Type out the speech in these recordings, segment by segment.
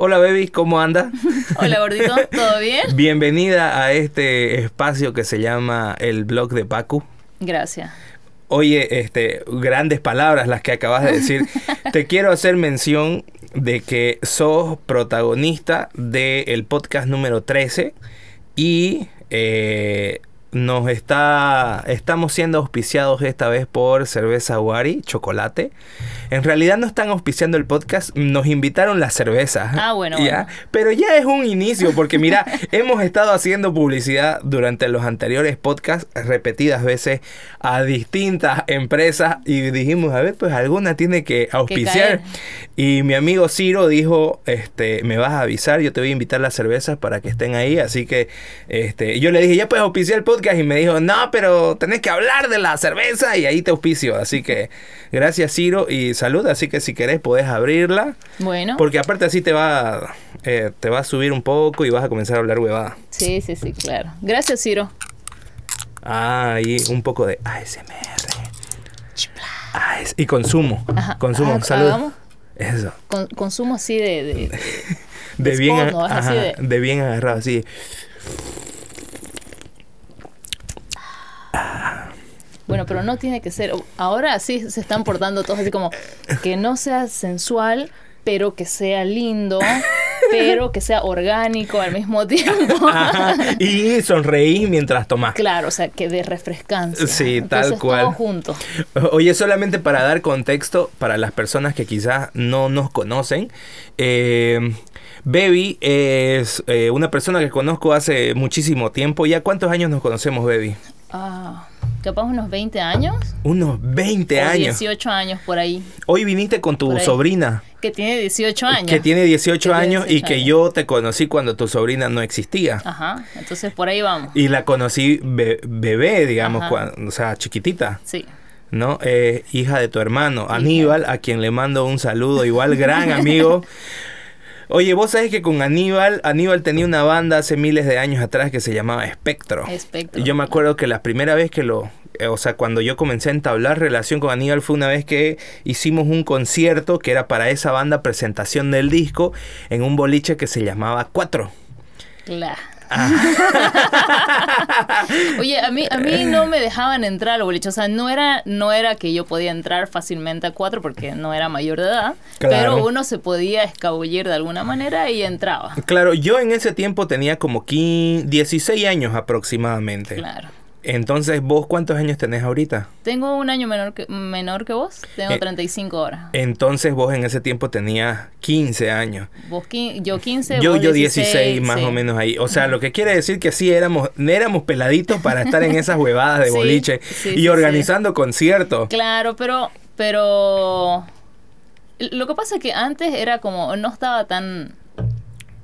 Hola baby, ¿cómo anda? Hola gordito, ¿todo bien? Bienvenida a este espacio que se llama el blog de Pacu. Gracias. Oye, este, grandes palabras las que acabas de decir. Te quiero hacer mención de que sos protagonista del podcast número 13 y eh, nos está estamos siendo auspiciados esta vez por cerveza Wari, chocolate. En realidad no están auspiciando el podcast, nos invitaron las cervezas. Ah, bueno, ¿ya? Pero ya es un inicio porque mira, hemos estado haciendo publicidad durante los anteriores podcasts repetidas veces a distintas empresas y dijimos, a ver, pues alguna tiene que auspiciar. y mi amigo Ciro dijo, este, me vas a avisar, yo te voy a invitar las cervezas para que estén ahí, así que este, yo le dije, ya puedes auspiciar el podcast y me dijo, no, pero tenés que hablar de la cerveza y ahí te auspicio. Así que gracias Ciro y salud. Así que si querés podés abrirla. Bueno. Porque aparte así te va, eh, te va a subir un poco y vas a comenzar a hablar huevada. Sí, sí, sí, claro. Gracias Ciro. Ah, y un poco de ASMR. Ah, y consumo. Consumo. Ah, salud. Eso. consumo así de... De, bien, de bien agarrado, así. Bueno, pero no tiene que ser. Ahora sí se están portando todos así como que no sea sensual, pero que sea lindo, pero que sea orgánico al mismo tiempo. Y sonreír mientras tomas. Claro, o sea, que de refrescancia. Sí, tal cual. Todo junto. Oye, solamente para dar contexto para las personas que quizás no nos conocen. Eh, Baby es eh, una persona que conozco hace muchísimo tiempo. ¿Ya cuántos años nos conocemos, Baby? Ah capaz unos 20 años. Unos 20 años. 18 años por ahí. Hoy viniste con tu sobrina. Que tiene 18 años. Que tiene 18 años y que yo te conocí cuando tu sobrina no existía. Ajá, entonces por ahí vamos. Y la conocí bebé, digamos, cuando, o sea, chiquitita. Sí. ¿no? Eh, hija de tu hermano, Aníbal, a quien le mando un saludo, igual gran amigo. Oye, vos sabés que con Aníbal, Aníbal tenía una banda hace miles de años atrás que se llamaba Espectro. Espectro. Yo me acuerdo que la primera vez que lo, eh, o sea, cuando yo comencé a entablar relación con Aníbal fue una vez que hicimos un concierto que era para esa banda presentación del disco en un boliche que se llamaba Cuatro. Claro. Ah. Oye, a mí, a mí no me dejaban entrar al boliche. O sea, no era, no era que yo podía entrar fácilmente a cuatro porque no era mayor de edad. Pero uno se podía escabullir de alguna manera y entraba. Claro, yo en ese tiempo tenía como 15, 16 años aproximadamente. Claro. Entonces, ¿vos cuántos años tenés ahorita? Tengo un año menor que, menor que vos, tengo 35 horas. Entonces, vos en ese tiempo tenías 15 años. Vos, yo 15, Yo, vos yo 16, más o menos ahí. O sea, lo que quiere decir que sí éramos, éramos peladitos para estar en esas huevadas de boliche y organizando conciertos. Claro, pero, pero lo que pasa es que antes era como, no estaba tan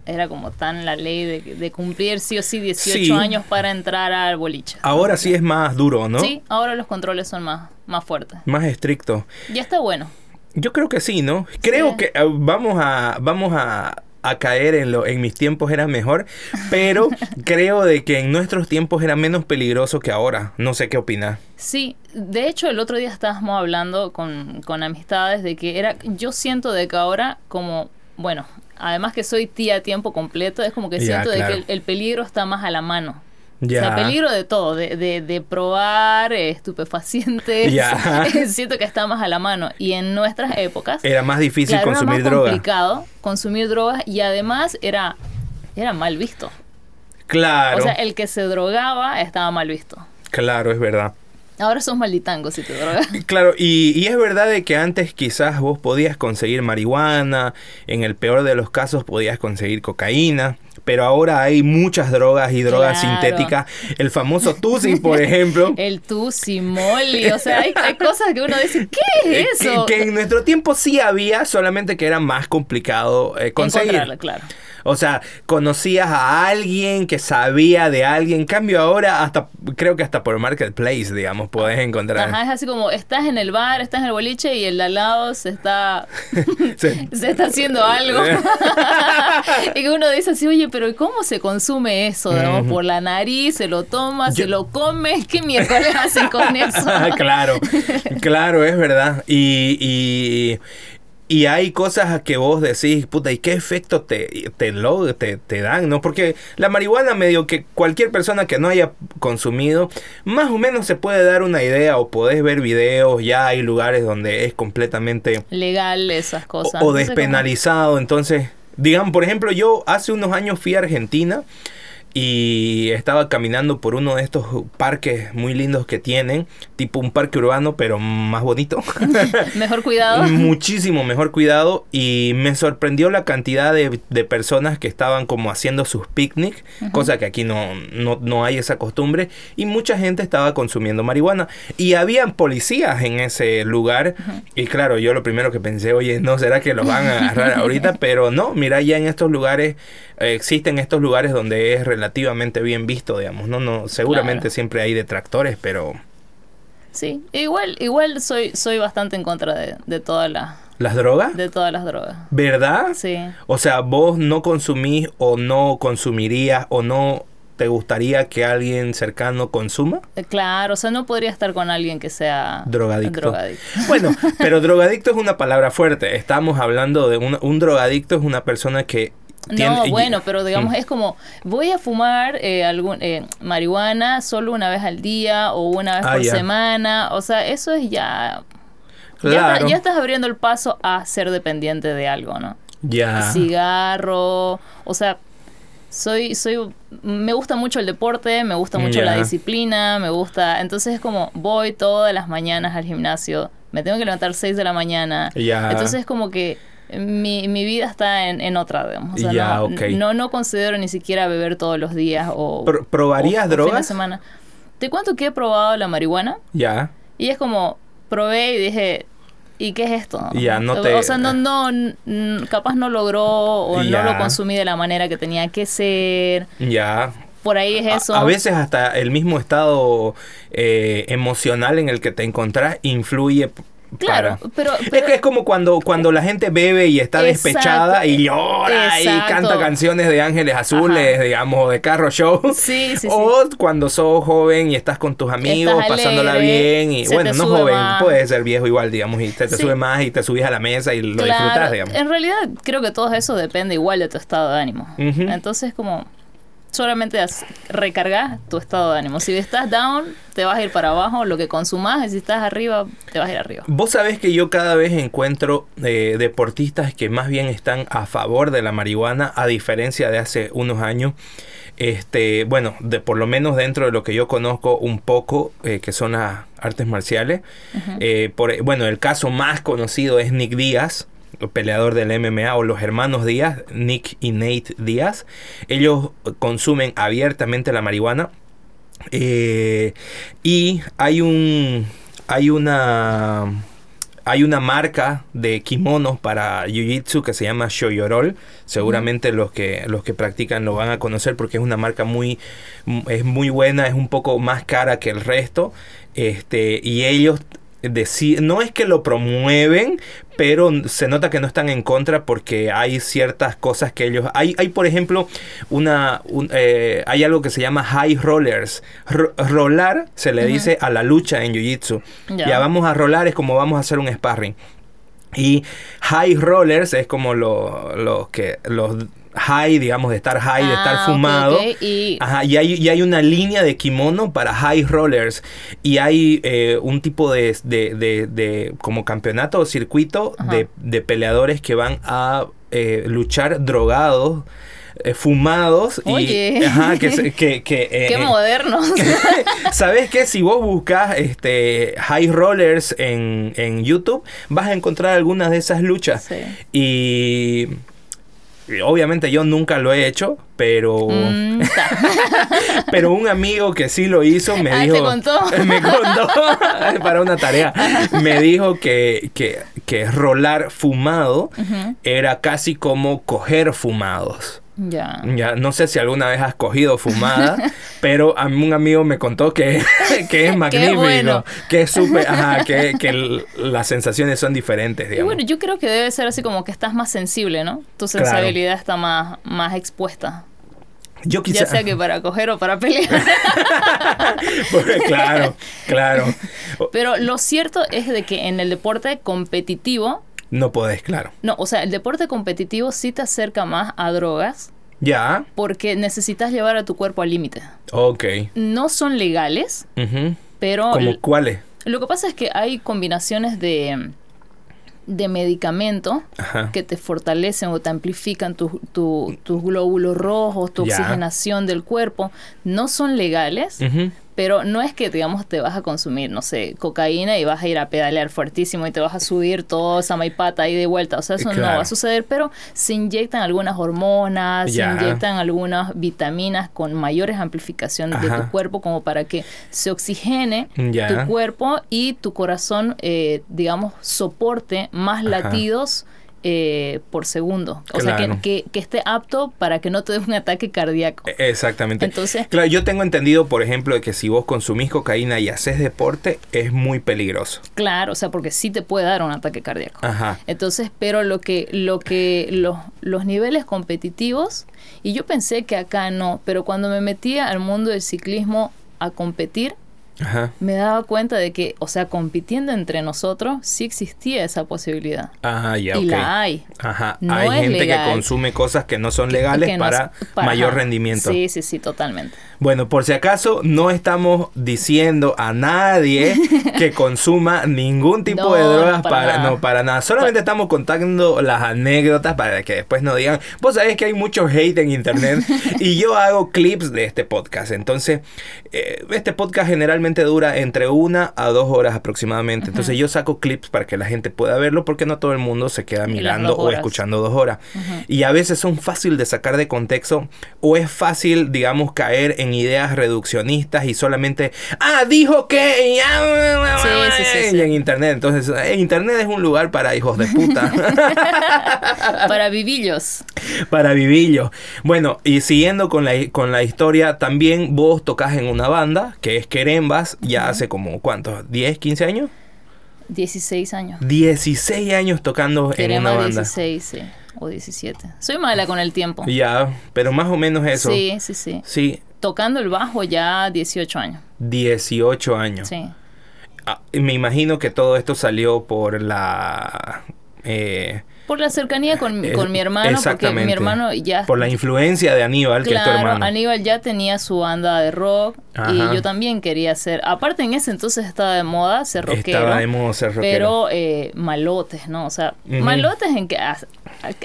era como tan la ley de, cumplir sí o sí 18 años para entrar al boliche. Ahora sí es más duro, ¿no? Sí, ahora los controles son más, más fuertes. Más estrictos. Ya está bueno. Yo creo que sí, ¿no? Creo que eh, vamos a vamos a, caer en lo en mis tiempos era mejor, pero creo de que en nuestros tiempos era menos peligroso que ahora. No sé qué opinas. Sí, de hecho el otro día estábamos hablando con, con amistades de que era yo siento de que ahora como bueno, además que soy tía a tiempo completo, es como que siento de que el, peligro está más a la mano. O sea, peligro de todo, de, de, probar estupefacientes. siento que está más a la mano. Y en nuestras épocas. Era más difícil consumir era más complicado consumir drogas y además era, era mal visto. Claro. O sea, el que se drogaba estaba mal visto. Claro, es verdad. Ahora sos malitango si te drogas. Claro, y, y, es verdad de que antes quizás vos podías conseguir marihuana, en el peor de los casos podías conseguir cocaína, pero ahora hay muchas drogas y drogas sintéticas. El famoso Tusi, por ejemplo. el Tusi, Molly, o sea, hay, cosas que uno dice, ¿qué es eso? Que, en nuestro tiempo sí había, solamente que era más complicado eh, conseguir. claro. O sea, conocías a alguien que sabía de alguien. En cambio, ahora hasta creo que hasta por Marketplace, digamos, podés encontrar. Ajá, es así como estás en el bar, estás en el boliche y el de al lado se está se está haciendo algo. y que uno dice así, oye, pero ¿cómo se consume eso? Por la nariz, se lo toma, se lo come. ¿Qué miércoles hacen con eso? claro, claro, es verdad. y y hay cosas que vos decís, puta, ¿y qué efecto te, te, lo, te, te, dan? ¿no? Porque la marihuana, medio que cualquier persona que no haya consumido, más o menos se puede dar una idea o podés ver videos, ya hay lugares donde es completamente... Legal esas cosas. O, despenalizado, entonces, digamos, por ejemplo, yo hace unos años fui a Argentina y estaba caminando por uno de estos parques muy lindos que tienen, tipo un parque urbano pero más bonito. mejor cuidado. Muchísimo mejor cuidado y me sorprendió la cantidad de, personas que estaban como haciendo sus picnic, cosa que aquí no, no, hay esa costumbre, y mucha gente estaba consumiendo marihuana. Y habían policías en ese lugar y claro, yo lo primero que pensé, oye, no será que los van a agarrar ahorita, pero no, mira, ya en estos lugares existen estos lugares donde es relativamente bien visto, digamos, ¿no? no seguramente siempre hay detractores, pero... Sí, igual, igual soy, soy bastante en contra de, de todas las... ¿Las drogas? De todas las drogas. ¿Verdad? Sí. O sea, vos no consumís o no consumirías o no te gustaría que alguien cercano consuma? Eh, claro, o sea, no podría estar con alguien que sea drogadicto. drogadicto. Bueno, pero drogadicto es una palabra fuerte. Estamos hablando de un, un drogadicto es una persona que no, bueno, pero digamos, mm. es como, voy a fumar eh, algún, eh, marihuana solo una vez al día o una vez ah, por semana. O sea, eso es ya... Ya, estás abriendo el paso a ser dependiente de algo, ¿no? Ya. Cigarro, o sea, soy, soy, me gusta mucho el deporte, me gusta mucho la disciplina, me gusta, entonces es como, voy todas las mañanas al gimnasio, me tengo que levantar 6 de la mañana, entonces es como que mi, mi vida está en, en otra, digamos. no, no, considero ni siquiera beber todos los días o... ¿Probarías drogas? semana. Te cuento que he probado la marihuana. Ya. Y es como, probé y dije, ¿y qué es esto? Ya, no te... O sea, no, no, capaz no logró o no lo consumí de la manera que tenía que ser. Ya. Por ahí es eso. A, veces hasta el mismo estado eh, emocional en el que te encontrás influye Claro, pero, Es, como cuando, cuando la gente bebe y está despechada y llora y canta canciones de ángeles azules, digamos, de carro show. Sí, sí, o cuando sos joven y estás con tus amigos, pasándola bien. Y bueno, no joven, puede ser viejo igual, digamos, y te, te sube más y te subís a la mesa y lo disfrutas, digamos. En realidad, creo que todo eso depende igual de tu estado de ánimo. Entonces, como solamente recargas tu estado de ánimo. Si estás down, te vas a ir para abajo, lo que consumas, si estás arriba, te vas a ir arriba. Vos sabés que yo cada vez encuentro eh, deportistas que más bien están a favor de la marihuana, a diferencia de hace unos años. Este, bueno, de por lo menos dentro de lo que yo conozco un poco, eh, que son las artes marciales. Eh, por, bueno, el caso más conocido es Nick Díaz, peleador del MMA, o los hermanos Díaz, Nick y Nate Díaz, ellos consumen abiertamente la marihuana. Eh, y hay un. Hay una. Hay una marca de kimonos para Jiu-Jitsu que se llama Shoyorol. Seguramente los que los que practican lo van a conocer porque es una marca muy es muy buena, es un poco más cara que el resto. Este, y ellos decir, no es que lo promueven, pero se nota que no están en contra porque hay ciertas cosas que ellos... Hay, hay por ejemplo, una, eh, hay algo que se llama high rollers. rolar se le dice a la lucha en Jiu-Jitsu. Ya vamos a rolar es como vamos a hacer un sparring. Y high rollers es como los lo que los high, digamos, de estar high, de estar ah, fumado. Y... Ajá, y, hay, y hay una línea de kimono para high rollers. Y hay eh, un tipo de, de, de, como campeonato o circuito de, peleadores que van a eh, luchar drogados. Eh, fumados y ajá, que, que, que qué modernos sabes que si vos buscas este high rollers en, en YouTube vas a encontrar algunas de esas luchas sí. y Obviamente yo nunca lo he hecho, pero mm, pero un amigo que sí lo hizo me ah, dijo, contó? me contó para una tarea, me dijo que, que, que rolar fumado era casi como coger fumados. Ya. Ya, no sé si alguna vez has cogido fumada, pero a un amigo me contó que, que es magnífico, que es súper, ajá, que, que las sensaciones son diferentes, digamos. Y bueno, yo creo que debe ser así como que estás más sensible, ¿no? Tu sensibilidad está más, más expuesta. Yo quizá... Ya sea que para coger o para pelear. claro, claro. Pero lo cierto es de que en el deporte competitivo No podés, claro. No, o sea, el deporte competitivo sí te acerca más a drogas. Ya. Porque necesitas llevar a tu cuerpo al límite. Ok. No son legales, pero... ¿Como cuáles? Lo que pasa es que hay combinaciones de de medicamento que te fortalecen o te amplifican tus glóbulos rojos, tu oxigenación del cuerpo, no son legales, pero no es que, digamos, te vas a consumir, no sé, cocaína y vas a ir a pedalear fuertísimo y te vas a subir toda esa maipata ahí de vuelta. O sea, eso no va a suceder, pero se inyectan algunas hormonas, se inyectan algunas vitaminas con mayores amplificaciones de tu cuerpo como para que se oxigene tu cuerpo y tu corazón, eh, digamos, soporte más latidos eh, por segundo. O sea, que, que, esté apto para que no te dé un ataque cardíaco. E, exactamente. Entonces, claro, yo tengo entendido, por ejemplo, de que si vos consumís cocaína y haces deporte, es muy peligroso. Claro, o sea, porque sí te puede dar un ataque cardíaco. Ajá. Entonces, pero lo que, lo que, los, los niveles competitivos, y yo pensé que acá no, pero cuando me metía al mundo del ciclismo a competir, me daba cuenta de que, o sea, compitiendo entre nosotros, sí existía esa posibilidad. Ajá, ya, y la hay. Ajá. hay gente que consume cosas que no son legales para, mayor rendimiento. Sí, sí, sí, totalmente. Bueno, por si acaso, no estamos diciendo a nadie que consuma ningún tipo de drogas para, no, para nada. Solamente estamos contando las anécdotas para que después no digan, vos sabés que hay mucho hate en internet y yo hago clips de este podcast. Entonces, eh, este podcast generalmente dura entre una a dos horas aproximadamente. Entonces yo saco clips para que la gente pueda verlo porque no todo el mundo se queda mirando o escuchando dos horas. Y a veces son fácil de sacar de contexto o es fácil, digamos, caer en ideas reduccionistas y solamente, ah, dijo que... Y en internet. Entonces, eh, internet es un lugar para hijos de puta. para vivillos. Para vivillos. Bueno, y siguiendo con la, con la historia, también vos tocas en una banda que es Queremba ya hace como, ¿cuántos? ¿10, 15 años? 16 años. 16 años tocando en una banda. 16, sí. O 17. Soy mala con el tiempo. Ya, pero más o menos eso. Sí, sí, sí. Sí. Tocando el bajo ya 18 años. 18 años. Sí. Ah, me imagino que todo esto salió por la... Eh, por la cercanía con, con mi hermano, porque mi hermano ya... Por la influencia de Aníbal, que es tu hermano. Aníbal ya tenía su banda de rock y yo también quería ser... Aparte en ese entonces estaba de moda ser rockero. Estaba de moda ser rockero. Pero eh, malotes, ¿no? O sea, malotes en que...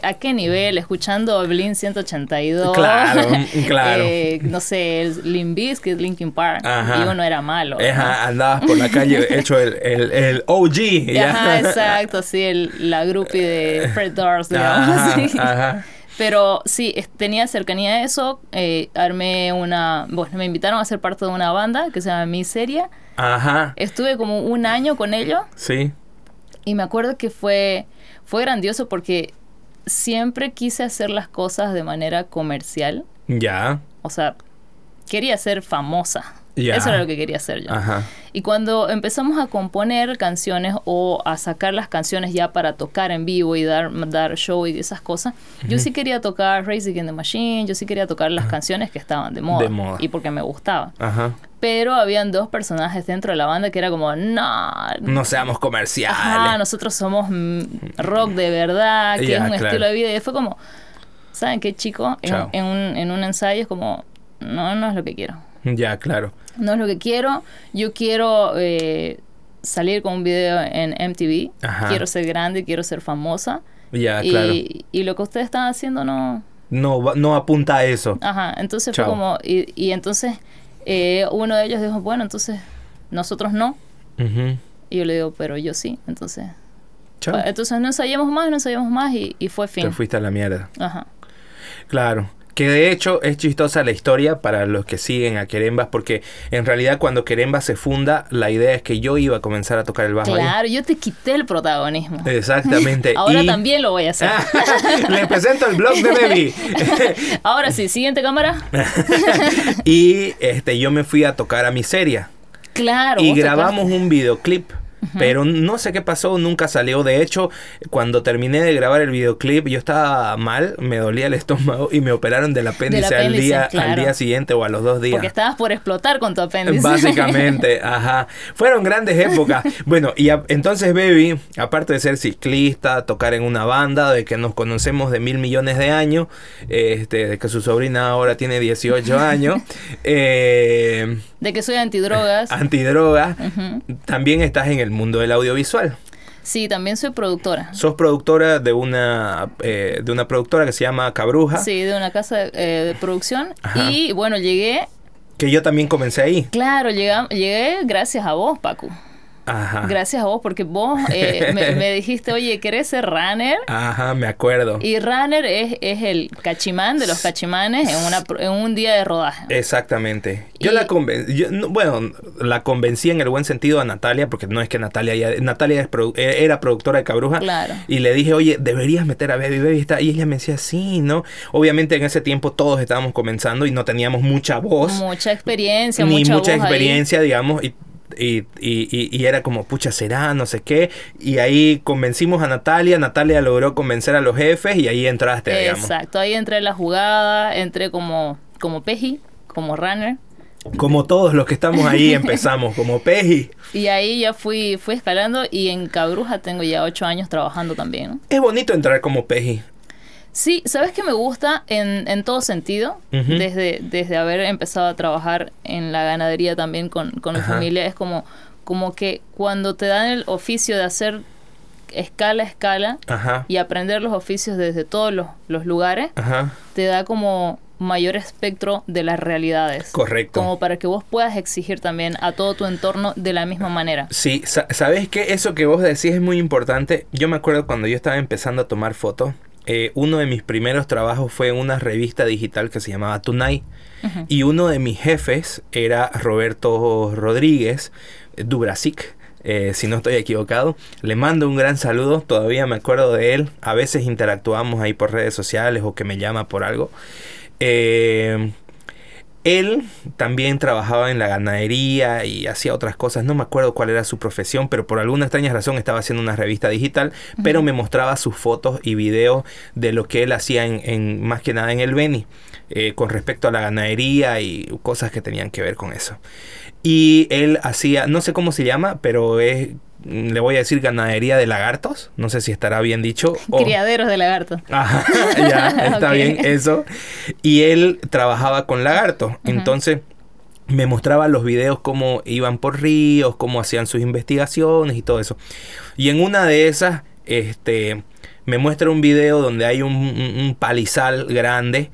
A, qué nivel? Escuchando Blink 182. Claro, claro. Eh, no sé, el Limbisk, Linkin Park. Y uno era malo. andabas por la calle hecho el, el, el OG. Ajá, exacto, sí, el, la groupie de Fred Durst, digamos. Pero sí, tenía cercanía a eso. Eh, armé una. Bueno, me invitaron a ser parte de una banda que se llama Miseria. Ajá. Estuve como un año con ellos. Sí. Y me acuerdo que fue, fue grandioso porque siempre quise hacer las cosas de manera comercial. Ya. O sea, quería ser famosa. Eso era lo que quería hacer yo. Y cuando empezamos a componer canciones o a sacar las canciones ya para tocar en vivo y dar, dar show y esas cosas, yo sí quería tocar Racing in the Machine, yo sí quería tocar las canciones que estaban de moda, Y porque me gustaba. Pero habían dos personajes dentro de la banda que era como, no. No seamos comerciales. nosotros somos rock de verdad, que es un estilo de vida. Y fue como, ¿saben qué, chico? En, un, en un ensayo es como, no, no es lo que quiero. Ya, claro. No es lo que quiero. Yo quiero eh, salir con un video en MTV. Quiero ser grande, quiero ser famosa. Ya, y, claro. Y lo que ustedes están haciendo no... No, no apunta a eso. Ajá, entonces fue como... Y, y entonces eh, uno de ellos dijo, bueno, entonces nosotros no. Y yo le digo, pero yo sí, entonces... Chao. Entonces no ensayamos más, no ensayamos más y, y fue fin. Te fuiste a la mierda. Ajá. Claro. Que de hecho es chistosa la historia para los que siguen a Querembas, porque en realidad cuando Querembas se funda, la idea es que yo iba a comenzar a tocar el bajo. Claro, yo te quité el protagonismo. Exactamente. Ahora también lo voy a hacer. Les presento el blog de Baby. Ahora sí, siguiente cámara. y este, yo me fui a tocar a Miseria. Claro. Y grabamos un videoclip pero no sé qué pasó, nunca salió. De hecho, cuando terminé de grabar el videoclip, yo estaba mal, me dolía el estómago y me operaron del apéndice, al, día, al día siguiente o a los dos días. Porque estabas por explotar con tu apéndice. Básicamente, ajá. Fueron grandes épocas. Bueno, y entonces Baby, aparte de ser ciclista, tocar en una banda, de que nos conocemos de mil millones de años, este, de que su sobrina ahora tiene 18 años, eh, de que soy antidrogas. Antidrogas. También estás en el mundo del audiovisual. Sí, también soy productora. Sos productora de una, eh, de una productora que se llama Cabruja. Sí, de una casa eh, de producción. Y bueno, llegué... Que yo también comencé ahí. Claro, llegué, llegué gracias a vos, Paco. Gracias a vos, porque vos eh, me, dijiste, oye, ¿querés ser runner? Ajá, me acuerdo. Y runner es, es el cachimán de los cachimanes en, una, en un día de rodaje. Exactamente. Yo la convencí, bueno, la convencí en el buen sentido a Natalia, porque no es que Natalia ya, Natalia e, era productora de Cabruja. Claro. Y le dije, oye, deberías meter a Baby Baby. Y ella me decía, sí, ¿no? Obviamente en ese tiempo todos estábamos comenzando y no teníamos mucha voz. Mucha experiencia, ni mucha, experiencia, digamos. Y y, y, y, era como, pucha, será, no sé qué. Y ahí convencimos a Natalia, Natalia logró convencer a los jefes y ahí entraste, digamos. Exacto, ahí entré en la jugada, entré como, como Peji, como runner. Como todos los que estamos ahí empezamos, como Peji. Y ahí ya fui, fui escalando y en Cabruja tengo ya ocho años trabajando también. Es bonito entrar como Peji. Sí, ¿sabes que me gusta en, en todo sentido? desde, desde haber empezado a trabajar en la ganadería también con, con mi familia, es como, como que cuando te dan el oficio de hacer escala a escala y aprender los oficios desde todos los, los lugares, te da como mayor espectro de las realidades. Correcto. Como para que vos puedas exigir también a todo tu entorno de la misma manera. Sí, sabes que eso que vos decís es muy importante. Yo me acuerdo cuando yo estaba empezando a tomar fotos, eh, uno de mis primeros trabajos fue en una revista digital que se llamaba Tonight. Y uno de mis jefes era Roberto Rodríguez, eh, Dubrasic. Eh, si no estoy equivocado. Le mando un gran saludo, todavía me acuerdo de él. A veces interactuamos ahí por redes sociales o que me llama por algo. Eh, él también trabajaba en la ganadería y hacía otras cosas. No me acuerdo cuál era su profesión, pero por alguna extraña razón estaba haciendo una revista digital. Pero me mostraba sus fotos y videos de lo que él hacía en, más que nada en el Beni. Eh, con respecto a la ganadería y cosas que tenían que ver con eso. Y él hacía, no sé cómo se llama, pero es le voy a decir ganadería de lagartos, no sé si estará bien dicho. Criaderos de lagartos. Ajá, ya, está bien eso. Y él trabajaba con lagartos, entonces me mostraba los videos cómo iban por ríos, cómo hacían sus investigaciones y todo eso. Y en una de esas, este, me muestra un video donde hay un, un palizal grande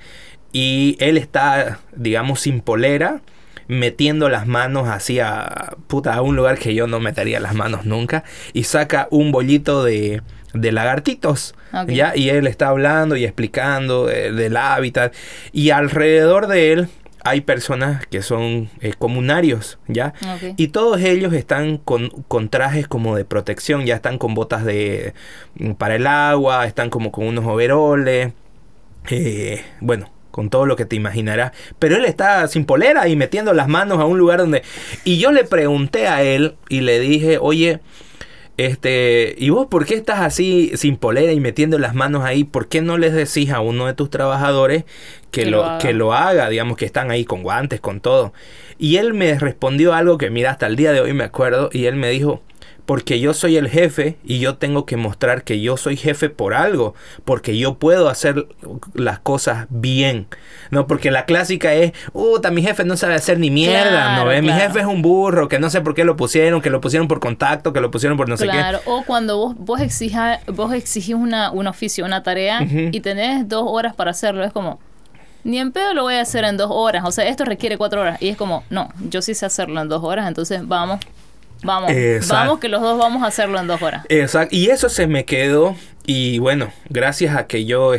y él está, digamos, sin polera metiendo las manos hacia puta a un lugar que yo no metería las manos nunca y saca un bollito de, de lagartitos. ¿ya? Y él está hablando y explicando eh, del hábitat. Y alrededor de él hay personas que son eh, comunarios, ¿ya? Y todos ellos están con, con, trajes como de protección, ya están con botas de mm, para el agua, están como con unos overoles. Eh, bueno, con todo lo que te imaginarás. Pero él está sin polera y metiendo las manos a un lugar donde... Y yo le pregunté a él y le dije, oye, este, ¿y vos por qué estás así sin polera y metiendo las manos ahí? ¿Por qué no les decís a uno de tus trabajadores que, lo, que lo haga? Digamos que están ahí con guantes, con todo. Y él me respondió algo que, mira, hasta el día de hoy me acuerdo. Y él me dijo, porque yo soy el jefe y yo tengo que mostrar que yo soy jefe por algo, porque yo puedo hacer las cosas bien. No, porque la clásica es, puta, mi jefe no sabe hacer ni mierda, ¿no? Mi jefe es un burro, que no sé por qué lo pusieron, que lo pusieron por contacto, que lo pusieron por no sé qué. Claro, o cuando vos, vos, exija, vos exigís una, un oficio, una tarea, y tenés dos horas para hacerlo, es como, ni en pedo lo voy a hacer en dos horas. O sea, esto requiere cuatro horas. Y es como, no, yo sí sé hacerlo en dos horas, entonces vamos, Vamos, vamos que los dos vamos a hacerlo en dos horas. Exacto. Y eso se me quedó y bueno, gracias a que yo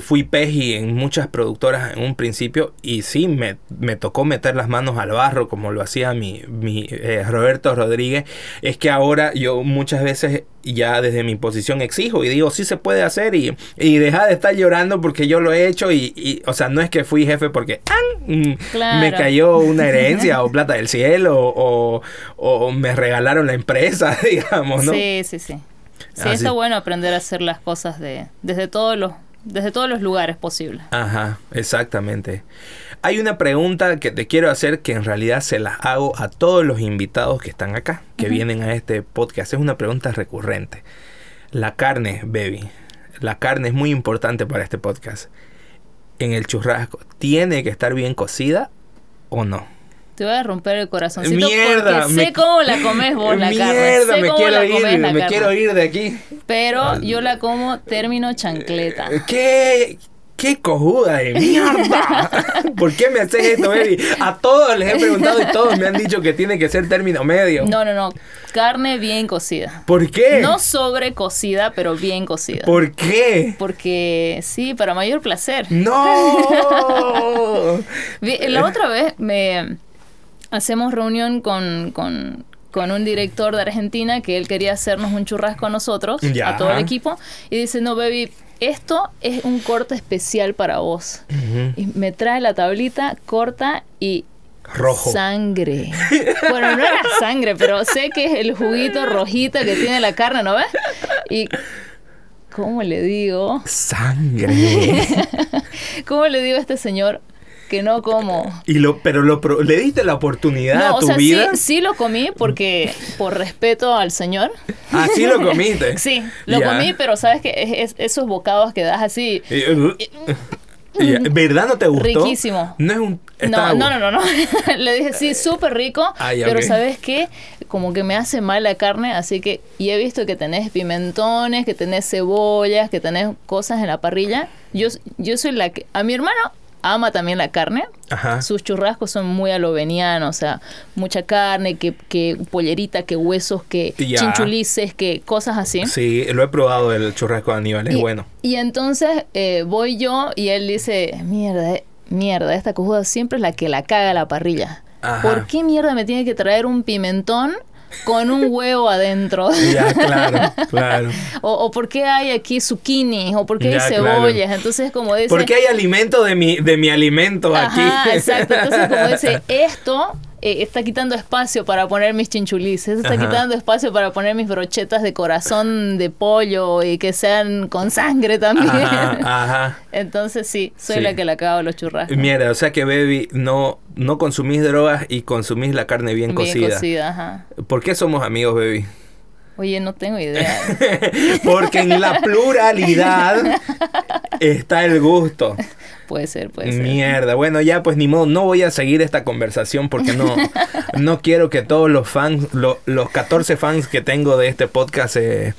fui peji en muchas productoras en un principio y sí, me, me tocó meter las manos al barro como lo hacía mi, mi eh, Roberto Rodríguez, es que ahora yo muchas veces ya desde mi posición exijo y digo, sí se puede hacer y, y deja de estar llorando porque yo lo he hecho y, y o sea, no es que fui jefe porque mm, me cayó una herencia o plata del cielo o, o, me regalaron la empresa, digamos, ¿no? Sí, sí, sí. Sí, está bueno aprender a hacer las cosas de, desde todos los desde todos los lugares posibles. Ajá, exactamente. Hay una pregunta que te quiero hacer que en realidad se la hago a todos los invitados que están acá, que vienen a este podcast. Es una pregunta recurrente. La carne, baby. La carne es muy importante para este podcast. En el churrasco, ¿tiene que estar bien cocida o no? Te voy a romper el corazoncito mierda, porque sé cómo la comes vos la carne. Sé me quiero ir, me quiero ir de aquí. Pero yo la como término chancleta. ¿Qué? ¡Qué cojuda de mierda! ¿Por qué me haces esto, baby? A todos les he preguntado y todos me han dicho que tiene que ser término medio. No, no, no. Carne bien cocida. ¿Por qué? No sobrecocida, pero bien cocida. ¿Por qué? Porque sí, para mayor placer. ¡No! La otra vez me hacemos reunión con, con, un director de Argentina que él quería hacernos un churrasco a nosotros, a todo el equipo, y dice, no, baby, esto es un corte especial para vos. Y me trae la tablita, corta y... Rojo. Sangre. Bueno, no era sangre, pero sé que es el juguito rojito que tiene la carne, ¿no ves? Y ¿Cómo le digo? Sangre. ¿Cómo le digo a este señor? Que no como. Y lo, pero lo, le diste la oportunidad a tu vida. Sí, sí lo comí porque por respeto al Señor. Ah, sí lo comiste. sí, lo comí, pero sabes que es, esos bocados que das así. Uh, ¿Verdad no te gustó? Riquísimo. No es un. No, no, no, no, Le dije, sí, súper rico. pero ¿sabes qué? Como que me hace mal la carne, así que. Y he visto que tenés pimentones, que tenés cebollas, que tenés cosas en la parrilla. Yo, yo soy la que. A mi hermano ama también la carne. Sus churrascos son muy alovenianos, o sea, mucha carne, que, que pollerita, que huesos, que chinchulices, que cosas así. Sí, lo he probado el churrasco de Aníbal, es bueno. Y entonces eh, voy yo y él dice, mierda, eh, mierda, esta cojuda siempre es la que la caga la parrilla. ¿Por qué mierda me tiene que traer un pimentón con un huevo adentro. Ya, claro, claro. O, o por qué hay aquí zucchini, o por qué hay cebollas. Entonces, como dice. ¿Por qué hay alimento de mi, de mi alimento Ajá, Exacto. Entonces, como dice, esto eh, está quitando espacio para poner mis chinchulices, está quitando espacio para poner mis brochetas de corazón de pollo y que sean con sangre también. Ajá, Entonces sí, soy la que le acabo los churrascos. Mira, o sea que baby no no consumís drogas y consumís la carne bien, bien cocida. cocida ajá. ¿Por qué somos amigos, baby? Oye, no tengo idea. Porque en la pluralidad está el gusto. Puede ser, puede ser. Mierda, bueno, ya pues ni modo, no voy a seguir esta conversación porque no, no quiero que todos los fans, los 14 fans que tengo de este podcast se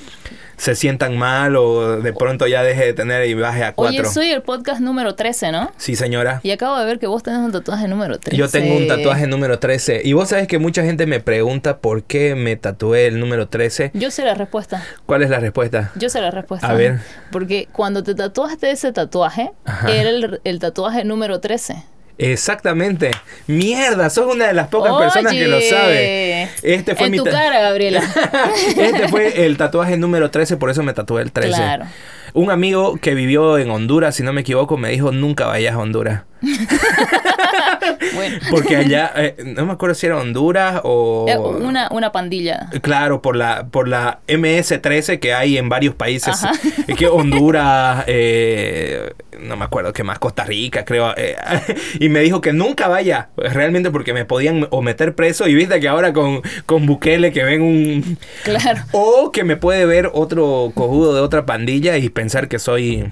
se sientan mal o de pronto ya deje de tener y baje a cuatro. Oye, soy el podcast número 13, ¿no? Sí, señora. Y acabo de ver que vos tenés un tatuaje número 13. Yo tengo un tatuaje número 13. Y vos sabes que mucha gente me pregunta por qué me tatué el número 13. Yo sé la respuesta. ¿Cuál es la respuesta? Yo sé la respuesta. A ver. Porque cuando te tatuaste ese tatuaje, era el, el tatuaje número 13. Exactamente. Mierda, sos una de las pocas personas que lo sabe. Este fue en tu cara, Gabriela. este fue el tatuaje número 13, por eso me tatué el 13. Claro. Un amigo que vivió en Honduras, si no me equivoco, me dijo, nunca vayas a Honduras. Porque allá, eh, no me acuerdo si era Honduras o... Eh, una, una pandilla. Claro, por la, por la MS-13 que hay en varios países. Es que Honduras, eh, no me acuerdo qué más, Costa Rica, creo. y me dijo que nunca vaya, realmente porque me podían o meter preso. Y viste que ahora con, con Bukele que ven un... Claro. O que me puede ver otro cojudo de otra pandilla y pensar que soy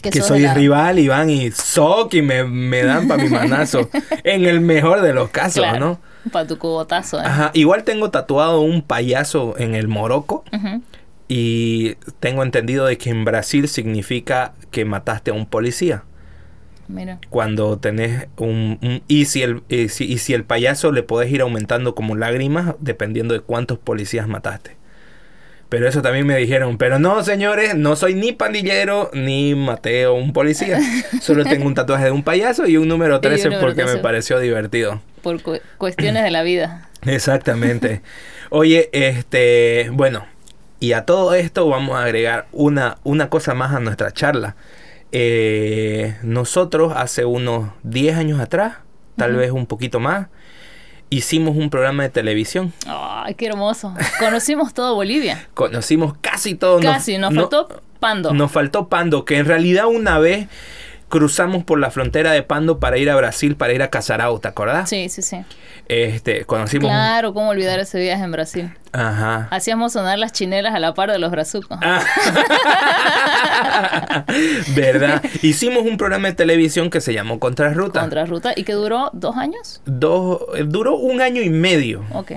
que, soy rival y van y soc y me, me dan para mi manazo. en el mejor de los casos, ¿no? Para tu cubotazo. ¿eh? Ajá. Igual tengo tatuado un payaso en el Morocco. Y tengo entendido de que en Brasil significa que mataste a un policía. Mira. Cuando tenés un... y, si el, y si, y si el payaso le podés ir aumentando como lágrimas dependiendo de cuántos policías mataste. Pero eso también me dijeron, pero no, señores, no soy ni pandillero ni Mateo, un policía. Solo tengo un tatuaje de un payaso y un número 13 porque me pareció divertido. Por cuestiones de la vida. Exactamente. Oye, este, bueno, y a todo esto vamos a agregar una, una cosa más a nuestra charla. Eh, nosotros hace unos 10 años atrás, tal vez un poquito más, hicimos un programa de televisión. ¡Ay, qué hermoso! Conocimos todo Bolivia. Conocimos casi todo. Casi, nos, faltó Pando. Nos faltó Pando, que en realidad una vez cruzamos por la frontera de Pando para ir a Brasil, para ir a Casarao, ¿te acordás? Sí, sí, sí. Este, conocimos... Claro, ¿cómo olvidar ese viaje en Brasil? Ajá. Hacíamos sonar las chinelas a la par de los brazucos. Ah. ¿Verdad? Hicimos un programa de televisión que se llamó Contrarruta. Contrarruta, ¿y que duró dos años? Dos, eh, duró un año y medio. Ok,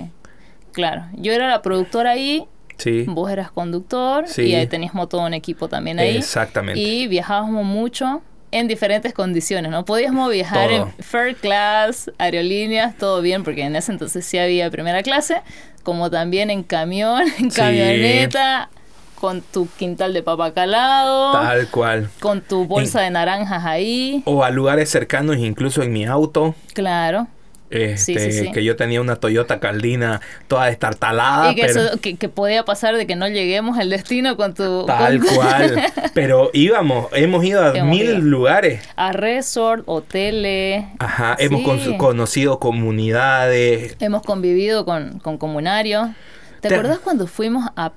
claro. Yo era la productora ahí Sí. Vos eras conductor y ahí teníamos todo un equipo también ahí. Exactamente. Y viajábamos mucho en diferentes condiciones, ¿no? Podíamos viajar en first class, aerolíneas, todo bien, porque en ese entonces sí había primera clase, como también en camión, en camioneta, con tu quintal de papa calado. Tal cual. Con tu bolsa de naranjas ahí. O a lugares cercanos, incluso en mi auto. Claro. Este, que yo tenía una Toyota Caldina toda destartalada. Y que, eso, que, podía pasar de que no lleguemos al destino con tu... Tal cual. pero íbamos, hemos ido a mil lugares. A resort, hoteles. Ajá, hemos conocido comunidades. Hemos convivido con, con comunarios. ¿Te, ¿Te acordás cuando fuimos a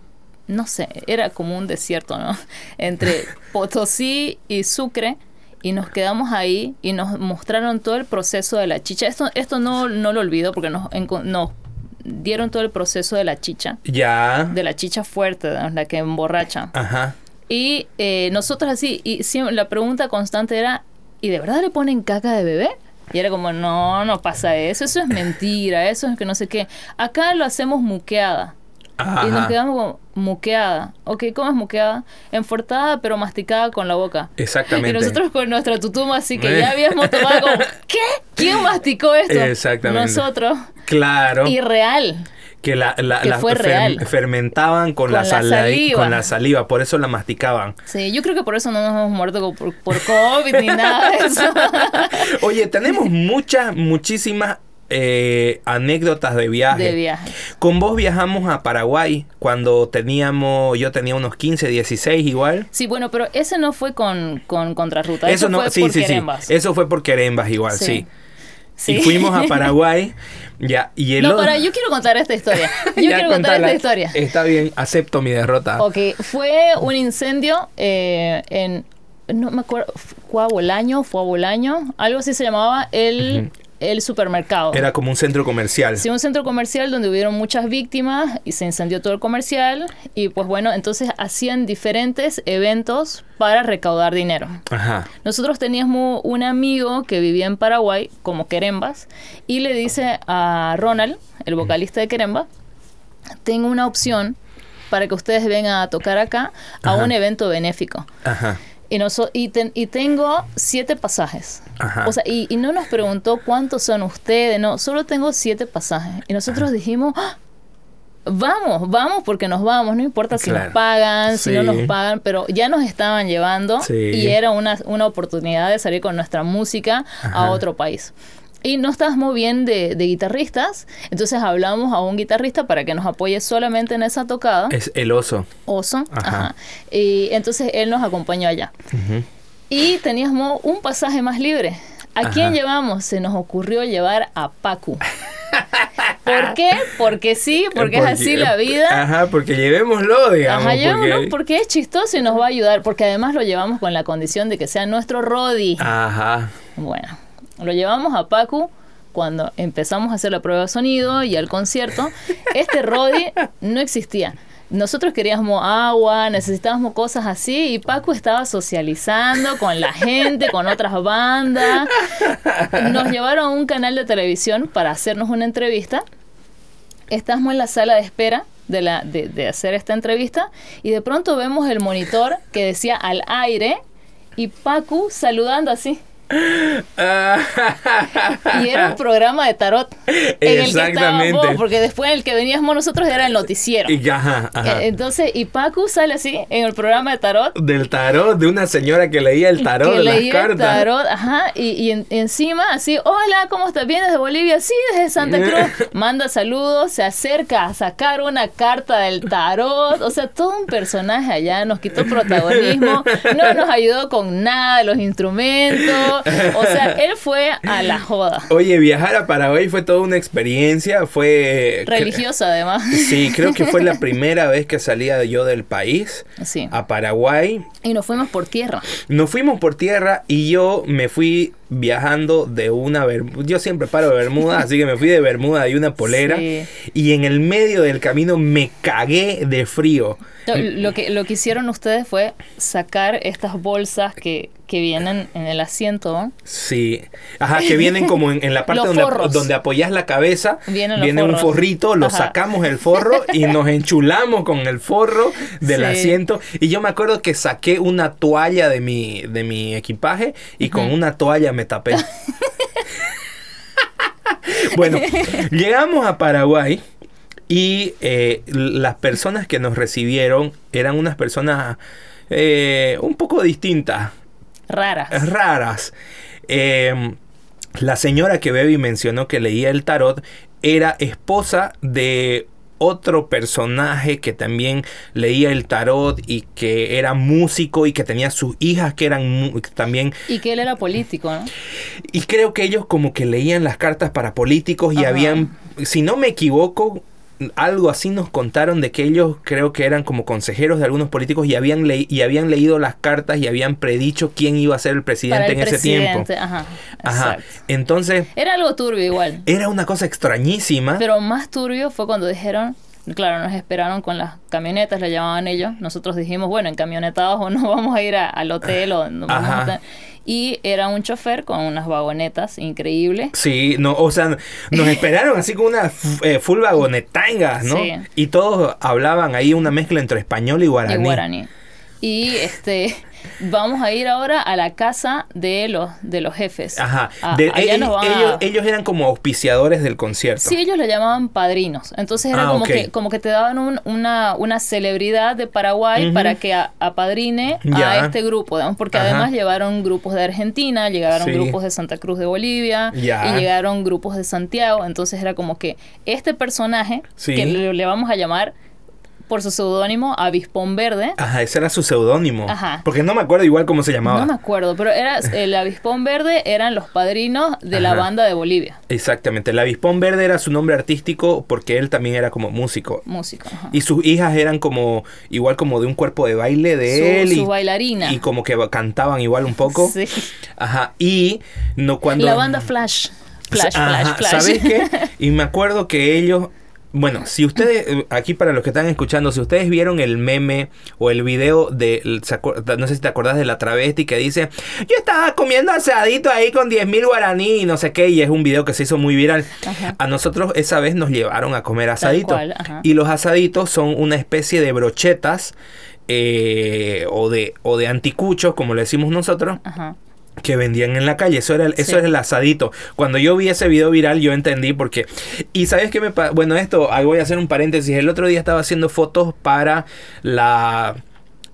no sé, era como un desierto, ¿no? Entre Potosí y Sucre y nos quedamos ahí y nos mostraron todo el proceso de la chicha. Esto, esto no, no lo olvido porque nos, nos dieron todo el proceso de la chicha. Ya. De la chicha fuerte, la que emborracha. Ajá. Y eh, nosotros así, y la pregunta constante era, ¿y de verdad le ponen caca de bebé? Y era como, no, no pasa eso, eso es mentira, eso es que no sé qué. Acá lo hacemos muqueada. Y nos quedamos como muqueada. Ok, ¿cómo es muqueada? Enfortada pero masticada con la boca. Exactamente. Y nosotros con nuestra tutuma así que ya habíamos tomado como, ¿qué? ¿Quién masticó esto? Exactamente. Nosotros. Claro. Y real. Que la, la, fermentaban con, la, saliva. con la saliva, por eso la masticaban. Sí, yo creo que por eso no nos hemos muerto por, por COVID ni nada de eso. Oye, tenemos muchas, muchísimas eh, anécdotas de viaje. De viaje. Con vos viajamos a Paraguay cuando teníamos, yo tenía unos 15, 16 igual. Sí, bueno, pero ese no fue con, con Contrarruta. Eso, no, fue sí, por sí, Querembas. Sí. Eso fue por Querembas igual, sí. Y fuimos a Paraguay. ya, y el no, para, yo quiero contar esta historia. Yo quiero contar esta historia. Está bien, acepto mi derrota. Ok, fue un incendio eh, en no me acuerdo, fue a Bolaño, fue a Bolaño, algo así se llamaba el, el supermercado. Era como un centro comercial. Sí, un centro comercial donde hubieron muchas víctimas y se incendió todo el comercial. Y pues bueno, entonces hacían diferentes eventos para recaudar dinero. Ajá. Nosotros teníamos un amigo que vivía en Paraguay, como Querembas, y le dice a Ronald, el vocalista de Queremba, tengo una opción para que ustedes vengan a tocar acá a un evento benéfico. Ajá. Y, y, tengo siete pasajes. O sea, y, no nos preguntó cuántos son ustedes, no, solo tengo siete pasajes. Y nosotros dijimos, ¡Ah! vamos, vamos porque nos vamos, no importa si nos pagan, si no nos pagan, pero ya nos estaban llevando y era una, una oportunidad de salir con nuestra música a otro país y no estábamos bien de, guitarristas, entonces hablamos a un guitarrista para que nos apoye solamente en esa tocada. Es el oso. Oso, ajá. Y entonces él nos acompañó allá. Y teníamos un pasaje más libre. ¿A quién llevamos? Se nos ocurrió llevar a Pacu. ¿Por qué? Porque sí, porque, es así la vida. Ajá, porque llevémoslo, digamos. Ajá, llevémoslo porque... porque... es chistoso y nos va a ayudar, porque además lo llevamos con la condición de que sea nuestro Rodi. Ajá. Bueno, lo llevamos a Pacu cuando empezamos a hacer la prueba de sonido y al concierto. Este Rodi no existía. Nosotros queríamos agua, necesitábamos cosas así y Paco estaba socializando con la gente, con otras bandas. Nos llevaron a un canal de televisión para hacernos una entrevista. Estamos en la sala de espera de, la, de, de hacer esta entrevista y de pronto vemos el monitor que decía al aire y Paco saludando así. y era un programa de tarot en el que porque después el que veníamos nosotros era el noticiero. Y, ajá, ajá. Eh, entonces, y Paco sale así en el programa de tarot. Del tarot, de una señora que leía el tarot que de leía las cartas. El tarot, ajá, y, y encima así, hola, ¿cómo estás? ¿Vienes de Bolivia? Sí, desde Santa Cruz. Manda saludos, se acerca a sacar una carta del tarot, o sea, todo un personaje allá, nos quitó protagonismo, no nos ayudó con nada de los instrumentos, o sea, él fue a la joda. Oye, viajar a Paraguay fue toda una experiencia, fue... Religiosa además. Sí, creo que fue la primera vez que salía yo del país a Paraguay. Y nos fuimos por tierra. Nos fuimos por tierra y yo me fui viajando de una yo siempre paro de Bermuda, así que me fui de Bermuda y una polera y en el medio del camino me cagué de frío. Lo, que, lo que hicieron ustedes fue sacar estas bolsas que, que vienen en el asiento. Sí, ajá, que vienen como en, la parte donde, donde, apoyas la cabeza, viene un forrito, lo sacamos el forro y nos enchulamos con el forro del asiento. Y yo me acuerdo que saqué una toalla de mi, de mi equipaje y con una toalla me tapé. bueno, llegamos a Paraguay y eh, las personas que nos recibieron eran unas personas eh, un poco distintas. Raras. Raras. Em, la señora que Baby mencionó que leía el tarot era esposa de otro personaje que también leía el tarot y que era músico y que tenía sus hijas que eran también... Y que él era político, ¿no? Y creo que ellos como que leían las cartas para políticos y habían, si no me equivoco, algo así nos contaron de que ellos creo que eran como consejeros de algunos políticos y habían, y habían leído las cartas y habían predicho quién iba a ser el presidente en ese tiempo. Ajá, Ajá. Entonces... Era algo turbio igual. Era una cosa extrañísima. Pero más turbio fue cuando dijeron, claro, nos esperaron con las camionetas, le llamaban ellos. Nosotros dijimos, bueno, en camionetados o no vamos a ir al hotel o no vamos a y era un chofer con unas vagonetas increíbles. Sí, no, o sea, nos esperaron así con una eh, full vagonetangas, ¿no? Sí. Y todos hablaban ahí una mezcla entre español y guaraní. Y guaraní. Y este vamos a ir ahora a la casa de los, de los jefes. Ajá. ellos, ellos, eran como auspiciadores del concierto. Sí, ellos lo llamaban padrinos. Entonces era ah, como, que, como que te daban una, una celebridad de Paraguay para que apadrine a este grupo, porque además llevaron grupos de Argentina, llegaron grupos de Santa Cruz de Bolivia y llegaron grupos de Santiago. Entonces era como que este personaje, que le vamos a llamar por su seudónimo Avispón Verde. Ajá, ese era su seudónimo. Ajá. Porque no me acuerdo igual cómo se llamaba. No me acuerdo, pero era el Avispón Verde eran los padrinos de la banda de Bolivia. Exactamente, el Avispón Verde era su nombre artístico porque él también era como músico. Músico, ajá. Y sus hijas eran como igual como de un cuerpo de baile de él. Su y, bailarina. Y como que cantaban igual un poco. Sí. Ajá, y no cuando... La banda Flash. Flash, Flash, Flash. ¿Sabes qué? Y me acuerdo que ellos bueno, si ustedes, eh, aquí para los que están escuchando, si ustedes vieron el meme o el video de, no sé si te acordás de la travesti que dice, yo estaba comiendo asadito ahí con 10 mil guaraní y no sé qué, y es un video que se hizo muy viral. A nosotros esa vez nos llevaron a comer asadito. y los asaditos son una especie de brochetas eh, o, de, o de anticuchos, como le decimos nosotros. Ajá que vendían en la calle. Eso era, eso era el asadito. Cuando yo vi ese video viral, yo entendí porque. Y sabes qué me Bueno, esto, ahí voy a hacer un paréntesis. El otro día estaba haciendo fotos para la.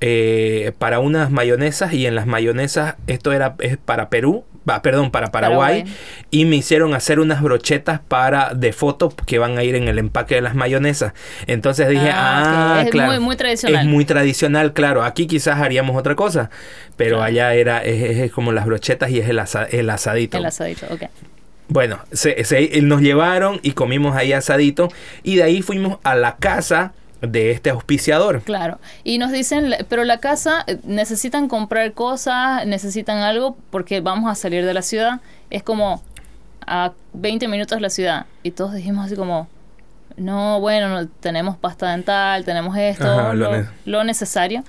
Eh, para unas mayonesas y en las mayonesas esto era es para Perú perdón, para Paraguay, y me hicieron hacer unas brochetas para de fotos que van a ir en el empaque de las mayonesas. Entonces dije, ah, es claro, muy, muy, tradicional. Es muy tradicional, claro. Aquí quizás haríamos otra cosa, pero allá era es, como las brochetas y es el, el asadito. El asadito, ok. Bueno, se, nos llevaron y comimos ahí asadito y de ahí fuimos a la casa de este auspiciador. Claro. Y nos dicen, pero la casa eh, necesitan comprar cosas, necesitan algo porque vamos a salir de la ciudad. Es como a 20 minutos de la ciudad. Y todos dijimos así como, no, bueno, tenemos pasta dental, tenemos esto, lo, necesario.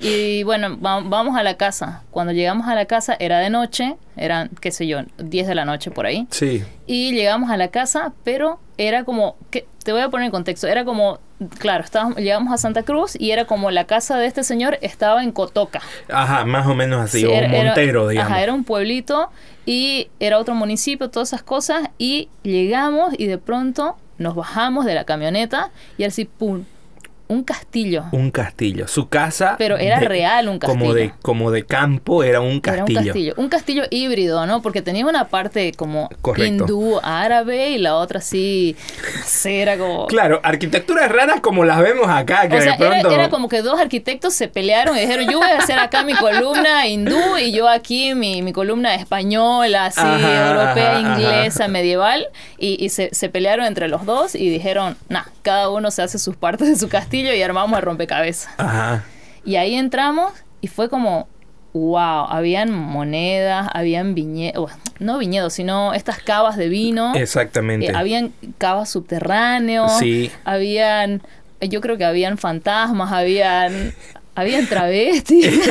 Y bueno, vamos a la casa. Cuando llegamos a la casa era de noche, eran, qué sé yo, 10 de la noche por ahí. Sí. Y llegamos a la casa, pero era como, que te voy a poner en contexto, era como claro, estábamos, llegamos a Santa Cruz y era como la casa de este señor estaba en Cotoca. Ajá, más o menos así, o Montero, digamos. Ajá, era un pueblito y era otro municipio, todas esas cosas, y llegamos y de pronto nos bajamos de la camioneta y así, pum, un castillo. Un castillo. Su casa. Pero era real un castillo. Como de, como de campo, era un castillo. Era un castillo. Un castillo híbrido, ¿no? Porque tenía una parte como hindú, árabe y la otra así. Era como. Claro, arquitecturas raras como las vemos acá. Que o sea, era, como que dos arquitectos se pelearon y dijeron: Yo voy a hacer acá mi columna hindú y yo aquí mi, mi columna española, así, europea, inglesa, medieval. Y, se, se pelearon entre los dos y dijeron: Nah, cada uno se hace sus partes de su castillo y armamos el rompecabezas. Ajá. Y ahí entramos y fue como, wow, habían monedas, habían viñedos, no viñedos, sino estas cavas de vino. Exactamente. Eh, habían cavas subterráneos. Sí. Habían, yo creo que habían fantasmas, habían habían travestis.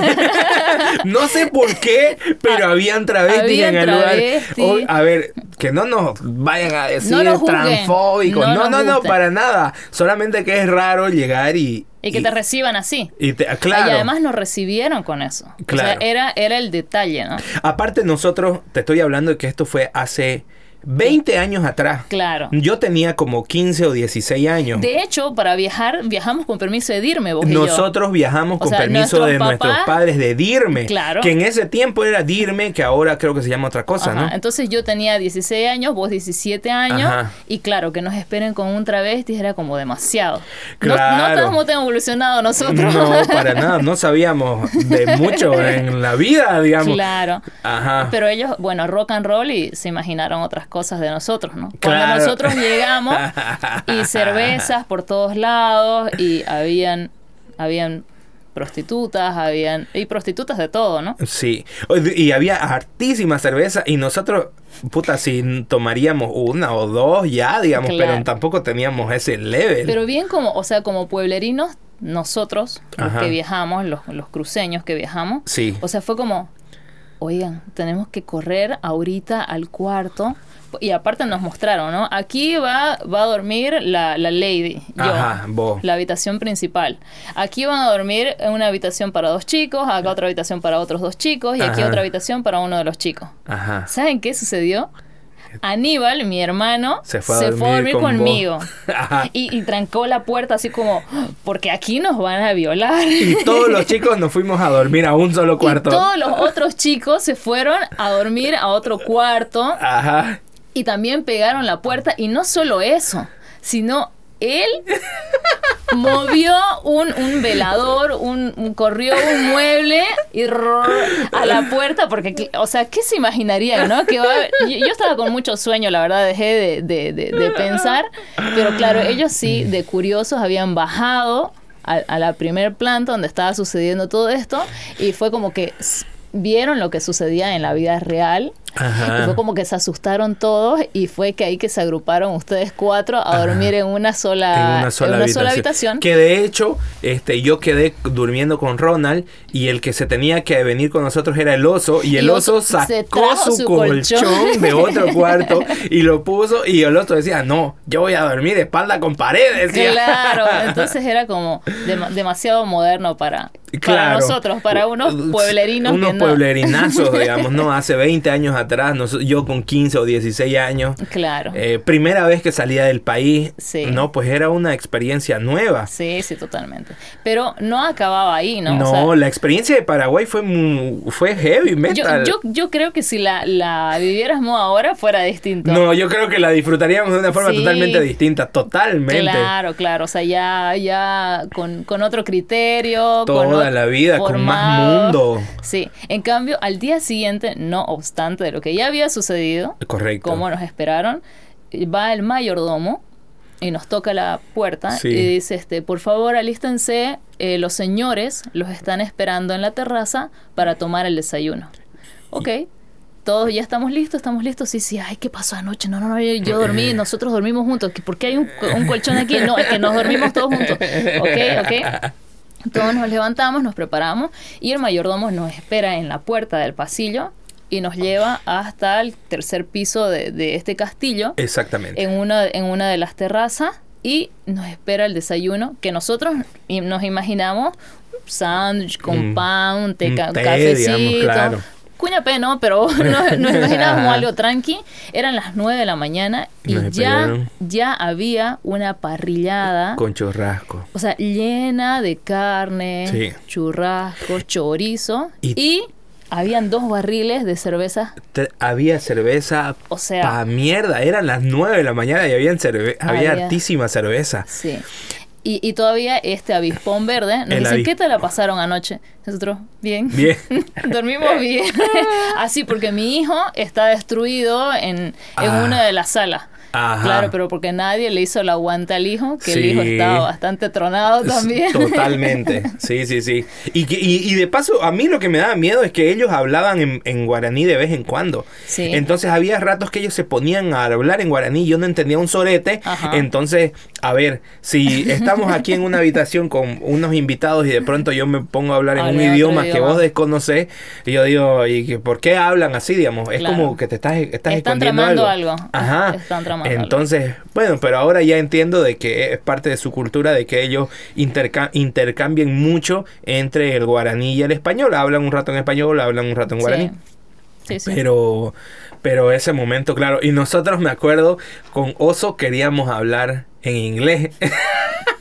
no sé por qué, pero ah, habían travestis en el lugar. a ver, que no nos vayan a decir transfóbicos. No, no, no, para nada. Solamente que es raro llegar y. Y que te reciban así. Y, claro. y además nos recibieron con eso. Claro. O sea, era, era el detalle, ¿no? Aparte, nosotros, te estoy hablando de que esto fue hace 20 años atrás. Claro. Yo tenía como 15 o 16 años. De hecho, para viajar, viajamos con permiso de DIRME. Vos Nosotros viajamos con permiso de nuestros padres de DIRME. Claro. Que en ese tiempo era DIRME, que ahora creo que se llama otra cosa, ¿no? Entonces yo tenía 16 años, vos 17 años. Y claro, que nos esperen con un travesti era como demasiado. Claro. No, no hemos evolucionado nosotros. No, para nada. No sabíamos de mucho en la vida, digamos. Claro. Ajá. Pero ellos, bueno, rock and roll y se imaginaron otras cosas cosas de nosotros, ¿no? Cuando nosotros llegamos y cervezas por todos lados y habían, habían prostitutas, habían y prostitutas de todo, ¿no? Sí, y había hartísima cerveza y nosotros, puta, si tomaríamos una o dos ya, digamos, pero tampoco teníamos ese level. Pero bien como, o sea, como pueblerinos, nosotros, los que viajamos, los, los cruceños que viajamos, sí. o sea, fue como, oigan, tenemos que correr ahorita al cuarto y aparte nos mostraron, ¿no? Aquí va, va a dormir la, la lady, yo, la habitación principal. Aquí van a dormir una habitación para dos chicos, acá otra habitación para otros dos chicos y aquí otra habitación para uno de los chicos. Ajá. ¿Saben qué sucedió? Aníbal, mi hermano, se fue a dormir, conmigo. Y, y, trancó la puerta así como, porque aquí nos van a violar. Y todos los chicos nos fuimos a dormir a un solo cuarto. Y todos los otros chicos se fueron a dormir a otro cuarto. Ajá y también pegaron la puerta y no solo eso, sino él movió un, un velador, un, corrió un mueble y a la puerta porque, o sea, ¿qué se imaginaría, no? Que yo, estaba con mucho sueño, la verdad, dejé de, de, pensar, pero claro, ellos sí, de curiosos, habían bajado a, a la primer planta donde estaba sucediendo todo esto y fue como que vieron lo que sucedía en la vida real y fue como que se asustaron todos y fue que ahí que se agruparon ustedes cuatro a dormir en una sola, en una sola, habitación. Que de hecho, este, yo quedé durmiendo con Ronald y el que se tenía que venir con nosotros era el oso y el oso sacó su, colchón, de otro cuarto y lo puso y el otro decía, no, yo voy a dormir de espalda con paredes. Claro, entonces era como demasiado moderno para, para nosotros, para unos pueblerinos. Unos pueblerinazos, digamos, no, hace 20 años atrás, yo con 15 o 16 años. Claro. Eh, primera vez que salía del país. No, pues era una experiencia nueva. Sí, sí, totalmente. Pero no acababa ahí, ¿no? No, la experiencia de Paraguay fue, fue heavy metal. Yo, yo, creo que si la, la viviéramos ahora fuera distinto. No, yo creo que la disfrutaríamos de una forma totalmente distinta, totalmente. Claro, claro, o sea, ya, ya con, con otro criterio. Toda la vida, con más mundo. Sí, en cambio, al día siguiente, no obstante de lo que ya había sucedido, Correcto. como nos esperaron, va el mayordomo y nos toca la puerta y dice, este, por favor alístense, eh, los señores los están esperando en la terraza para tomar el desayuno. Ok, todos ya estamos listos, estamos listos. Sí, sí, ay, ¿qué pasó anoche? No, no, no, yo dormí, nosotros dormimos juntos. ¿Por qué hay un, un colchón aquí? No, es que nos dormimos todos juntos. Ok, ok. Todos nos levantamos, nos preparamos y el mayordomo nos espera en la puerta del pasillo y nos lleva hasta el tercer piso de, este castillo. Exactamente. En una, en una de las terrazas y nos espera el desayuno que nosotros nos imaginamos sándwich con mm. pan, un, té, cafecito. claro. Cuña P, ¿no? Pero nos, imaginábamos algo tranqui. Eran las 9 de la mañana y ya, ya había una parrillada. Con churrasco. O sea, llena de carne, churrasco, chorizo y, habían dos barriles de cerveza. había cerveza. O sea. Pa mierda. Eran las 9 de la mañana y habían cerve había, había hartísima cerveza. Sí. Y, y todavía este avispón verde nos dice, ¿qué te la pasaron anoche? Nosotros, bien. Bien. Dormimos bien. Así, porque mi hijo está destruido en, en ah. una de las salas. Claro, pero porque nadie le hizo la aguanta al hijo, que el hijo estaba bastante tronado también. Totalmente, sí, sí, sí. Y, y, de paso, a mí lo que me daba miedo es que ellos hablaban en, guaraní de vez en cuando. Sí. Entonces había ratos que ellos se ponían a hablar en guaraní yo no entendía un sorete. Entonces, a ver, si estamos aquí en una habitación con unos invitados y de pronto yo me pongo a hablar en un idioma, que vos desconoces, y yo digo, ¿y por qué hablan así, digamos? Es como que te estás, estás Están escondiendo algo. Ajá. Están entonces, bueno, pero ahora ya entiendo de que es parte de su cultura, de que ellos intercambien mucho entre el guaraní y el español. Hablan un rato en español, hablan un rato en guaraní. Sí. Sí, Pero, pero ese momento, claro. Y nosotros, me acuerdo, con Oso queríamos hablar en inglés.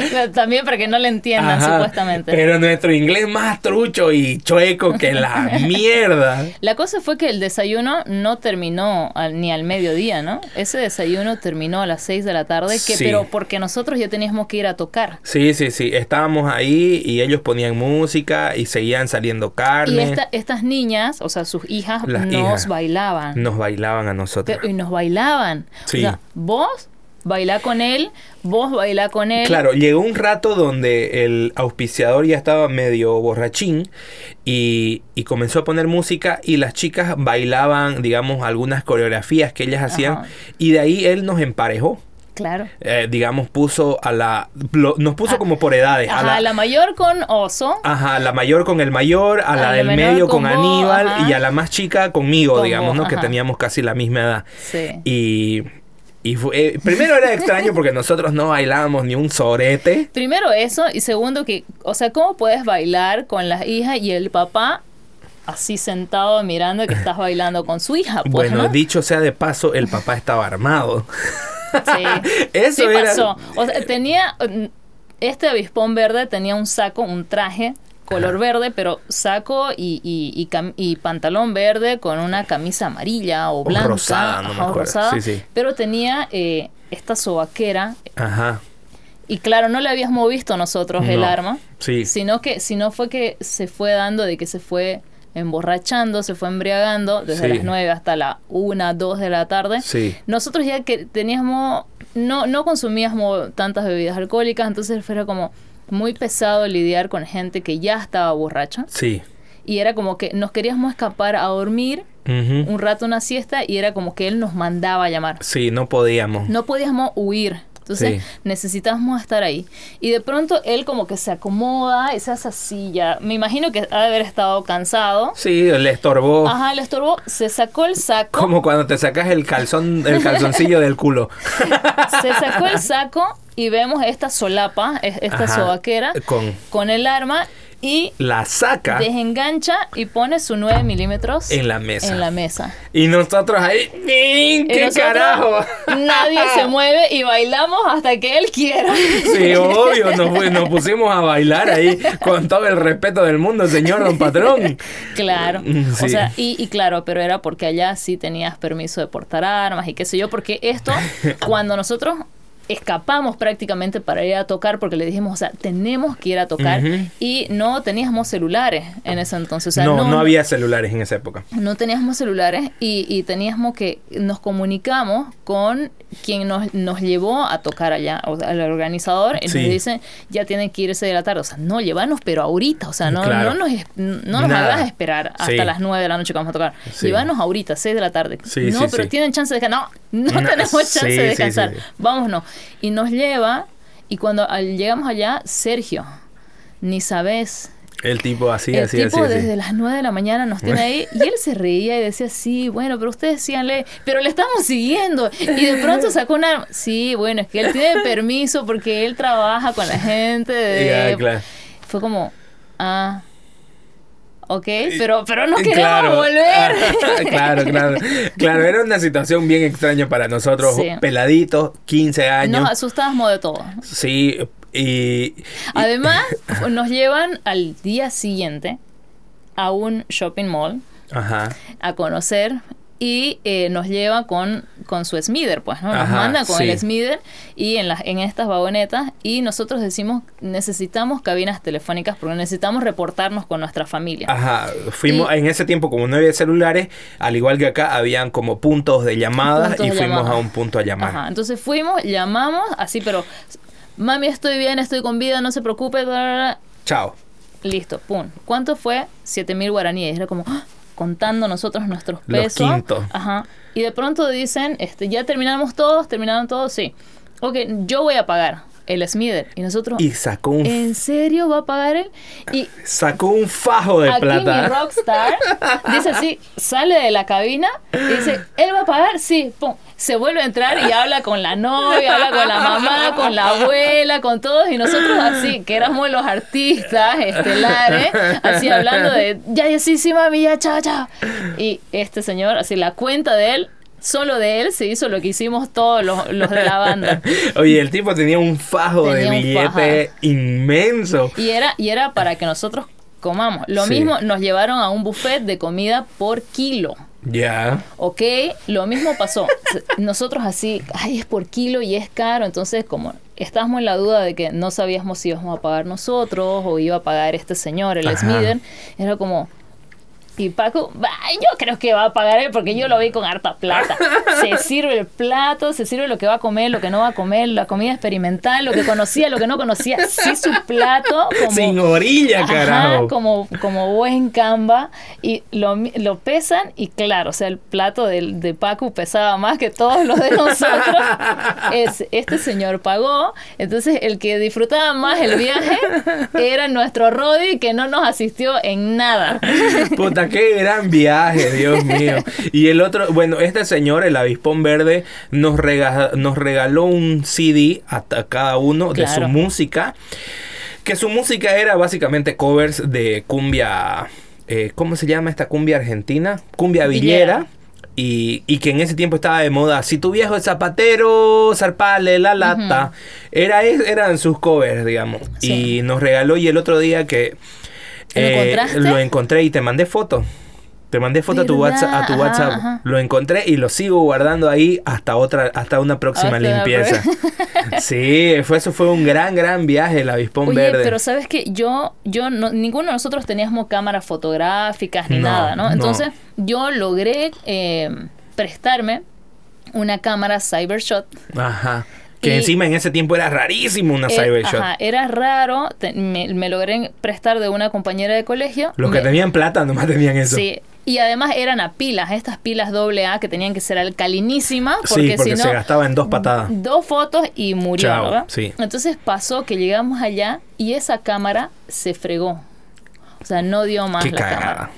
También para que no le entiendan, supuestamente. Pero nuestro inglés más trucho y chueco que la mierda. La cosa fue que el desayuno no terminó ni al mediodía, ¿no? Ese desayuno terminó a las 6 de la tarde, que, pero porque nosotros ya teníamos que ir a tocar. Sí, sí, sí. Estábamos ahí y ellos ponían música y seguían saliendo carne. Y estas niñas, o sea, sus hijas, nos bailaban. Nos bailaban a nosotros. y nos bailaban. Sí. O sea, vos baila con él, vos baila con él. Claro, llegó un rato donde el auspiciador ya estaba medio borrachín y, y comenzó a poner música y las chicas bailaban, digamos, algunas coreografías que ellas hacían y de ahí él nos emparejó. Claro. Eh, digamos, puso a la. nos puso ah, como por edades. Ajá, a la, mayor con Oso. Ajá, la mayor con el mayor, a, la del medio con, Aníbal y a la más chica conmigo, digamos, ¿no? Que teníamos casi la misma edad. Sí. Y y eh, primero era extraño porque nosotros no bailábamos ni un sorete. Primero eso, y segundo que, o sea, ¿cómo puedes bailar con las hijas y el papá así sentado mirando que estás bailando con su hija? Pues, bueno, dicho sea de paso, el papá estaba armado. Sí, eso pasó. O sea, tenía, este avispón verde tenía un saco, un traje color verde, pero saco y, y, y, pantalón verde con una camisa amarilla o blanca. rosada, no me acuerdo. sí, sí. Pero tenía eh, esta sobaquera. Ajá. Y claro, no le habíamos visto nosotros el arma. Sí. Sino que, sino fue que se fue dando de que se fue emborrachando, se fue embriagando desde las 9 hasta la 1, 2 de la tarde. Sí. Nosotros ya que teníamos, no, no consumíamos tantas bebidas alcohólicas, entonces fuera como, muy pesado lidiar con gente que ya estaba borracha. Sí. Y era como que nos queríamos escapar a dormir un rato una siesta y era como que él nos mandaba a llamar. Sí, no podíamos. No podíamos huir. Entonces necesitábamos estar ahí. Y de pronto él como que se acomoda esa silla. Me imagino que ha de haber estado cansado. Sí, le estorbó. Ajá, le estorbó. Se sacó el saco. Como cuando te sacas el calzón, el calzoncillo del culo. se sacó el saco y vemos esta solapa, esta sobaquera, con, con el arma y la saca, desengancha y pone su 9 milímetros en la mesa. En la mesa. Y nosotros ahí, ¡qué carajo! Nadie se mueve y bailamos hasta que él quiera. Sí, obvio, nos, pusimos a bailar ahí con todo el respeto del mundo, señor don patrón. Claro. Mm, o sea, y, y claro, pero era porque allá sí tenías permiso de portar armas y qué sé yo, porque esto, cuando nosotros escapamos prácticamente para ir a tocar porque le dijimos, o sea, tenemos que ir a tocar y no teníamos celulares en ese entonces. no, no, había celulares en esa época. No teníamos celulares y, y teníamos que, nos comunicamos con quien nos, nos llevó a tocar allá, o sea, el organizador, y nos dice, ya tienen que irse de la tarde, o sea, no, llévanos, pero ahorita, o sea, no, no nos, no nos hagas esperar hasta las 9 de la noche que vamos a tocar, llévanos ahorita, 6 de la tarde. no, pero tienen chance de descansar, no, no, tenemos chance de descansar, vámonos. Y nos lleva, y cuando llegamos allá, Sergio, ni sabes El tipo así, el así, tipo así. desde las 9 de la mañana nos tiene ahí y él se reía y decía, sí, bueno, pero ustedes decíanle, pero le estamos siguiendo. Y de pronto sacó una... Sí, bueno, es que él tiene permiso porque él trabaja con la gente de... Ya, claro. Fue como, ah, ok, pero, pero no queremos Claro. volver. claro, claro. Claro, era una situación bien extraña para nosotros, Sí. peladitos, 15 años. Nos asustábamos de todo. Sí, y, y- Además, nos llevan al día siguiente a un shopping mall ajá. a conocer y eh, nos lleva con, con su Smither, pues, ¿no? Nos Ajá, manda con sí. el Smither y en, las en estas vagonetas y nosotros decimos necesitamos cabinas telefónicas porque necesitamos reportarnos con nuestra familia. Ajá, fuimos Y- en ese tiempo como no había celulares, al igual que acá habían como puntos de llamadas Puntos y de fuimos a un punto a llamar. Ajá, entonces fuimos, llamamos, así, pero mami, estoy bien, estoy con vida, no se preocupe, bla, bla, bla". Chao. listo, pum. ¿Cuánto fue? 7 mil guaraníes. Era como ¡ah! Contando nosotros nuestros Los pesos. quintos. Ajá. Y de pronto dicen, este, ya terminamos todos, terminaron todos, sí. Ok, yo voy a pagar el Smither. Y nosotros, Y sacó un, ¿en serio va a pagar él? Y sacó un fajo de aquí mi plata. rockstar dice así, sale de la cabina y dice, ¿él va a pagar? Sí, pum. Se vuelve a entrar y habla con la novia, habla con la mamá, con la abuela, con todos, y nosotros así, que éramos los artistas estelares, así hablando de, ya, ya, sí, sí, mami, ya, chao, chao. Y este señor, así, la cuenta de él, solo de él se hizo lo que hicimos todos los, los de la banda. Oye, el tipo tenía un fajo Tenía de un billete inmenso. Y era, y era para que nosotros comamos. Lo Sí. mismo, nos llevaron a un buffet de comida por kilo. Ya. Ok, lo mismo pasó. Nosotros así, ay, es por kilo y es caro. Entonces, como estábamos en la duda de que no sabíamos si íbamos a pagar nosotros o iba a pagar este señor, el. Smither, era como. Y Paco, "Ay, yo creo que va a pagar él porque yo lo vi con harta plata. Se sirve el plato, se sirve lo que va a comer, lo que no va a comer, la comida experimental, lo que conocía, lo que no conocía. Sí, su plato. Como, Sin orilla, Ajá, carajo. como, como buen Canva y lo, lo pesan y claro, o sea, el plato de, Paco pesaba más que todos los de nosotros. Es, este señor pagó, entonces el que disfrutaba más el viaje era nuestro Rodi que no nos asistió en nada. Puta, qué gran viaje, Dios mío. Y el otro, bueno, este señor, el avispón verde, nos, rega- nos regaló un CD a, cada uno de su música. Que su música era básicamente covers de cumbia. eh, ¿Cómo se llama esta cumbia argentina? Cumbia villera. Villera. Y, y que en ese tiempo estaba de moda. Si tu viejo es zapatero, zarpale la lata. Era, eran sus covers, digamos. Sí. Y nos regaló. Y el otro día que ¿Lo encontraste? lo encontré y te mandé foto. Te mandé foto a tu. WhatsApp, a tu Ajá, WhatsApp. ajá. Lo encontré y lo sigo guardando ahí hasta otra, hasta una próxima Hasta limpieza. sí, fue, eso fue un gran, gran viaje, el avispón Oye, verde. pero sabes que yo, yo no, ninguno de nosotros teníamos cámaras fotográficas ni No, nada, ¿no? no. Entonces yo logré eh, prestarme una cámara Cybershot. Ajá. Que Y- encima en ese tiempo era rarísimo una Eh, Cybershot. ajá, era raro, te- me, me logré prestar de una compañera de colegio. Los que tenían plata nomás tenían eso. Sí, y además eran a pilas, estas pilas AA que tenían que ser alcalinísimas, porque, Sí, porque si no, se gastaba en dos patadas. dos fotos y murió, Chao, ¿verdad? sí. Entonces pasó que llegamos allá y esa cámara se fregó. O sea, no dio más Qué la cagada. cámara.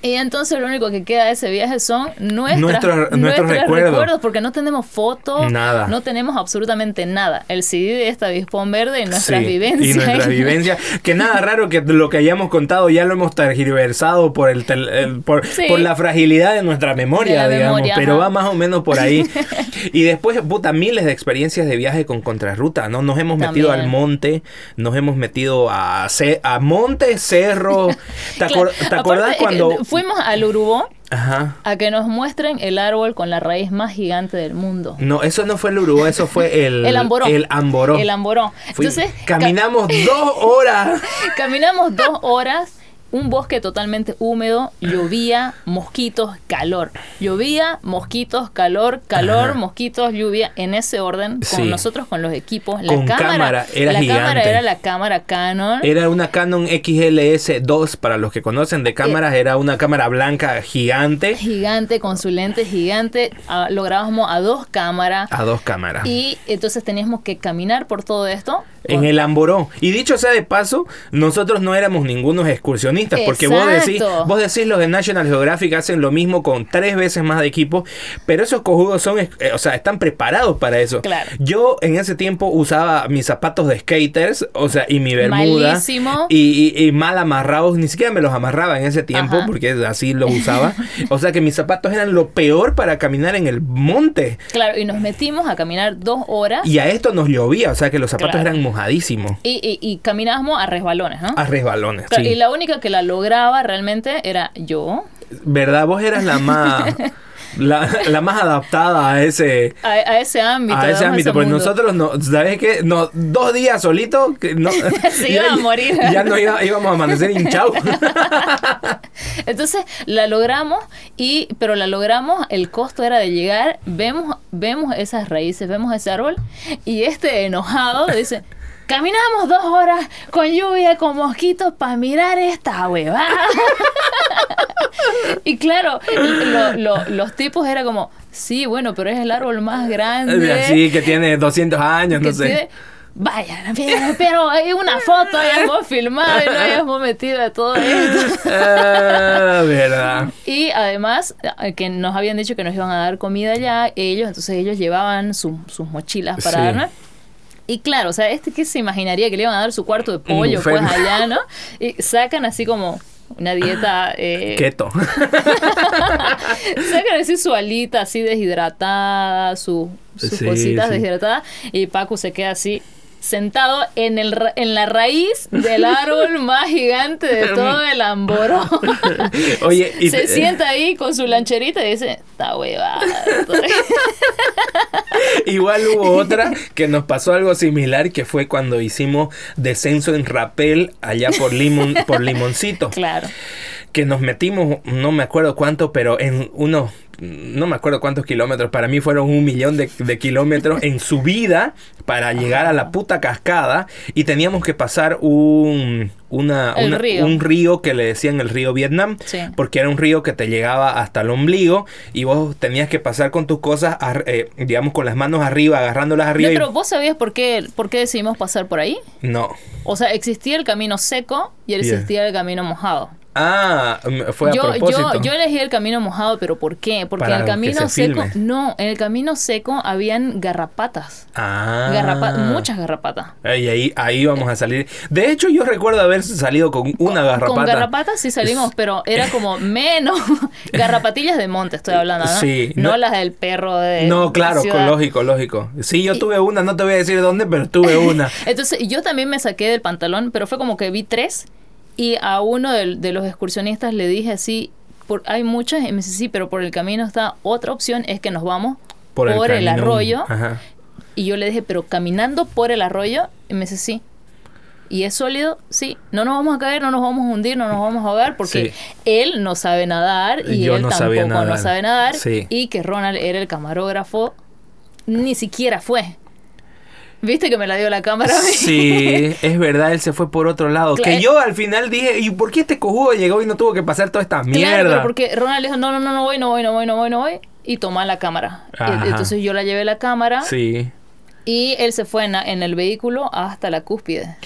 Y entonces lo único que queda de ese viaje son nuestras, Nuestros- nuestros nuestros recuerdos. porque no tenemos fotos, Nada. no tenemos absolutamente nada. El CD de esta avispón verde y nuestras Sí, vivencias. Y nuestras vivencias. Que nada raro que lo que hayamos contado ya lo hemos tergiversado por el, tel- el- por, Sí. por la fragilidad de nuestra memoria, De digamos. memoria, pero ajá. va más o menos por ahí. y después, puta, miles de experiencias de viaje con contrarruta, ¿no? Nos hemos metido al monte, nos hemos metido a, a monte, cerro. ¿Te, acor- Claro, te acordás aparte, eh, cuando.? Fuimos al Urubó Ajá. a que nos muestren el árbol con la raíz más gigante del mundo? No, eso no fue el Uruguay, eso fue el. El amboró. El amboró. El amboró. Fui- Entonces, caminamos dos horas. Caminamos dos horas, un bosque totalmente húmedo, llovía, mosquitos, calor. Llovía, mosquitos, calor, calor, Ajá. mosquitos, lluvia, en ese orden, con Sí. nosotros con los equipos. La Con cámara, era la cámara gigante. era la cámara Canon. Era una Canon XLS2, para los que conocen de cámaras, era una cámara blanca gigante Gigante, con su lente gigante. Lo grabábamos a dos cámaras. a dos cámaras. Y entonces teníamos que caminar por todo esto En el Amboró. Y dicho sea de paso, nosotros no éramos ningunos excursionistas, porque vos decís, vos decís los de National Geographic hacen lo mismo con tres veces más de equipo, pero esos cojudos son, eh, o sea, están preparados para eso. Claro. Yo en ese tiempo usaba mis zapatos de skaters, o sea, y mi bermuda. Y, mal amarrados, ni siquiera me los amarraba en ese tiempo, porque así los usaba. o sea que mis zapatos eran lo peor para caminar en el monte. Claro, y nos metimos a caminar dos horas. Y a esto nos llovía, o sea que los zapatos eran mojados y, y, caminábamos a resbalones, ¿no? A resbalones, Y la única que la lograba realmente era yo. ¿Verdad? Vos eras la más... La, más adaptada a ese a, ese ámbito a ese ámbito porque nosotros no sabes qué no dos días solitos que no. Se iba a morir. ya no íbamos a amanecer hinchados. Entonces la logramos y pero la logramos el costo era de llegar vemos vemos esas raíces vemos ese árbol y este enojado dice Caminamos dos horas con lluvia, con mosquitos, para mirar esta huevada. y claro, los tipos era como, sí, bueno, pero es el árbol más grande. Sí, que tiene 200 años, no sé. Vaya, pero, hay una foto, habíamos filmado y no habíamos metido de todo esto. Ah, verdad. Y además, eh, que nos habían dicho que nos iban a dar comida ya, ellos, entonces ellos llevaban sus mochilas para darnos. Y claro, o sea, este que se imaginaría que le iban a dar su cuarto de pollo, pues allá, ¿no? Y sacan así como una dieta... Eh, Keto. sacan así su alita así deshidratada, su, sus cositas deshidratadas, y Paco se queda así sentado en, el, en la raíz del árbol más gigante de todo el Amboró. Oye, se sienta ahí con su lancherita y dice, está huevada. Igual hubo otra que nos pasó algo similar que fue cuando hicimos descenso en rapel allá por por Limoncito. Claro. Que nos metimos, no me acuerdo cuánto, pero en unos no me acuerdo cuántos kilómetros, para mí fueron un millón de, kilómetros en subida para llegar a la puta cascada y teníamos que pasar un, una, río. un río que le decían el río Vietnam, porque era un río que te llegaba hasta el ombligo y vos tenías que pasar con tus cosas, eh, digamos, con las manos arriba, agarrándolas arriba. pero vos sabías por qué, por qué decidimos pasar por ahí? No. O sea, existía el camino seco y existía el camino mojado. Ah, fue a yo, propósito. Yo, yo elegí el camino mojado, pero ¿por qué? Porque en el camino seco, no, en el camino seco habían garrapatas. Ah. muchas garrapatas. Y ahí, ahí vamos a salir. De hecho, yo recuerdo haber salido con una garrapata. Con garrapatas sí salimos, pero era como menos. Garrapatillas de monte estoy hablando, ¿no? Sí. No, las del perro de. No, claro, lógico, lógico. Sí, yo tuve una, no te voy a decir dónde, pero tuve una. Entonces, yo también me saqué del pantalón, pero fue como que vi tres y a uno de, los excursionistas le dije así, por, hay muchas, y me dice, sí, pero por el camino está otra opción, es que nos vamos por, el, arroyo. Y yo le dije, pero caminando por el arroyo, y me dice, sí. ¿Y es sólido? Sí. No nos vamos a caer, no nos vamos a hundir, no nos vamos a ahogar, porque él no sabe nadar y él tampoco no sabe nadar. Y que Ronald era el camarógrafo, ni siquiera fue. ¿Viste que me la dio la cámara? Sí, es verdad, él se fue por otro lado. Que yo al final dije, ¿y por qué este cojudo llegó y no tuvo que pasar toda esta mierda? porque Ronald dijo, no, no, no, no voy, no voy, no voy, no voy, no voy. Y toma la cámara. Entonces yo la llevé la cámara. Sí. Y él se fue en, en, el vehículo hasta la cúspide.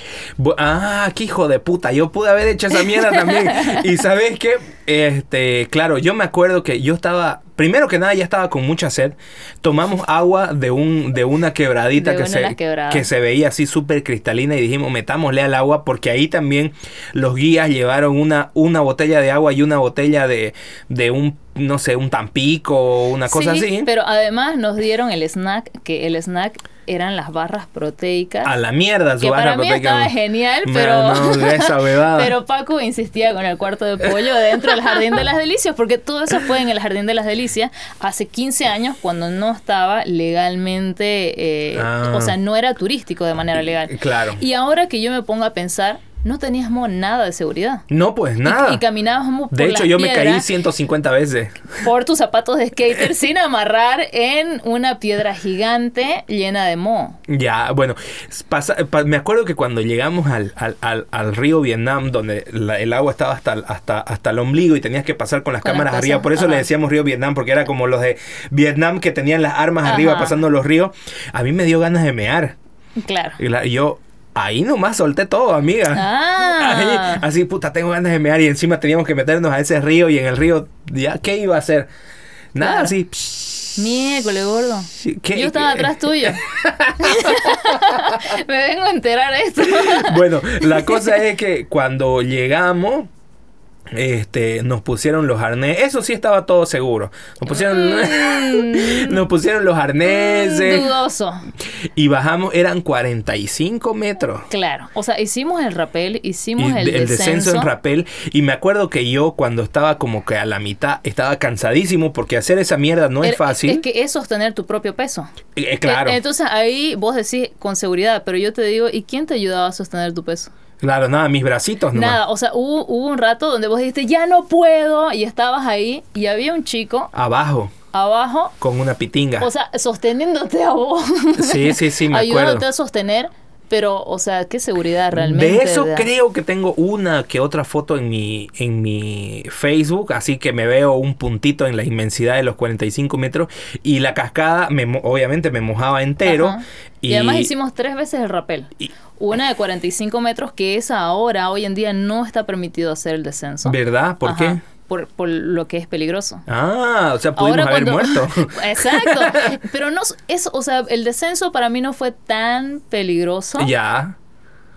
Ah, qué hijo de puta. Yo pude haber hecho esa mierda también. y sabes qué, este, claro, yo me acuerdo que yo estaba, primero que nada, ya estaba con mucha sed. Tomamos agua de un, de una quebradita que, se, que se veía así súper cristalina y dijimos, metámosle al agua porque ahí también los guías llevaron una, una botella de agua y una botella de, de un no sé, un tampico o una cosa sí, así. Pero además nos dieron el snack, que el snack eran las barras proteicas. A la mierda su que barra para mí estaba genial, pero pero Paco insistía con el cuarto de pollo dentro del Jardín de las Delicias, porque todo eso fue en el Jardín de las Delicias hace 15 años cuando no estaba legalmente, eh, o sea, no era turístico de manera legal. Claro. Y ahora que yo me pongo a pensar, no teníamos nada de seguridad. No, pues nada. Y, caminábamos por De hecho, yo me caí 150 veces. Por tus zapatos de skater sin amarrar en una piedra gigante llena de moho. Ya, bueno, me acuerdo que cuando llegamos al, al, al, río Vietnam, donde el agua estaba hasta, hasta, hasta el ombligo y tenías que pasar con las cámaras arriba, por eso le decíamos río Vietnam, porque era como los de Vietnam que tenían las armas arriba pasando los ríos, a mí me dio ganas de mear. Claro. Y yo Ahí nomás solté todo, amiga. Ah. así, puta, tengo ganas de mear y encima teníamos que meternos a ese río y en el río, ya, ¿qué iba a hacer? Nada, así. Miércoles, gordo. Yo estaba atrás tuyo. Me vengo a enterar de esto. bueno, la cosa es que cuando llegamos, este, nos pusieron los arneses. Eso sí estaba todo seguro. Nos pusieron, mm. nos pusieron los arneses. Mm, dudoso. Y bajamos, eran 45 metros. Claro. O sea, hicimos el rappel, hicimos el, el, descenso. en rappel. Y me acuerdo que yo, cuando estaba como que a la mitad, estaba cansadísimo porque hacer esa mierda no es fácil. Es que es sostener tu propio peso. Eh, claro. E, entonces ahí vos decís con seguridad, pero yo te digo, ¿y quién te ayudaba a sostener tu peso? Claro, nada, mis bracitos nomás. Nada, o sea, hubo, un rato donde vos dijiste, ya no puedo, y estabas ahí, y había un chico. Abajo. Abajo. Con una pitinga. O sea, sosteniéndote a vos. Sí, sí, sí, me acuerdo. Ayudándote a sostener, pero, o sea, qué seguridad realmente. De eso creo que tengo una que otra foto en mi, en mi Facebook, así que me veo un puntito en la inmensidad de los 45 metros, y la cascada, me, obviamente, me mojaba entero. Y, además hicimos tres veces el rappel. Una de 45 metros que esa ahora, hoy en día, no está permitido hacer el descenso. ¿Verdad? ¿Por qué? Por, por, lo que es peligroso. Ah, o sea, pudimos haber muerto. Exacto. Pero no es, o sea, el descenso para mí no fue tan peligroso. Ya.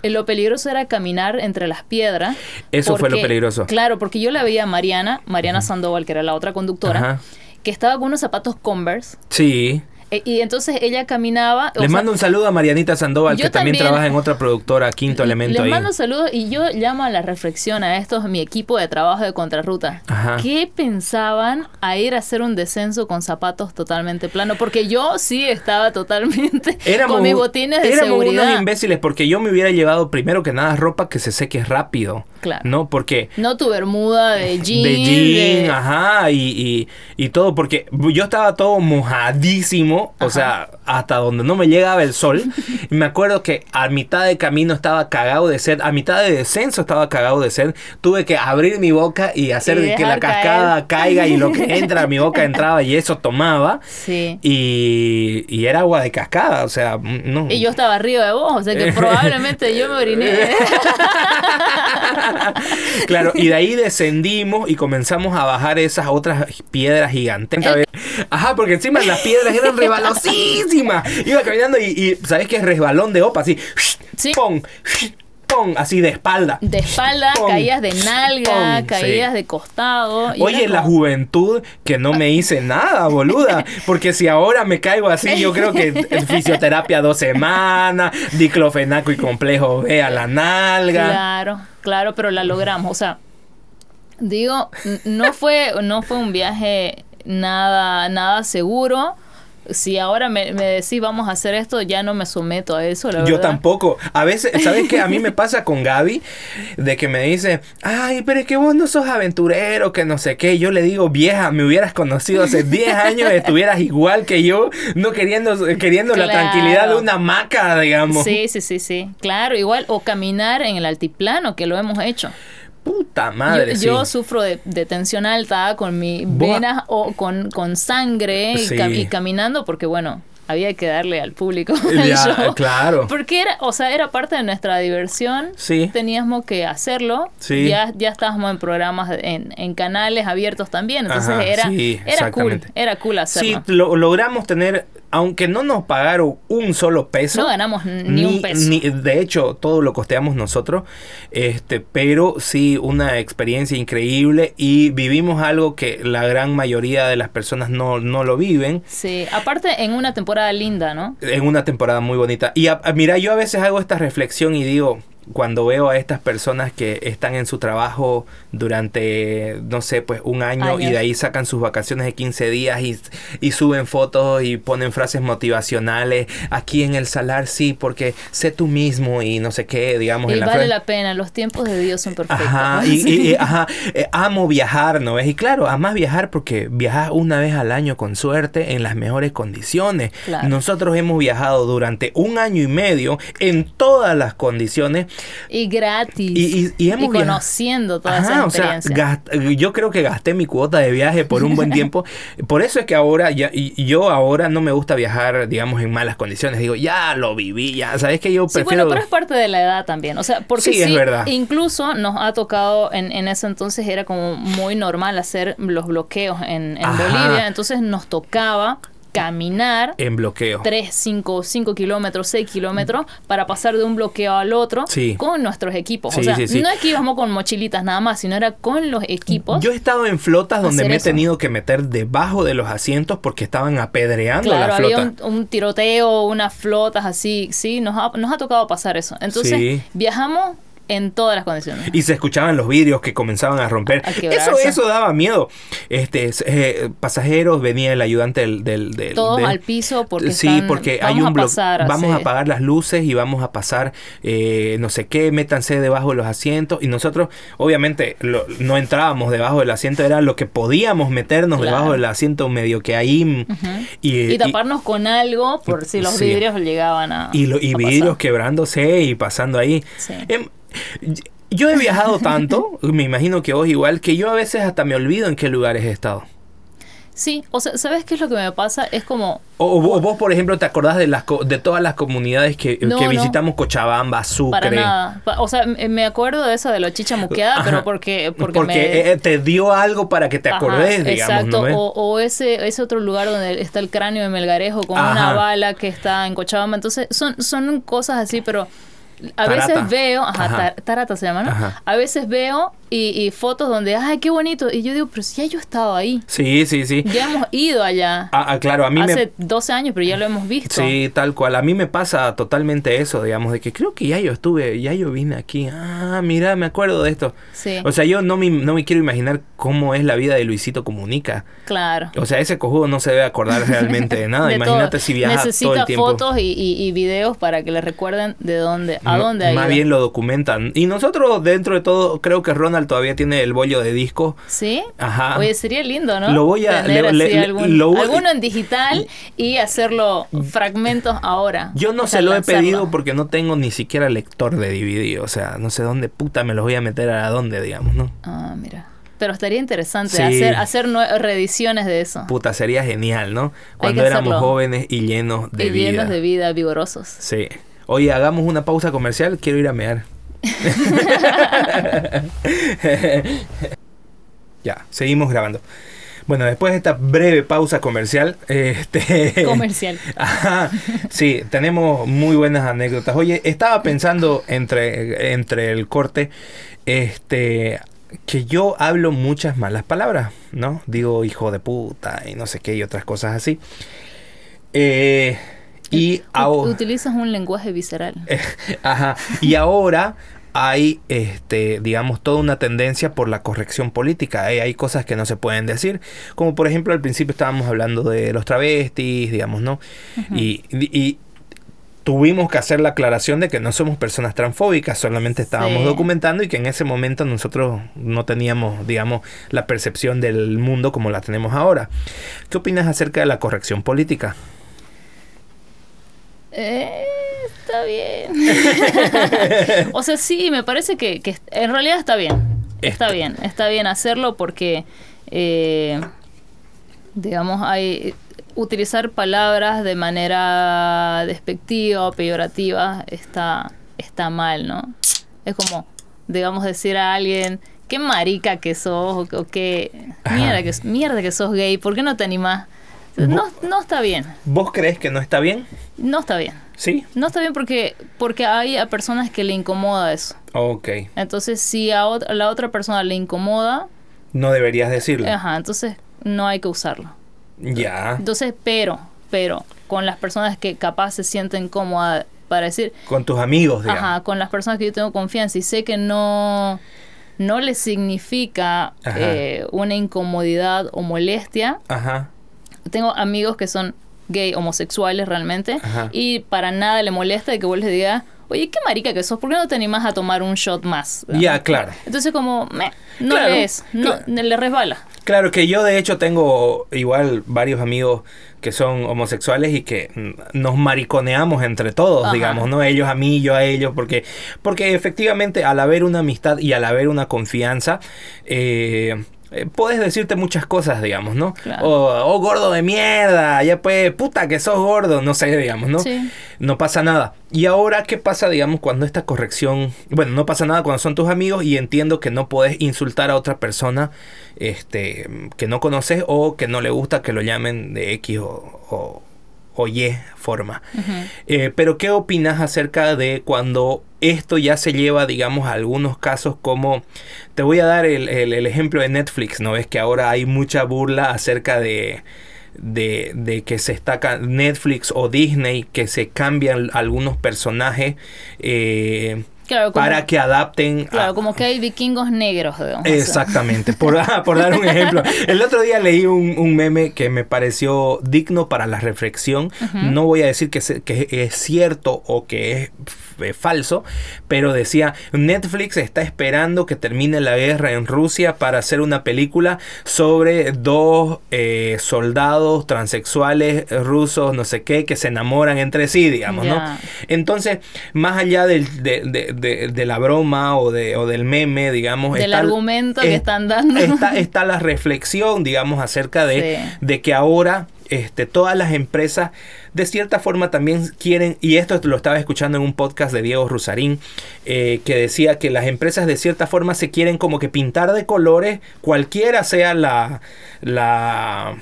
Eh, lo peligroso era caminar entre las piedras. Eso fue lo peligroso. Claro, porque yo la veía a Mariana, Mariana Sandoval, que era la otra conductora, que estaba con unos zapatos Converse. Sí. Eh, y entonces ella caminaba. Le mando un saludo a Marianita Sandoval, que también, trabaja en otra productora, Quinto Elemento. Le mando un saludo y yo llamo a la reflexión a estos, mi equipo de trabajo de Contrarruta. ¿Qué pensaban a ir a hacer un descenso con zapatos totalmente planos? Porque yo sí estaba totalmente con mis botines de éramos seguridad. unos imbéciles porque yo me hubiera llevado primero que nada ropa que se seque rápido. Claro. ¿No? Porque... No tu bermuda de jean. De jean, ajá, y, y, y todo, porque yo estaba todo mojadísimo o sea, hasta donde no me llegaba el sol. Y me acuerdo que a mitad de camino estaba cagado de sed, a mitad de descenso estaba cagado de sed. Tuve que abrir mi boca y hacer que la cascada caiga y lo que entra a mi boca entraba y eso tomaba. Sí. Y, y era agua de cascada, o sea, no. Y yo estaba arriba de vos, o sea que probablemente yo me oriné. claro, y de ahí descendimos y comenzamos a bajar esas otras piedras gigantes. Ajá, porque encima las piedras eran Iba caminando y, y ¿sabes qué es resbalón de opa? Así, sí. ¡pum! ¡pum! Así de espalda. De espalda, caídas de nalga, caídas de costado. Oye, la juventud que no me hice nada, boluda. Porque si ahora me caigo así, yo creo que fisioterapia dos semanas, diclofenaco y complejo B a la nalga. Claro, claro, pero la logramos. O sea, digo, no fue, no fue un viaje nada, nada seguro. Si ahora me, decís vamos a hacer esto, ya no me someto a eso, Yo tampoco. A veces, ¿sabes qué? A mí me pasa con Gaby, de que me dice, ay, pero es que vos no sos aventurero, que no sé qué. Yo le digo, vieja, me hubieras conocido hace 10 años, estuvieras igual que yo, no queriendo, queriendo la tranquilidad de una maca, digamos. Sí, sí, sí, sí. Claro, igual, o caminar en el altiplano, que lo hemos hecho. Puta madre. Yo, sufro de, tensión alta con mi venas o con, con sangre y, caminando porque, bueno, había que darle al público el show. Claro. Porque era, o sea, era parte de nuestra diversión. Sí. Teníamos que hacerlo. Sí. Ya, ya estábamos en programas, en, en canales abiertos también. Entonces era, era cool. Era cool hacerlo. Sí, lo, logramos tener aunque no nos pagaron un solo peso. No ganamos ni, un peso. de hecho, todo lo costeamos nosotros. Este, pero sí, una experiencia increíble y vivimos algo que la gran mayoría de las personas no, no lo viven. Sí, aparte en una temporada linda, ¿no? En una temporada muy bonita. Y mira, yo a veces hago esta reflexión y digo, cuando veo a estas personas que están en su trabajo durante, no sé, pues un año y de ahí sacan sus vacaciones de 15 días y, y, suben fotos y ponen frases motivacionales, aquí en el salar sí, porque sé tú mismo y no sé qué, digamos. Y en vale la, pena, los tiempos de Dios son perfectos. Ajá, y, ajá, eh, amo viajar, ¿no ves? Y claro, amas viajar porque viajas una vez al año con suerte en las mejores condiciones. Nosotros hemos viajado durante un año y medio en todas las condiciones y gratis. Y, y, y, conociendo toda esa experiencia. yo creo que gasté mi cuota de viaje por un buen tiempo. por eso es que ahora ahora, ya, y yo ahora no me gusta viajar, digamos, en malas condiciones. Digo, ya lo viví, ya. Sabes que yo prefiero. Sí, bueno, pero es parte de la edad también. O sea, porque sí, es verdad. incluso nos ha tocado, en, en ese entonces era como muy normal hacer los bloqueos en, en Bolivia. Entonces nos tocaba caminar en bloqueo 3, 5, 5 kilómetros, 6 kilómetros para pasar de un bloqueo al otro con nuestros equipos. o sea, no es que íbamos con mochilitas nada más, sino era con los equipos. Yo he estado en flotas donde me he tenido que meter debajo de los asientos porque estaban apedreando la flota. Había un, tiroteo, unas flotas así, sí, nos ha, nos ha tocado pasar eso. Entonces, viajamos en todas las condiciones. Y se escuchaban los vidrios que comenzaban a romper. eso, eso daba miedo. Este, eh, pasajeros, venía el ayudante del... del, Todos al piso porque Sí, porque hay un bloque. Vamos a apagar las luces y vamos a pasar eh, no sé qué, métanse debajo de los asientos. Y nosotros, obviamente, no entrábamos debajo del asiento, era lo que podíamos meternos debajo del asiento medio que ahí. y, taparnos con algo por si los vidrios llegaban a... Y, y vidrios quebrándose y pasando ahí. Em, yo he viajado tanto, me imagino que vos igual, que yo a veces hasta me olvido en qué lugares he estado. Sí, o sea, ¿sabes qué es lo que me pasa? Es como... O, vos, por ejemplo, ¿te acordás de las de todas las comunidades que, visitamos? Cochabamba, Sucre. Para nada. O sea, me acuerdo de eso de los chichamuqueada, pero porque... Porque, porque eh, te dio algo para que te acordes, digamos. Exacto. O, ese, ese otro lugar donde está el cráneo de Melgarejo con una bala que está en Cochabamba. Entonces, son, son cosas así, pero a veces veo, ajá, Tarata se llama, ¿no? A veces veo y, fotos donde, ay, qué bonito. Y yo digo, pero si ya yo he estado ahí. Sí, sí, sí. Ya hemos ido allá. Ah, ah claro, a mí Hace 12 años, pero ya lo hemos visto. Sí, tal cual. A mí me pasa totalmente eso, digamos, de que creo que ya yo estuve, ya yo vine aquí. Ah, mira, me acuerdo de esto. Sí. O sea, yo no me, no me quiero imaginar cómo es la vida de Luisito Comunica. Claro. O sea, ese cojudo no se debe acordar realmente de nada. Imagínate si viaja Necesita todo el tiempo. fotos y, y, videos para que le recuerden de dónde, a dónde ha Más bien lo documentan. Y nosotros, dentro de todo, creo que Ronald todavía tiene el bollo de disco. ¿Sí? Ajá. Oye, sería lindo, ¿no? Lo voy a... alguno en digital y hacerlo fragmentos ahora. Yo no se lo he pedido porque no tengo ni siquiera lector de DVD. O sea, no sé dónde puta me los voy a meter a dónde, digamos, ¿no? Ah, mira. Pero estaría interesante hacer, hacer reediciones de eso. Puta, sería genial, ¿no? Cuando éramos jóvenes y llenos de vida. Y llenos de vida, vigorosos. Sí. Oye, hagamos una pausa comercial, quiero ir a mear. ya, seguimos grabando. Bueno, después de esta breve pausa comercial, este... Comercial. sí, tenemos muy buenas anécdotas. Oye, estaba pensando entre, entre el corte, este, que yo hablo muchas malas palabras, ¿no? Digo hijo de puta y no sé qué y otras cosas así. Eh, y ahora, utilizas un lenguaje visceral. Ajá. Y ahora hay, este, digamos, toda una tendencia por la corrección política. Hay, cosas que no se pueden decir, como por ejemplo al principio estábamos hablando de los travestis, digamos, ¿no? y, tuvimos que hacer la aclaración de que no somos personas transfóbicas, solamente estábamos documentando y que en ese momento nosotros no teníamos, digamos, la percepción del mundo como la tenemos ahora. ¿Qué opinas acerca de la corrección política? Eh está bien. o sea, sí, me parece que, en realidad está bien. Está bien, está bien hacerlo porque, eh, digamos, hay utilizar palabras de manera despectiva o peyorativa está, está mal, ¿no? Es como, digamos, decir a alguien, qué marica que sos, o, qué mierda que, mierda que sos gay, ¿por qué no te animás? No, no está bien. ¿Vos crees que no está bien? No está bien. ¿Sí? No está bien porque, porque hay a personas que le incomoda eso. Ok. Entonces, si a, la otra persona le incomoda... No deberías decirlo. Ajá, entonces no hay que usarlo. Ya. Entonces, pero, pero, con las personas que capaz se sienten cómodas para decir... Con tus amigos, digamos. Ajá, con las personas que yo tengo confianza y sé que no no les significa eh, una incomodidad o molestia. Ajá. Tengo amigos que son gay, homosexuales realmente, y para nada le molesta de que vos les digas, oye, qué marica que sos, ¿por qué no te animas a tomar un shot más? Ya, claro. Entonces como, no le es, no, le resbala. Claro que yo de hecho tengo igual varios amigos que son homosexuales y que nos mariconeamos entre todos, digamos, ¿no? Ellos a mí, yo a ellos, porque, porque efectivamente al haber una amistad y al haber una confianza, eh, eh, puedes decirte muchas cosas, digamos, ¿no? O, oh, gordo de mierda, ya pues, puta que sos gordo, no sé, digamos, ¿no? Sí. No pasa nada. Y ahora, ¿qué pasa, digamos, cuando esta corrección, bueno, no pasa nada cuando son tus amigos y entiendo que no puedes insultar a otra persona este, que no conoces o que no le gusta que lo llamen de X o o Y forma. Eh, pero ¿qué opinas acerca de cuando esto ya se lleva, digamos, a algunos casos como, te voy a dar el, ejemplo de Netflix, ¿no? ves que ahora hay mucha burla acerca de... De, que se está Netflix o Disney que se cambian algunos personajes eh, para que adapten. Claro, como que hay vikingos negros. Exactamente, por, ah, por, dar un ejemplo. El otro día leí un, meme que me pareció digno para la reflexión. No voy a decir que, que es cierto o que es eh, falso, pero decía, Netflix está esperando que termine la guerra en Rusia para hacer una película sobre dos eh, soldados transexuales rusos, no sé qué, que se enamoran entre sí, digamos, ¿no? Entonces, más allá del, de, la broma o, de, o del meme, digamos... Del argumento que están dando. Está, está la reflexión, digamos, acerca de, de que ahora este, todas las empresas de cierta forma también quieren, y esto lo estaba escuchando en un podcast de Diego Rusarín, eh, que decía que las empresas de cierta forma se quieren como que pintar de colores, cualquiera sea la, la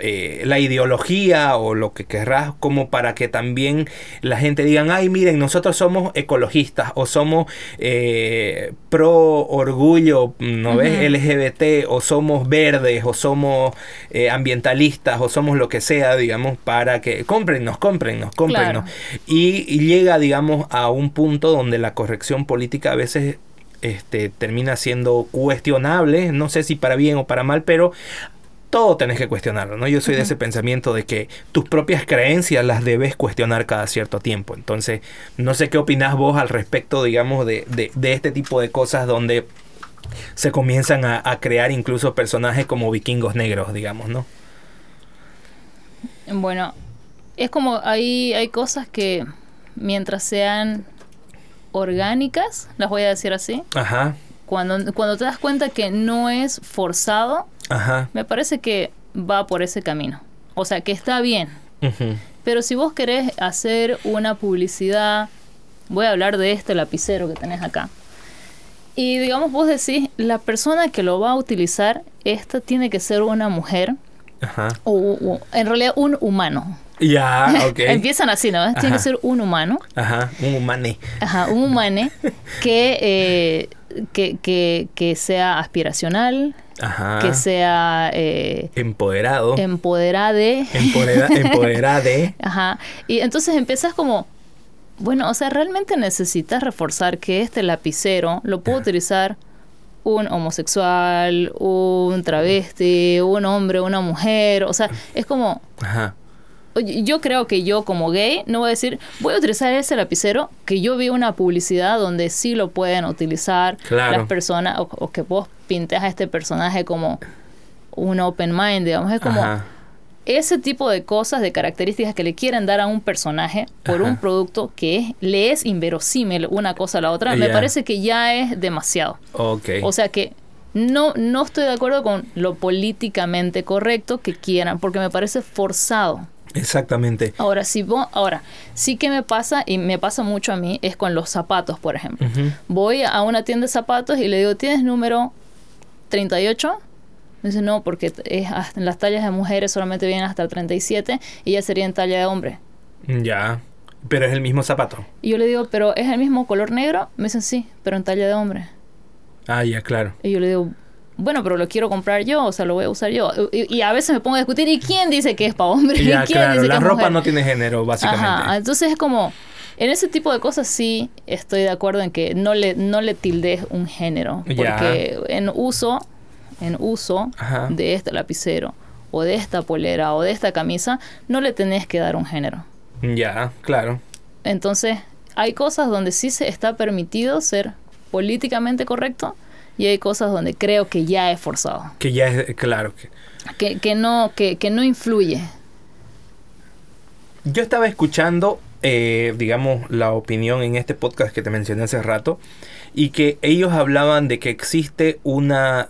eh, la ideología o lo que querrás como para que también la gente digan, ay miren, nosotros somos ecologistas o somos eh, pro orgullo, ¿no ves? LGBT o somos verdes o somos eh, ambientalistas o somos lo que sea, digamos, para que cómprennos, cómprennos, cómprennos. Y, y llega, digamos, a un punto donde la corrección política a veces este, termina siendo cuestionable, no sé si para bien o para mal, pero todo tenés que cuestionarlo, ¿no? Yo soy de ese pensamiento de que tus propias creencias las debes cuestionar cada cierto tiempo. Entonces, no sé qué opinás vos al respecto, digamos, de, este tipo de cosas donde se comienzan a, crear incluso personajes como vikingos negros, digamos, ¿no? Bueno, es como hay, hay cosas que mientras sean orgánicas, las voy a decir así. Ajá. Cuando, cuando te das cuenta que no es forzado, me parece que va por ese camino. O sea, que está bien. Pero si vos querés hacer una publicidad, voy a hablar de este lapicero que tenés acá. Y digamos, vos decís, la persona que lo va a utilizar, esta tiene que ser una mujer. O, en realidad un humano. Ya, ok. Empiezan así, ¿no? Tiene que ser un humano. Ajá, un humane. Ajá, un humane que, eh, que, que, que sea aspiracional, que sea eh, empoderado. Empoderade. empoderade. Ajá. Y entonces empiezas como, bueno, o sea, realmente necesitas reforzar que este lapicero lo puede utilizar un homosexual, un travesti, un hombre, una mujer, o sea, es como... Ajá yo creo que yo como gay no voy a decir, voy a utilizar ese lapicero, que yo vi una publicidad donde sí lo pueden utilizar las personas, o, que vos pintes a este personaje como un open mind, digamos, es como ese tipo de cosas, de características que le quieren dar a un personaje por un producto que le es inverosímil una cosa a la otra, me parece que ya es demasiado. O sea que no, no estoy de acuerdo con lo políticamente correcto que quieran, porque me parece forzado. Exactamente. Ahora, si vos, ahora, sí que me pasa, y me pasa mucho a mí, es con los zapatos, por ejemplo. Voy a una tienda de zapatos y le digo, ¿tienes número 38? Me dice, no, porque es, en las tallas de mujeres solamente vienen hasta el 37 y ya sería en talla de hombre. Ya, pero es el mismo zapato. Y yo le digo, ¿pero es el mismo color negro? Me dicen, sí, pero en talla de hombre. Ah, ya, claro. Y yo le digo, bueno, pero lo quiero comprar yo, o sea, lo voy a usar yo. Y, a veces me pongo a discutir, ¿y quién dice que es para hombre? Ya, quién claro, la ropa no tiene género, básicamente. Ajá, entonces es como, en ese tipo de cosas sí estoy de acuerdo en que no le, no le tildes un género, porque en uso, en uso de este lapicero, o de esta polera, o de esta camisa, no le tenés que dar un género. Ya, claro. Entonces, hay cosas donde sí se está permitido ser políticamente correcto, y hay cosas donde creo que ya es forzado. Que ya es, claro. Que, que, no, que, que no influye. Yo estaba escuchando, eh, digamos, la opinión en este podcast que te mencioné hace rato, y que ellos hablaban de que existe una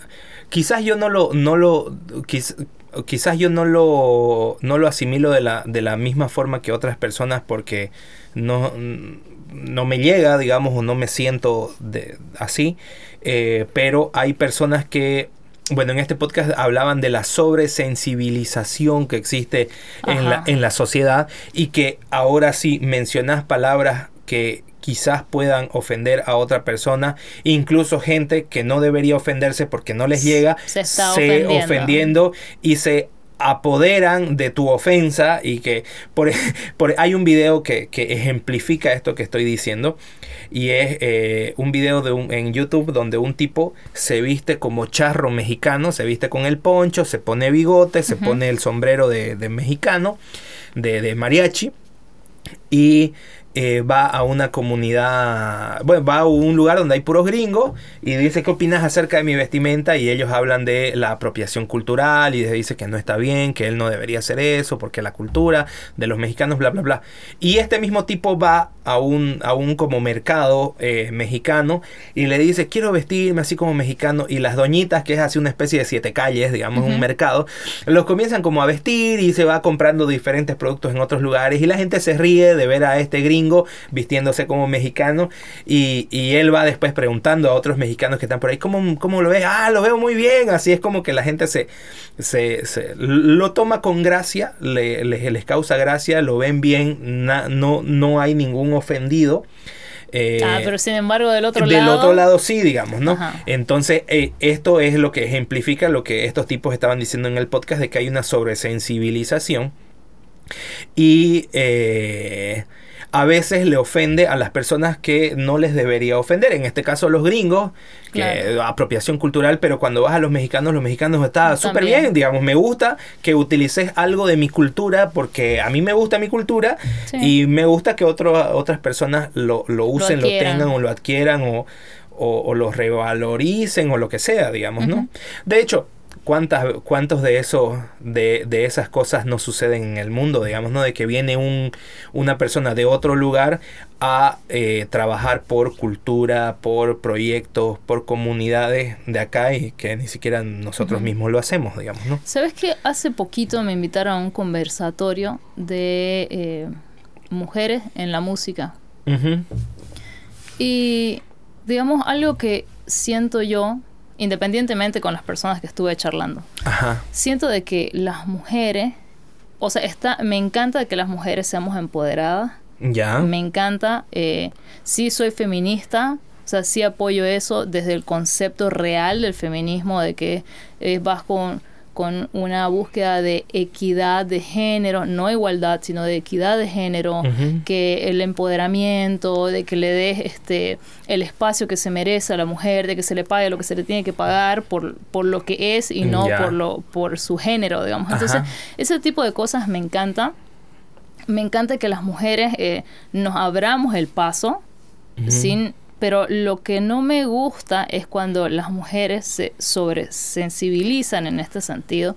quizás yo no lo, no lo, quizás yo no lo, no lo asimilo de la, de la misma forma que otras personas porque no, no me llega, digamos, o no me siento de, así, eh, pero hay personas que bueno, en este podcast hablaban de la sobresensibilización que existe en la, en la, sociedad y que ahora sí mencionas palabras que quizás puedan ofender a otra persona, incluso gente que no debería ofenderse porque no les llega, se está ofendiendo. y se apoderan de tu ofensa y que por, por hay un video que, que, ejemplifica esto que estoy diciendo y es eh, un video de un, en YouTube donde un tipo se viste como charro mexicano, se viste con el poncho, se pone bigote, se pone el sombrero de, de mexicano, de, de mariachi y eh, va a una comunidad, bueno, va a un lugar donde hay puros gringos y dice, ¿qué opinas acerca de mi vestimenta? Y ellos hablan de la apropiación cultural y dice que no está bien, que él no debería hacer eso, porque la cultura de los mexicanos, bla, bla, bla. Y este mismo tipo va a un, a un como mercado eh, mexicano y le dice, quiero vestirme así como mexicano. Y las doñitas, que es así una especie de siete calles, digamos, un mercado, los comienzan como a vestir y se va comprando diferentes productos en otros lugares y la gente se ríe de ver a este gringo vistiéndose como mexicano y, él va después preguntando a otros mexicanos que están por ahí, ¿cómo, cómo lo ves? Ah, lo veo muy bien. Así es como que la gente se, se, lo toma con gracia, le, les, causa gracia, lo ven bien, no, no hay ningún ofendido. Eh, ah, pero sin embargo del otro lado. Del otro lado sí, digamos, ¿no? Entonces, eh, esto es lo que ejemplifica lo que estos tipos estaban diciendo en el podcast de que hay una sobresensibilización. Y eh, a veces le ofende a las personas que no les debería ofender. En este caso los gringos, que apropiación cultural, pero cuando vas a los mexicanos, los mexicanos está súper bien, digamos, me gusta que utilices algo de mi cultura porque a mí me gusta mi cultura y me gusta que otras personas lo, usen, lo, tengan o lo adquieran o, o, lo revaloricen o lo que sea, digamos, ¿no? De hecho, ¿Cuántas, ¿Cuántos de esos, de, de, esas cosas no suceden en el mundo? Digamos, ¿no? De que viene un, una persona de otro lugar a eh, trabajar por cultura, por proyectos, por comunidades de acá y que ni siquiera nosotros mismos lo hacemos, digamos, ¿no? ¿Sabes que hace poquito me invitaron a un conversatorio de eh, mujeres en la música? Y, digamos, algo que siento yo independientemente con las personas que estuve charlando. Siento de que las mujeres, o sea, está, me encanta que las mujeres seamos empoderadas. Ya. Me encanta. Eh, sí soy feminista, o sea, sí apoyo eso desde el concepto real del feminismo, de que eh, vas con con una búsqueda de equidad de género, no igualdad, sino de equidad de género, que el empoderamiento, de que le des este el espacio que se merece a la mujer, de que se le pague lo que se le tiene que pagar por, por lo que es y no por lo por su género, digamos. Entonces, ese tipo de cosas me encanta. Me encanta que las mujeres eh, nos abramos el paso sin pero lo que no me gusta es cuando las mujeres se sobresensibilizan en este sentido.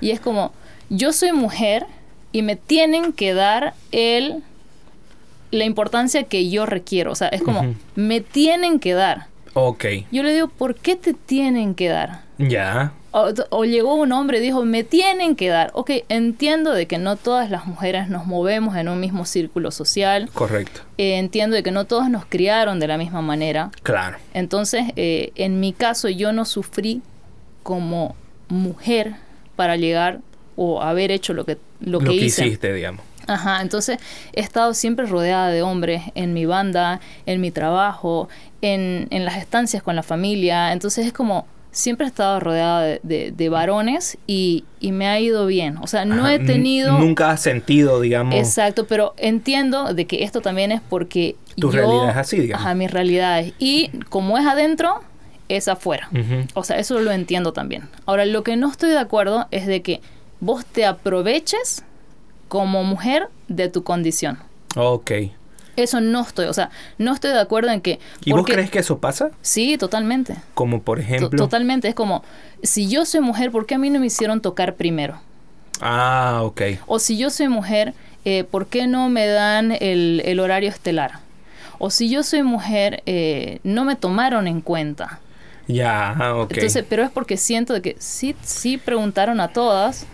Y es como, yo soy mujer y me tienen que dar el la importancia que yo requiero. O sea, es como, me tienen que dar. Ok. Yo le digo, ¿por qué te tienen que dar? Ya. O, llegó un hombre y dijo, me tienen que dar. Ok, entiendo de que no todas las mujeres nos movemos en un mismo círculo social. Correcto. Eh, entiendo de que no todas nos criaron de la misma manera. Claro. Entonces, eh, en mi caso, yo no sufrí como mujer para llegar o haber hecho lo que, lo, lo que, hiciste, digamos. Ajá, entonces he estado siempre rodeada de hombres en mi banda, en mi trabajo, en, en las estancias con la familia. Entonces es como siempre he estado rodeada de, varones y, me ha ido bien. O sea, no he tenido... Nunca has sentido, digamos... Exacto, pero entiendo de que esto también es porque... Tu realidad es así, digamos. Ajá, mis realidades. Y como es adentro, es afuera. O sea, eso lo entiendo también. Ahora, lo que no estoy de acuerdo es de que vos te aproveches como mujer de tu condición. Ok. Eso no estoy, o sea, no estoy de acuerdo en que... ¿Y vos crees que eso pasa? Sí, totalmente. Como por ejemplo... totalmente, es como, si yo soy mujer, ¿por qué a mí no me hicieron tocar primero? Ah, ok. O si yo soy mujer, eh, ¿por qué no me dan el, horario estelar? O si yo soy mujer, eh, no me tomaron en cuenta. Ya, ok. Entonces, pero es porque siento de que sí, sí preguntaron a todas,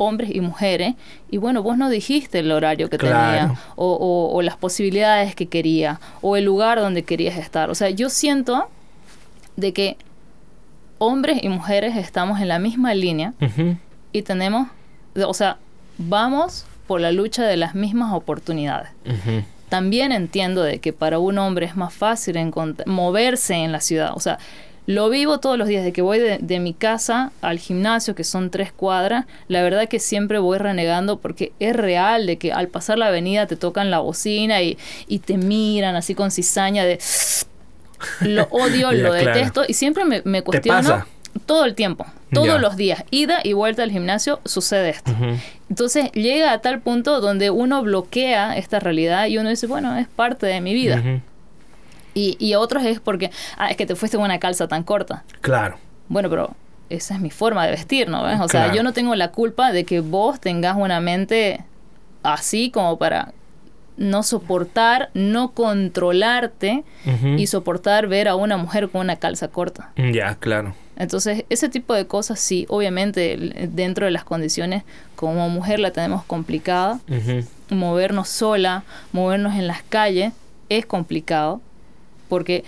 hombres y mujeres, y bueno, vos no dijiste el horario que tenía, o, o, las posibilidades que quería, o el lugar donde querías estar. O sea, yo siento de que hombres y mujeres estamos en la misma línea y tenemos, o sea, vamos por la lucha de las mismas oportunidades. También entiendo de que para un hombre es más fácil moverse en la ciudad. O sea, lo vivo todos los días, de que voy de, mi casa al gimnasio, que son tres cuadras, la verdad que siempre voy renegando porque es real de que al pasar la avenida te tocan la bocina y, y te miran así con cizaña de lo odio, lo detesto y siempre me, me cuestiono todo el tiempo, todos los días, ida y vuelta al gimnasio sucede esto. Entonces llega a tal punto donde uno bloquea esta realidad y uno dice, bueno, es parte de mi vida. Y, y otros es porque, ah, es que te fuiste con una calza tan corta. Claro. Bueno, pero esa es mi forma de vestir, ¿no? O sea, yo no tengo la culpa de que vos tengas una mente así como para no soportar, no controlarte y soportar ver a una mujer con una calza corta. Ya, claro. Entonces, ese tipo de cosas sí, obviamente dentro de las condiciones como mujer la tenemos complicada. Movernos sola, movernos en las calles es complicado porque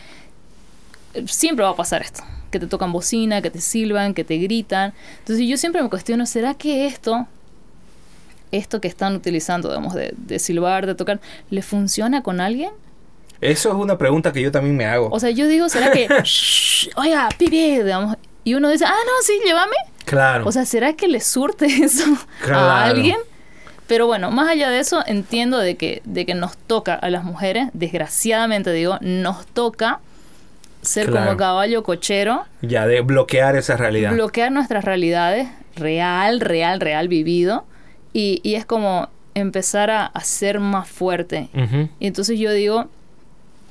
siempre va a pasar esto, que te tocan bocina, que te silban, que te gritan. Entonces yo siempre me cuestiono, ¿será que esto esto que están utilizando, digamos, de, de silbar, de tocar, ¿le funciona con alguien? Eso es una pregunta que yo también me hago. O sea, yo digo, ¿será que, oiga, pibe, digamos, y uno dice, ah, no, sí, llévame? Claro. O sea, ¿será que le surte eso a alguien? Pero bueno, más allá de eso, entiendo de que, de que nos toca a las mujeres, desgraciadamente digo, nos toca ser como caballo cochero. Ya, de bloquear esa realidad. Bloquear nuestras realidades, real, real, real vivido. Y, y es como empezar a, ser más fuerte. Y entonces yo digo,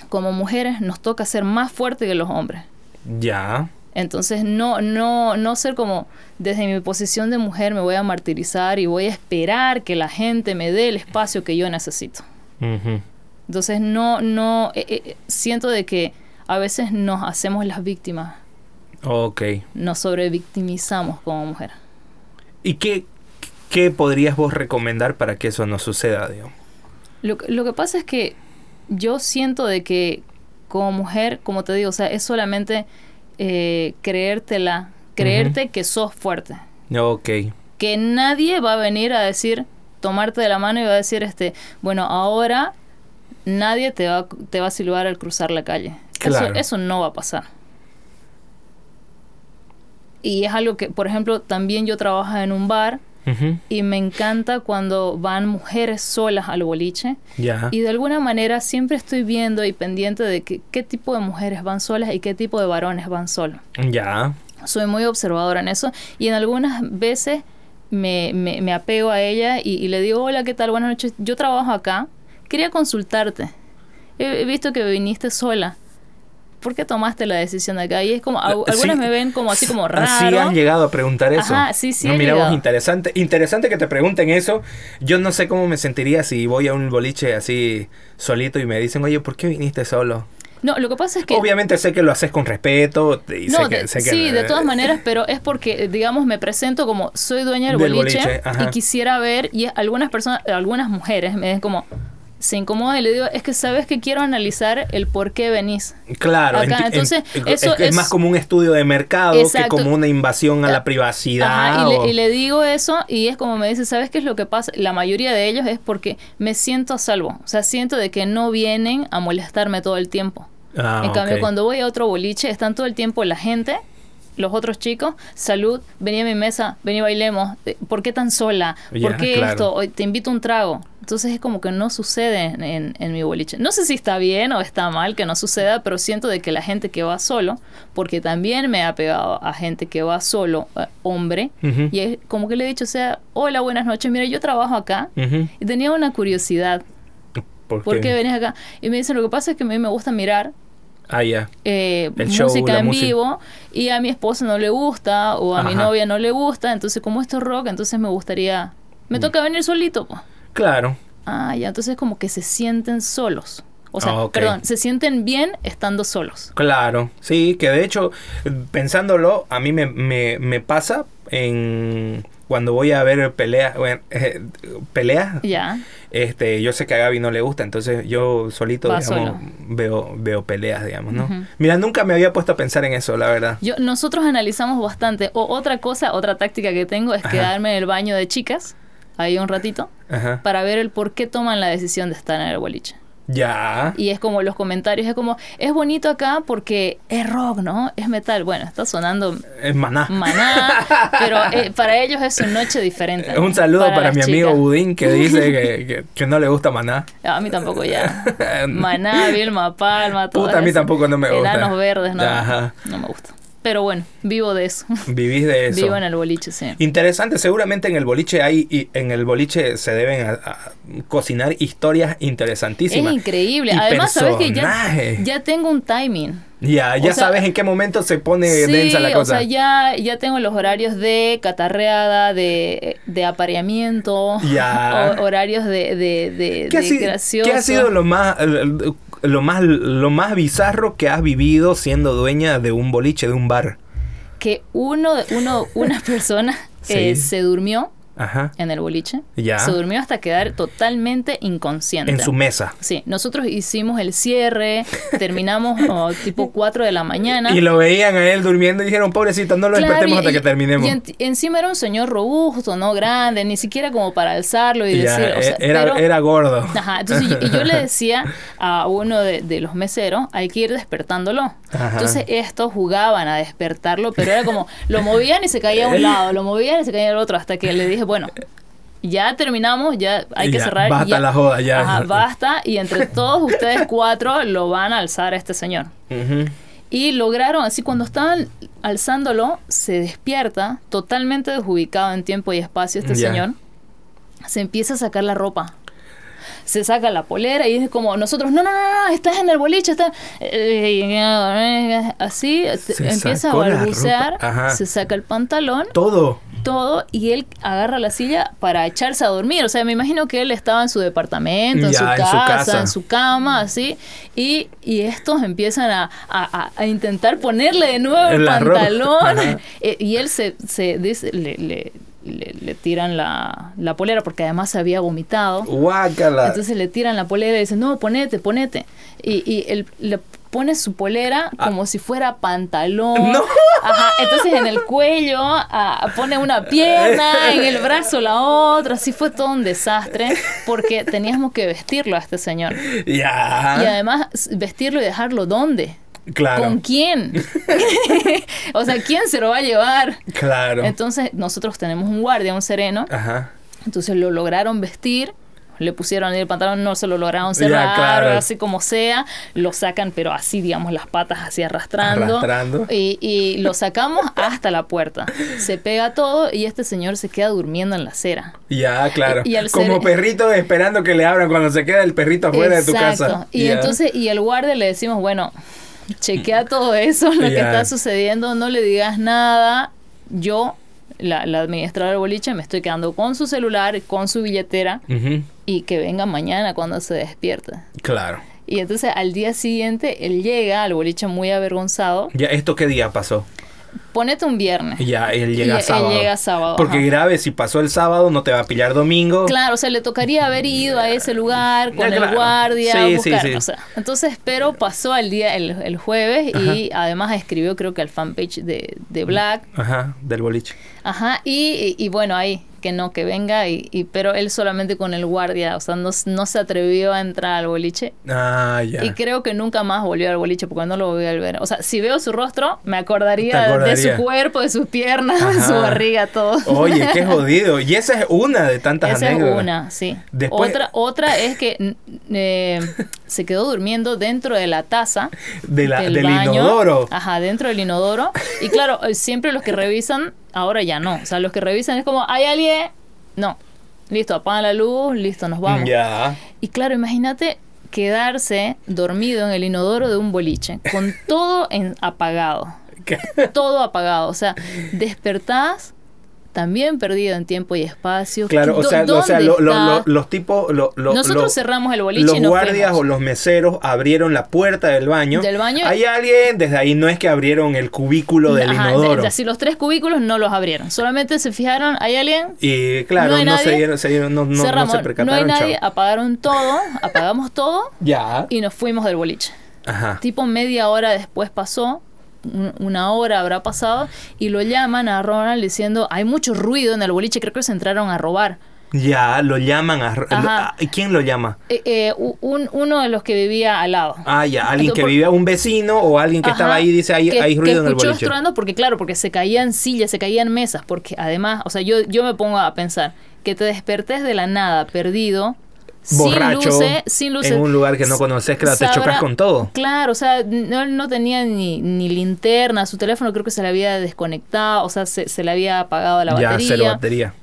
como mujeres nos toca ser más fuerte que los hombres. Ya. Entonces no, no, no ser como desde mi posición de mujer me voy a martirizar y voy a esperar que la gente me dé el espacio que yo necesito. Entonces no, no, eh, eh, siento de que a veces nos hacemos las víctimas. Ok. Nos sobrevictimizamos como mujer. ¿Y qué, ¿Qué podrías vos recomendar para que eso no suceda, Dios? Lo, lo que pasa es que yo siento de que como mujer, como te digo, o sea, es solamente eh, creértela, creerte que sos fuerte. Ok. Que nadie va a venir a decir, tomarte de la mano y va a decir, este, bueno, ahora nadie te va, te va a silbar al cruzar la calle. Eso, eso no va a pasar. Y es algo que, por ejemplo, también yo trabajo en un bar y me encanta cuando van mujeres solas al boliche. Y de alguna manera siempre estoy viendo y pendiente de qué tipo de mujeres van solas y qué tipo de varones van solos. Ya. Soy muy observadora en eso y en algunas veces me, me, apego a ella y, le digo, hola, ¿qué tal? Buenas noches. Yo trabajo acá. Quería consultarte. he visto que viniste sola. ¿Por qué tomaste la decisión de acá? Y es como, eh, algunas me ven como así como raro. Sí han llegado a preguntar eso. Ajá, sí, sí. No, mira interesante, interesante que te pregunten eso. Yo no sé cómo me sentiría si voy a un boliche así solito y me dicen, oye, ¿por qué viniste solo? No, lo que pasa es que... Obviamente sé que lo haces con respeto. Y no, sí, de todas maneras, pero es porque, digamos, me presento como soy dueña del, boliche, y quisiera ver, y algunas personas, algunas mujeres me ven como, se incomoda y le digo, es que sabes que quiero analizar el por qué venís. Claro, acá. entonces eso es, más como un estudio de mercado que como una invasión a la privacidad. y, le, digo eso y es como me dice, ¿sabes qué es lo que pasa? La mayoría de ellos es porque me siento a salvo, o sea, siento de que no vienen a molestarme todo el tiempo. Ah, en cambio, cuando voy a otro boliche, están todo el tiempo la gente los otros chicos, salud, vení a mi mesa, vení bailemos, eh, ¿por qué tan sola? ¿Por qué esto? Te invito un trago. Entonces es como que no sucede en, en, mi boliche. No sé si está bien o está mal que no suceda, pero siento de que la gente que va solo, porque también me ha pegado a gente que va solo, eh, hombre, y es como que le he dicho, o sea, hola, buenas noches, mira, yo trabajo acá y tenía una curiosidad. ¿Por qué? venís acá? Y me dicen, lo que pasa es que a mí me gusta mirar Ah, ya. Eh, música en vivo y a mi esposa no le gusta o a mi novia no le gusta, entonces como esto es rock, entonces me gustaría... Me mm. toca venir solito. Claro. Ah, ya, entonces como que se sienten solos, O sea, perdón, se sienten bien estando solos. Claro, sí, que de hecho, pensándolo, a mí me, me, me pasa en cuando voy a ver peleas, bueno, eh, peleas, ya. Este, yo sé que a Gaby no le gusta, entonces yo solito, digamos, veo, veo peleas, digamos, ¿no? Mira, nunca me había puesto a pensar en eso, la verdad. Yo, nosotros analizamos bastante. O otra cosa, otra táctica que tengo es quedarme en el baño de chicas, ahí un ratito, para ver el por qué toman la decisión de estar en el boliche. Ya. Y es como los comentarios, es como, es bonito acá porque es rock, ¿no? Es metal. Bueno, está sonando... Es maná. Maná, pero eh, para ellos es una noche diferente. Un saludo para, mi amigo Budín que dice que, no le gusta maná. A mí tampoco ya. maná, Vilma Palma, todo Puta, a mí tampoco no me gusta. Enanos verdes, no, no me gusta. Pero bueno, vivo de eso. Vivís de eso. Vivo en el boliche, sí. Interesante, seguramente en el boliche hay, y en el boliche se deben cocinar historias interesantísimas. Es increíble. Además, sabes que ya, ya tengo un timing. Ya, ya sabes en qué momento se pone densa la cosa. O sea, ya, ya tengo los horarios de catarreada, de, de apareamiento, ya. horarios de, de, de, ¿Qué, gracioso. ¿Qué ha sido lo más, lo más, lo más bizarro que has vivido siendo dueña de un boliche, de un bar? Que uno, uno una persona eh, se durmió en el boliche. Se durmió hasta quedar totalmente inconsciente. En su mesa. Sí, nosotros hicimos el cierre, terminamos oh, tipo 4 de la mañana. Y lo veían a él durmiendo y dijeron, pobrecito, no lo despertemos hasta que terminemos. Y encima era un señor robusto, ¿no? Grande, ni siquiera como para alzarlo y decir... E, era, era gordo. Ajá, entonces y yo le decía a uno de, los meseros, hay que ir despertándolo. Entonces estos jugaban a despertarlo, pero era como, lo movían y se caía a un lado, lo movían y se caía al otro, hasta que le dije, bueno, ya terminamos, ya hay que cerrar. Basta la joda, ya. basta. Y entre todos ustedes cuatro lo van a alzar a este señor. Y lograron, así cuando estaban alzándolo, se despierta, totalmente desubicado en tiempo y espacio este señor. Se empieza a sacar la ropa se saca la polera y es como nosotros, no, no, no, estás en el boliche, está así, empieza a balbucear, se saca el pantalón. Todo todo y él agarra la silla para echarse a dormir. O sea, me imagino que él estaba en su departamento, en, su, casa, en su cama, así. Y, y estos empiezan a, a, intentar ponerle de nuevo el pantalón. Eh, y él se, se dice, le, le le, tiran la, la, polera porque además se había vomitado. Guácala. Entonces le tiran la polera y dicen, no, ponete, ponete. Y, y le pone su polera ah. como si fuera pantalón. No. Ajá, entonces en el cuello ah, pone una pierna, en el brazo la otra. Así fue todo un desastre porque teníamos que vestirlo a este señor. Ya. Y además vestirlo y dejarlo dónde. Claro. ¿Con quién? o sea, ¿quién se lo va a llevar? Claro. Entonces, nosotros tenemos un guardia, un sereno. Ajá. Entonces lo lograron vestir le pusieron el pantalón, no se lo lograron cerrar, así como sea, lo sacan, pero así, digamos, las patas así arrastrando. arrastrando. Y, y, lo sacamos hasta la puerta. Se pega todo y este señor se queda durmiendo en la acera. Ya, claro. como perrito esperando que le abran cuando se queda el perrito afuera de tu casa. Y entonces, y el guardia le decimos, bueno, chequea todo eso, lo que está sucediendo, no le digas nada. Yo la, la, administradora del boliche me estoy quedando con su celular, con su billetera y que venga mañana cuando se despierta. Claro. Y entonces al día siguiente él llega al boliche muy avergonzado. ¿Ya esto qué día pasó? Ponete un viernes. Ya, él llega sábado. Él llega sábado. Porque grave, si pasó el sábado, no te va a pillar domingo. Claro, o sea, le tocaría haber ido a ese lugar con el guardia, sí, buscar, sí, sí. entonces, pero pasó el día, el, jueves, y además escribió, creo que al fanpage de, de Black. Ajá, del boliche. Ajá, y, y bueno, ahí que no, que venga, y, pero él solamente con el guardia, o sea, no, no se atrevió a entrar al boliche. Ah, ya. Y creo que nunca más volvió al boliche porque no lo voy a ver. O sea, si veo su rostro, me acordaría, de su cuerpo, de sus piernas, de su barriga, todo. Oye, qué jodido. Y esa es una de tantas esa es una, sí. Otra, otra es que eh, se quedó durmiendo dentro de la taza de la, del, inodoro. Ajá, dentro del inodoro. Y claro, siempre los que revisan Ahora ya no. O sea, los que revisan es como, ¿hay alguien? No. Listo, apagan la luz, listo, nos vamos. Ya. Y claro, imagínate quedarse dormido en el inodoro de un boliche, con todo en apagado. Todo apagado. O sea, despertás también perdido en tiempo y espacio. Claro, o sea, o sea los tipos... Nosotros cerramos el boliche Los guardias o los meseros abrieron la puerta del baño. Del baño. Hay alguien, desde ahí no es que abrieron el cubículo del inodoro. Así los tres cubículos no los abrieron. Solamente se fijaron, ¿hay alguien? Y claro, no, se, dieron, se, dieron, no, no, no, se percataron. No hay nadie, apagaron todo, apagamos todo. ya. Y nos fuimos del boliche. Ajá. Tipo media hora después pasó una hora habrá pasado y lo llaman a Ronald diciendo hay mucho ruido en el boliche, creo que se entraron a robar. Ya, lo llaman a... Ah, ¿Quién lo llama? Eh, eh, un, uno de los que vivía al lado. Ah, ya, alguien que vivía, un vecino o alguien que estaba ahí dice hay, hay ruido en el boliche. porque claro, porque se caían sillas, se caían mesas, porque además, o sea, yo, yo me pongo a pensar que te despertes de la nada, perdido, borracho sin en un lugar que no conoces, claro, te chocas con todo. Claro, o sea, no, no tenía ni, ni, linterna, su teléfono creo que se le había desconectado, o sea, se, se le había apagado la batería. Ya, cero batería.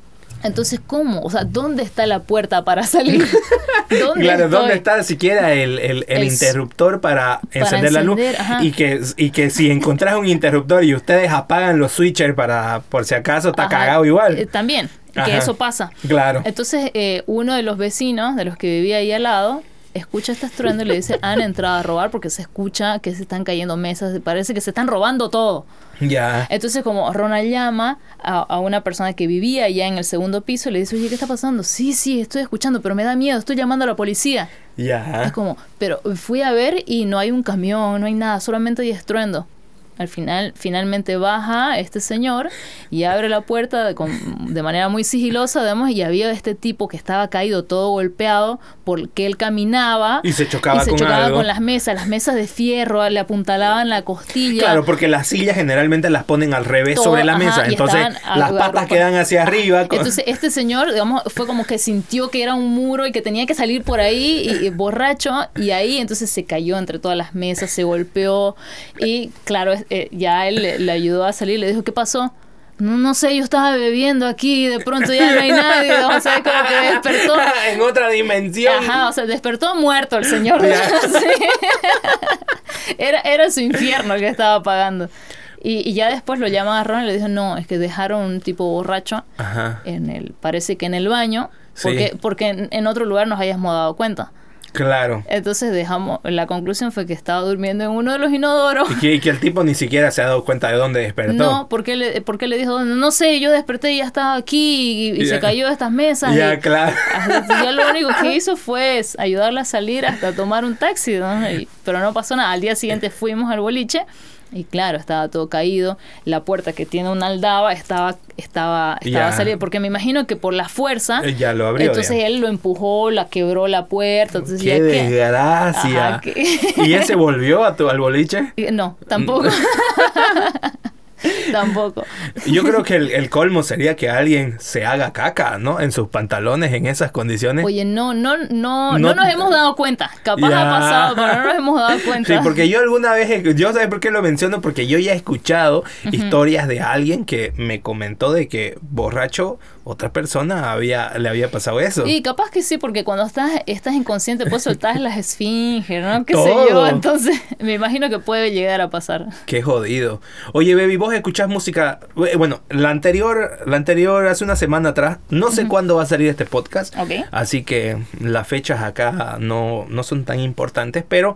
Entonces, ¿cómo? O sea, ¿dónde está la puerta para salir? ¿Dónde claro, ¿dónde está siquiera el, el, el interruptor para, encender, la luz? Y que, y que si encontrás un interruptor y ustedes apagan los switchers para, por si acaso, está cagado igual. Eh, también que eso pasa. Claro. Entonces, eh, uno de los vecinos, de los que vivía ahí al lado, escucha este estruendo y le dice, han entrado a robar porque se escucha que se están cayendo mesas, parece que se están robando todo. Ya. Entonces, como Ronald llama a, una persona que vivía allá en el segundo piso, le dice, oye, ¿qué está pasando? Sí, sí, estoy escuchando, pero me da miedo, estoy llamando a la policía. Ya. Es como, pero fui a ver y no hay un camión, no hay nada, solamente hay estruendo. Al final, finalmente baja este señor y abre la puerta de, de manera muy sigilosa, vemos, y había este tipo que estaba caído todo golpeado porque él caminaba y se chocaba, se con, chocaba con las mesas, las mesas de fierro, le apuntalaban la costilla. Claro, porque las sillas generalmente las ponen al revés sobre la mesa, entonces las patas quedan hacia arriba. Entonces este señor, digamos, fue como que sintió que era un muro y que tenía que salir por ahí y, borracho y ahí entonces se cayó entre todas las mesas, se golpeó y claro, eh, ya él le, ayudó a salir, le dijo, ¿qué pasó? No, no sé, yo estaba bebiendo aquí y de pronto ya no hay nadie. O sea, como que despertó. en otra dimensión. Ajá, o sea, despertó muerto el señor. era, era su infierno que estaba pagando. Y, ya después lo llaman a Ron y le dijo, no, es que dejaron un tipo borracho en el, parece que en el baño, porque, porque en, en, otro lugar nos hayamos dado cuenta. Claro. Entonces dejamos, la conclusión fue que estaba durmiendo en uno de los inodoros. Y que, el tipo ni siquiera se ha dado cuenta de dónde despertó. No, porque le, porque le dijo, no sé, yo desperté y ya estaba aquí y, se cayó de estas mesas. Ya, claro. Ya lo único que hizo fue ayudarla a salir hasta tomar un taxi, ¿no? pero no pasó nada. Al día siguiente fuimos al boliche y claro, estaba todo caído. La puerta que tiene una aldaba estaba, estaba, estaba salida. Porque me imagino que por la fuerza. Eh, ya lo abrió. Entonces él lo empujó, la quebró la puerta. Entonces ¡Qué desgracia! ¿Y ese volvió a tu, al boliche? No, tampoco. Tampoco. Yo creo que el, colmo sería que alguien se haga caca, ¿no? En sus pantalones en esas condiciones. Oye, no, no, no, no, nos hemos dado cuenta. Capaz ha pasado, pero no nos hemos dado cuenta. Sí, porque yo alguna vez, yo sé por qué lo menciono, porque yo ya he escuchado historias de alguien que me comentó de que borracho otra persona había, le había pasado eso. Y capaz que sí, porque cuando estás, estás inconsciente puedes soltar las esfinges, ¿no? ¿Qué sé yo? Entonces, me imagino que puede llegar a pasar. Qué jodido. Oye, baby, vos escuchás música. Eh, bueno, la anterior, la anterior hace una semana atrás. No sé cuándo va a salir este podcast. Así que las fechas acá no, no son tan importantes. Pero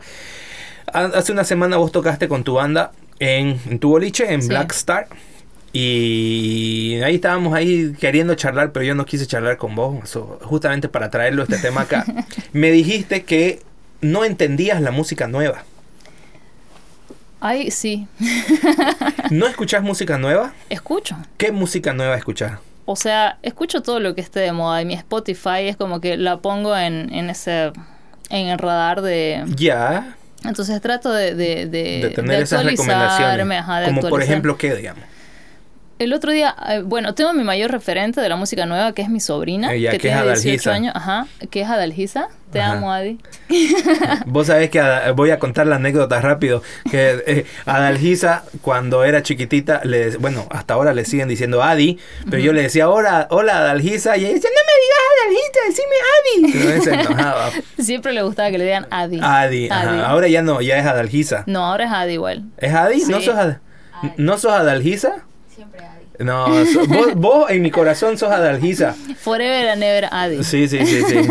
hace una semana vos tocaste con tu banda en, tu boliche, en Black Star. Y ahí estábamos ahí queriendo charlar, pero yo no quise charlar con vos, justamente para traerlo este tema acá. Me dijiste que no entendías la música nueva. Ay, sí. ¿No escuchas música nueva? Escucho. ¿Qué música nueva escuchas? O sea, escucho todo lo que esté de moda y mi Spotify es como que la pongo en, en ese en el radar de ya entonces trato de de, de, tener esas recomendaciones como por ejemplo qué digamos el otro día, eh, bueno, tengo mi mayor referente de la música nueva, que es mi sobrina, que, tiene 18 años, ajá, que es Adalgisa. Te amo, Adi. Vos sabés que voy a contar la anécdota rápido. Que eh, Adalgisa, cuando era chiquitita, le, bueno, hasta ahora le siguen diciendo Adi, pero yo le decía, hola, hola Adalgisa, y ella decía, no me digas Adalgisa, decime Adi. se enojaba. Siempre le gustaba que le digan Adi. Adi, ahora ya no, ya es Adalgisa. No, ahora es Adi igual. ¿Es Adi? ¿No sos, Ad ¿No sos Adalgisa? Siempre Adi. No, vos, en mi corazón sos Adalgisa. Forever and ever Adi. Sí, sí, sí, sí.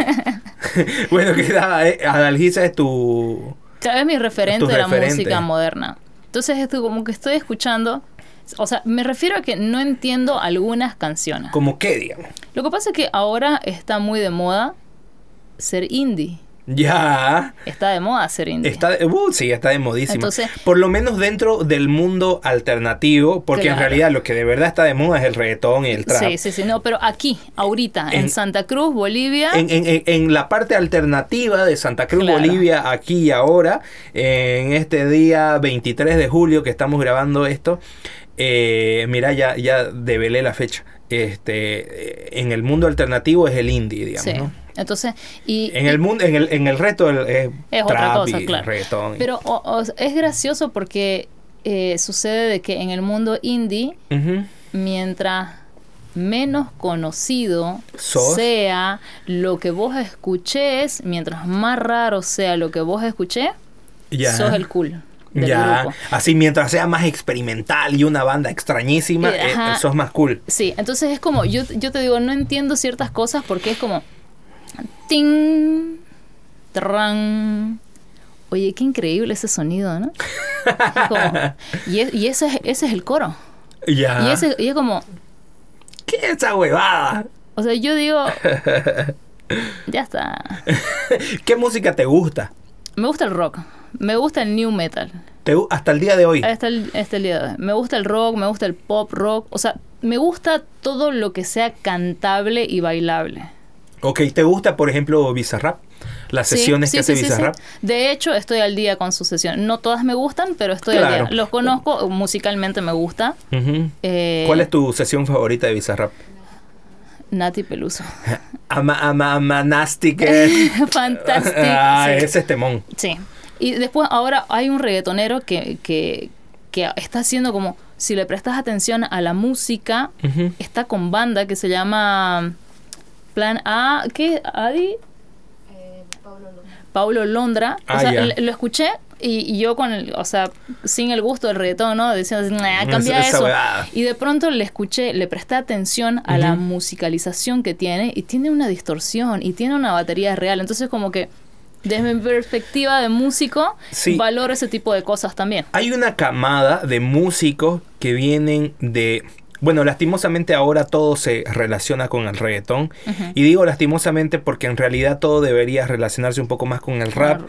bueno, que eh, Adalgisa es tu... Es mi referente de la música moderna. Entonces, esto como que estoy escuchando o sea, me refiero a que no entiendo algunas canciones. ¿Cómo qué, digamos? Lo que pasa es que ahora está muy de moda ser indie. Ya. Está de moda ser indie. Está uh, sí, está de modísima. Por lo menos dentro del mundo alternativo, porque en realidad lo que de verdad está de moda es el reggaetón y el trap. Sí, sí, sí. No, pero aquí, ahorita, en, Santa Cruz, Bolivia. En, la parte alternativa de Santa Cruz, Bolivia, aquí y ahora, en este día 23 de julio que estamos grabando esto, eh, mira, ya, ya develé la fecha. Este, en el mundo alternativo es el indie, digamos, Entonces, y, en el mundo, en el, en el reto es, otra cosa, claro. Pero es gracioso porque eh, sucede de que en el mundo indie, mientras menos conocido sea lo que vos escuches, mientras más raro sea lo que vos escuché, sos el cool ya, así mientras sea más experimental y una banda extrañísima, eh, eso es más cool. Sí, entonces es como, yo, yo te digo, no entiendo ciertas cosas porque es como, ting, tran. Oye, qué increíble ese sonido, ¿no? y, y ese, es, ese es el coro. Ya. Y, ese, y es como... ¿Qué es esa huevada? O sea, yo digo... ya está. ¿Qué música te gusta? Me gusta el rock. Me gusta el new metal. hasta el día de hoy. Hasta el, día de hoy. Me gusta el rock, me gusta el pop rock. O sea, me gusta todo lo que sea cantable y bailable. Ok, ¿te gusta, por ejemplo, Bizarrap? Las sesiones que hace Bizarrap. De hecho, estoy al día con sus sesiones. No todas me gustan, pero estoy al día. Los conozco, musicalmente me gusta. Eh, ¿Cuál es tu sesión favorita de Bizarrap? Nati Peluso. ama, ama, ama, Fantástico. Ah, ese es temón. Sí. Y después ahora hay un reggaetonero que, que, que está haciendo como, si le prestas atención a la música, está con banda que se llama Plan A, ¿qué? ¿Adi? Eh, Paulo Londra. o ah, sea, lo escuché y, yo con el, o sea, sin el gusto del reggaetón, ¿no? Diciendo, cambia eso. Y de pronto le escuché, le presté atención a la musicalización que tiene y tiene una distorsión y tiene una batería real. Entonces como que desde mi perspectiva de músico, valoro ese tipo de cosas también. Hay una camada de músicos que vienen de bueno, lastimosamente ahora todo se relaciona con el reggaetón. Y digo lastimosamente porque en realidad todo debería relacionarse un poco más con el rap.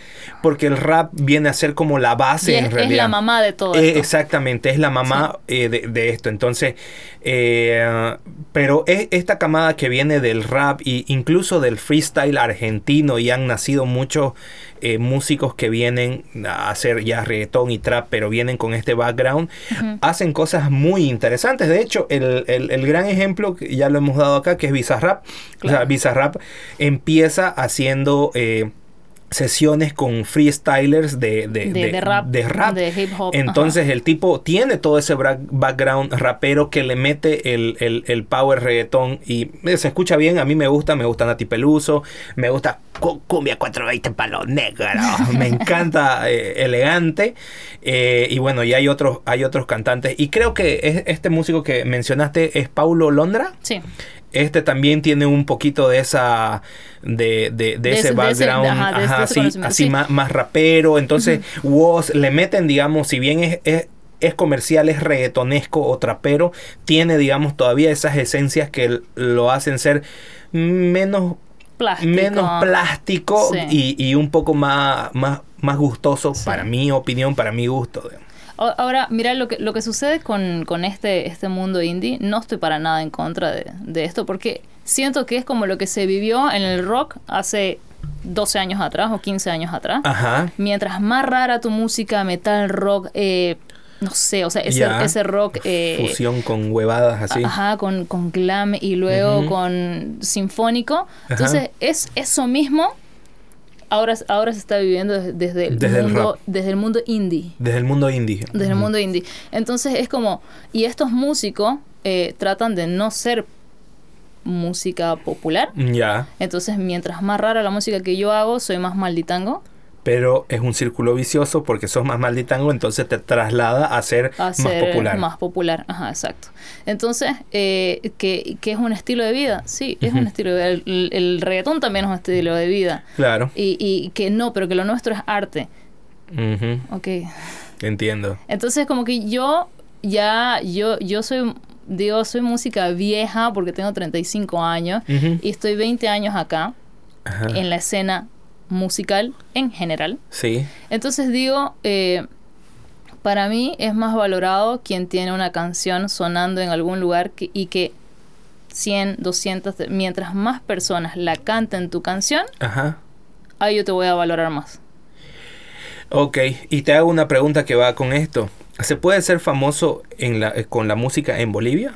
Porque el rap viene a ser como la base en realidad. Es la mamá de todo eh, Exactamente, es la mamá eh, de, esto. Entonces, eh, pero es esta camada que viene del rap e incluso del freestyle argentino y han nacido muchos eh, músicos que vienen a hacer ya reggaetón y trap, pero vienen con este background, hacen cosas muy interesantes. De hecho, el, el, gran ejemplo, ya lo hemos dado acá, que es Bizarrap. O sea, Bizarrap empieza haciendo... Eh, sesiones con freestylers de, de, rap, de hip hop. Entonces el tipo tiene todo ese background rapero que le mete el, power reggaetón y se escucha bien. A mí me gusta, me gusta Nati Peluso, me gusta Cumbia 420 Palo Negro, me encanta eh, elegante. Eh, y bueno, y hay otros, hay otros cantantes. Y creo que este músico que mencionaste es Paulo Londra. Sí. Este también tiene un poquito de esa de, de, ese, background, así, más, más, rapero. Entonces, le meten, digamos, si bien es, es, es, comercial, es reggaetonesco o trapero, tiene, digamos, todavía esas esencias que lo hacen ser menos plástico, menos plástico y, y, un poco más, más, más gustoso, para mi opinión, para mi gusto. Ahora, mira, lo que, lo que sucede con, con este, este mundo indie, no estoy para nada en contra de, de, esto, porque siento que es como lo que se vivió en el rock hace 12 años atrás o 15 años atrás. Ajá. Mientras más rara tu música, metal, rock, eh, no sé, o sea, ese, ese rock... Eh, Fusión con huevadas así. Ajá, con, con glam y luego con sinfónico. Entonces, es eso mismo ahora, ahora se está viviendo desde, el mundo, desde el mundo indie. Desde el mundo indie. Desde el mundo indie. Entonces es como, y estos músicos eh, tratan de no ser música popular. Ya. Entonces, mientras más rara la música que yo hago, soy más malditango. Pero es un círculo vicioso porque sos más malditango, entonces te traslada a ser, más popular. Más popular, ajá, exacto. Entonces, eh, ¿qué, es un estilo de vida? Sí, es un estilo de vida. El, reggaetón también es un estilo de vida. Claro. Y, y que no, pero que lo nuestro es arte. Ok. Entiendo. Entonces, como que yo ya, yo, yo soy digo, soy música vieja porque tengo 35 años y estoy 20 años acá en la escena musical en general. Sí. Entonces digo, eh, para mí es más valorado quien tiene una canción sonando en algún lugar y que 100, 200, mientras más personas la canten tu canción, Ajá. ahí yo te voy a valorar más. Ok, y te hago una pregunta que va con esto. ¿Se puede ser famoso en la, con la música en Bolivia?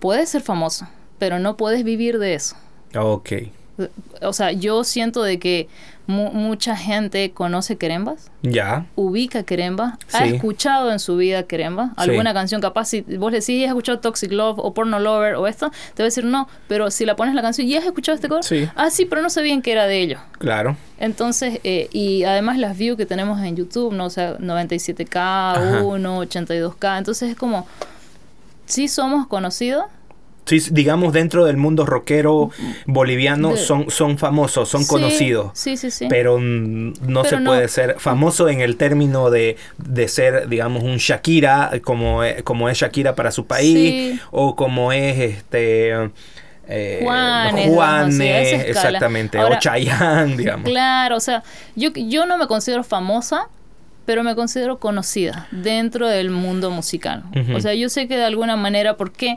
Puedes ser famoso, pero no puedes vivir de eso. Ok o sea, yo siento de que mucha gente conoce Querembas. Ya. Ubica Queremba. Ha escuchado en su vida Queremba. Alguna canción capaz, si vos le decís, ¿has escuchado Toxic Love o Porno Lover o esto? Te va a decir no, pero si la pones la canción, ¿y has escuchado este coro? Sí. Ah, sí, pero no sabían que era de ellos. Claro. Entonces, eh, y además las views que tenemos en YouTube, ¿no? O sea, 97K, 1, 82K. Entonces es como, sí somos conocidos, sí, digamos, dentro del mundo rockero boliviano son, son famosos, son conocidos. Sí, sí, sí. Pero no se puede ser famoso en el término de, de ser, digamos, un Shakira, como, e, como es Shakira para su país, o como es este... Eh, Juanes, exactamente, o Chayanne, digamos. Claro, o sea, yo, yo no me considero famosa, pero me considero conocida dentro del mundo musical. O sea, yo sé que de alguna manera, ¿por qué?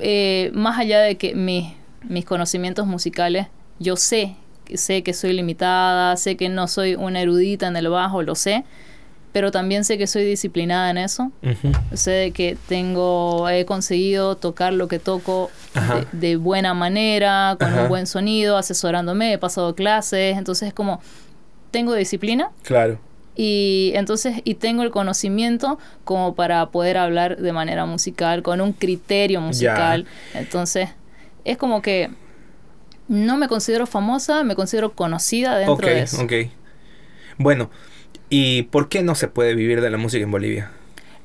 Eh, más allá de que mis conocimientos musicales, yo sé, sé que soy limitada, sé que no soy una erudita en el bajo, lo sé, pero también sé que soy disciplinada en eso. Sé que tengo, he conseguido tocar lo que toco de, buena manera, con un buen sonido, asesorándome, he pasado clases, entonces es como, tengo disciplina. Claro y entonces y tengo el conocimiento como para poder hablar de manera musical con un criterio musical. Entonces es como que no me considero famosa me considero conocida dentro de eso. ok. Bueno y por qué no se puede vivir de la música en Bolivia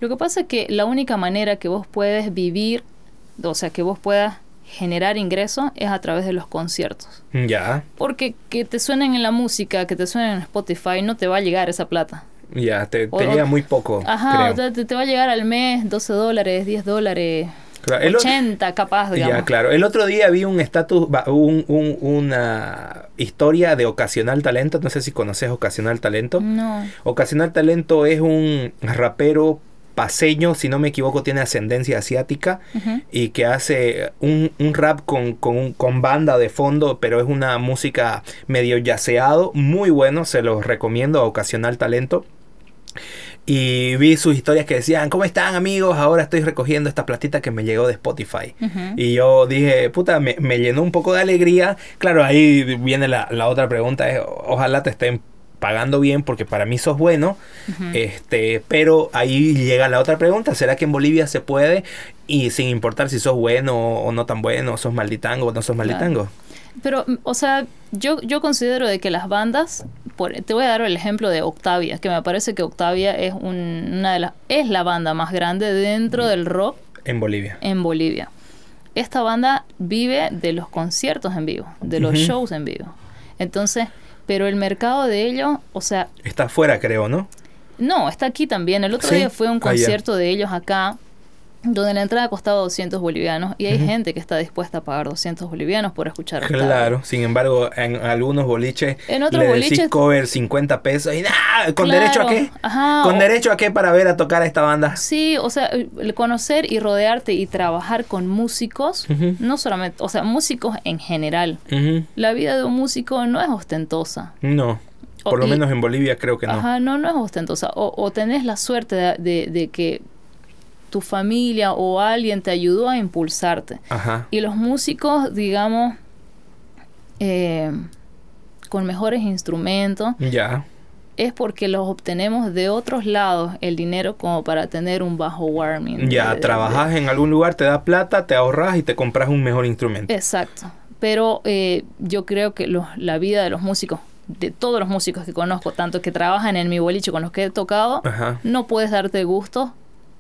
lo que pasa es que la única manera que vos puedes vivir o sea que vos puedas generar ingresos es a través de los conciertos. Ya. Porque que te suenen en la música, que te suenen en Spotify, no te va a llegar esa plata. Ya, te, llega muy poco. Ajá, te, va a llegar al mes 12 dólares, 10 dólares. 80 capaz, digamos. Ya, claro. El otro día vi un estatus, un, un, una historia de Ocasional Talento. No sé si conoces Ocasional Talento. No. Ocasional Talento es un rapero paseño, si no me equivoco, tiene ascendencia asiática y que hace un, rap con, con, banda de fondo, pero es una música medio yaceado, muy bueno, se los recomiendo a Ocasional Talento. Y vi sus historias que decían, ¿cómo están amigos? Ahora estoy recogiendo esta platita que me llegó de Spotify. Y yo dije, puta, me, llenó un poco de alegría. Claro, ahí viene la, la otra pregunta, es, ojalá te estén pagando bien porque para mí sos bueno, este, pero ahí llega la otra pregunta, ¿será que en Bolivia se puede y sin importar si sos bueno o no tan bueno, sos malditango o no sos malditango? Pero, o sea, yo, yo considero de que las bandas, por, te voy a dar el ejemplo de Octavia, que me parece que Octavia es una de las, es la banda más grande dentro del rock. En Bolivia. En Bolivia. Esta banda vive de los conciertos en vivo, de los shows en vivo. Entonces, pero el mercado de ellos, o sea... Está afuera, creo, ¿no? No, está aquí también. El otro día fue un ah, concierto de ellos acá donde la entrada costaba 200 bolivianos y hay gente que está dispuesta a pagar 200 bolivianos por escuchar Claro, sin embargo, en algunos boliches en otros le boliches cover 50 pesos y nada, ¿con derecho a qué? ¿Con derecho a qué para ver a tocar a esta banda? Sí, o sea, conocer y rodearte y trabajar con músicos, no solamente, o sea, músicos en general. La vida de un músico no es ostentosa. No. Por lo menos en Bolivia creo que no. Ajá, no, no es ostentosa. O, o tenés la suerte de, de que tu familia o alguien te ayudó a impulsarte. Y los músicos, digamos, eh, con mejores instrumentos, ya. es porque los obtenemos de otros lados el dinero como para tener un bajo warming. Ya, trabajas en algún lugar, te da plata, te ahorras y te compras un mejor instrumento. Exacto. Pero eh, yo creo que la vida de los músicos de todos los músicos que conozco, tanto que trabajan en mi boliche con los que he tocado, no puedes darte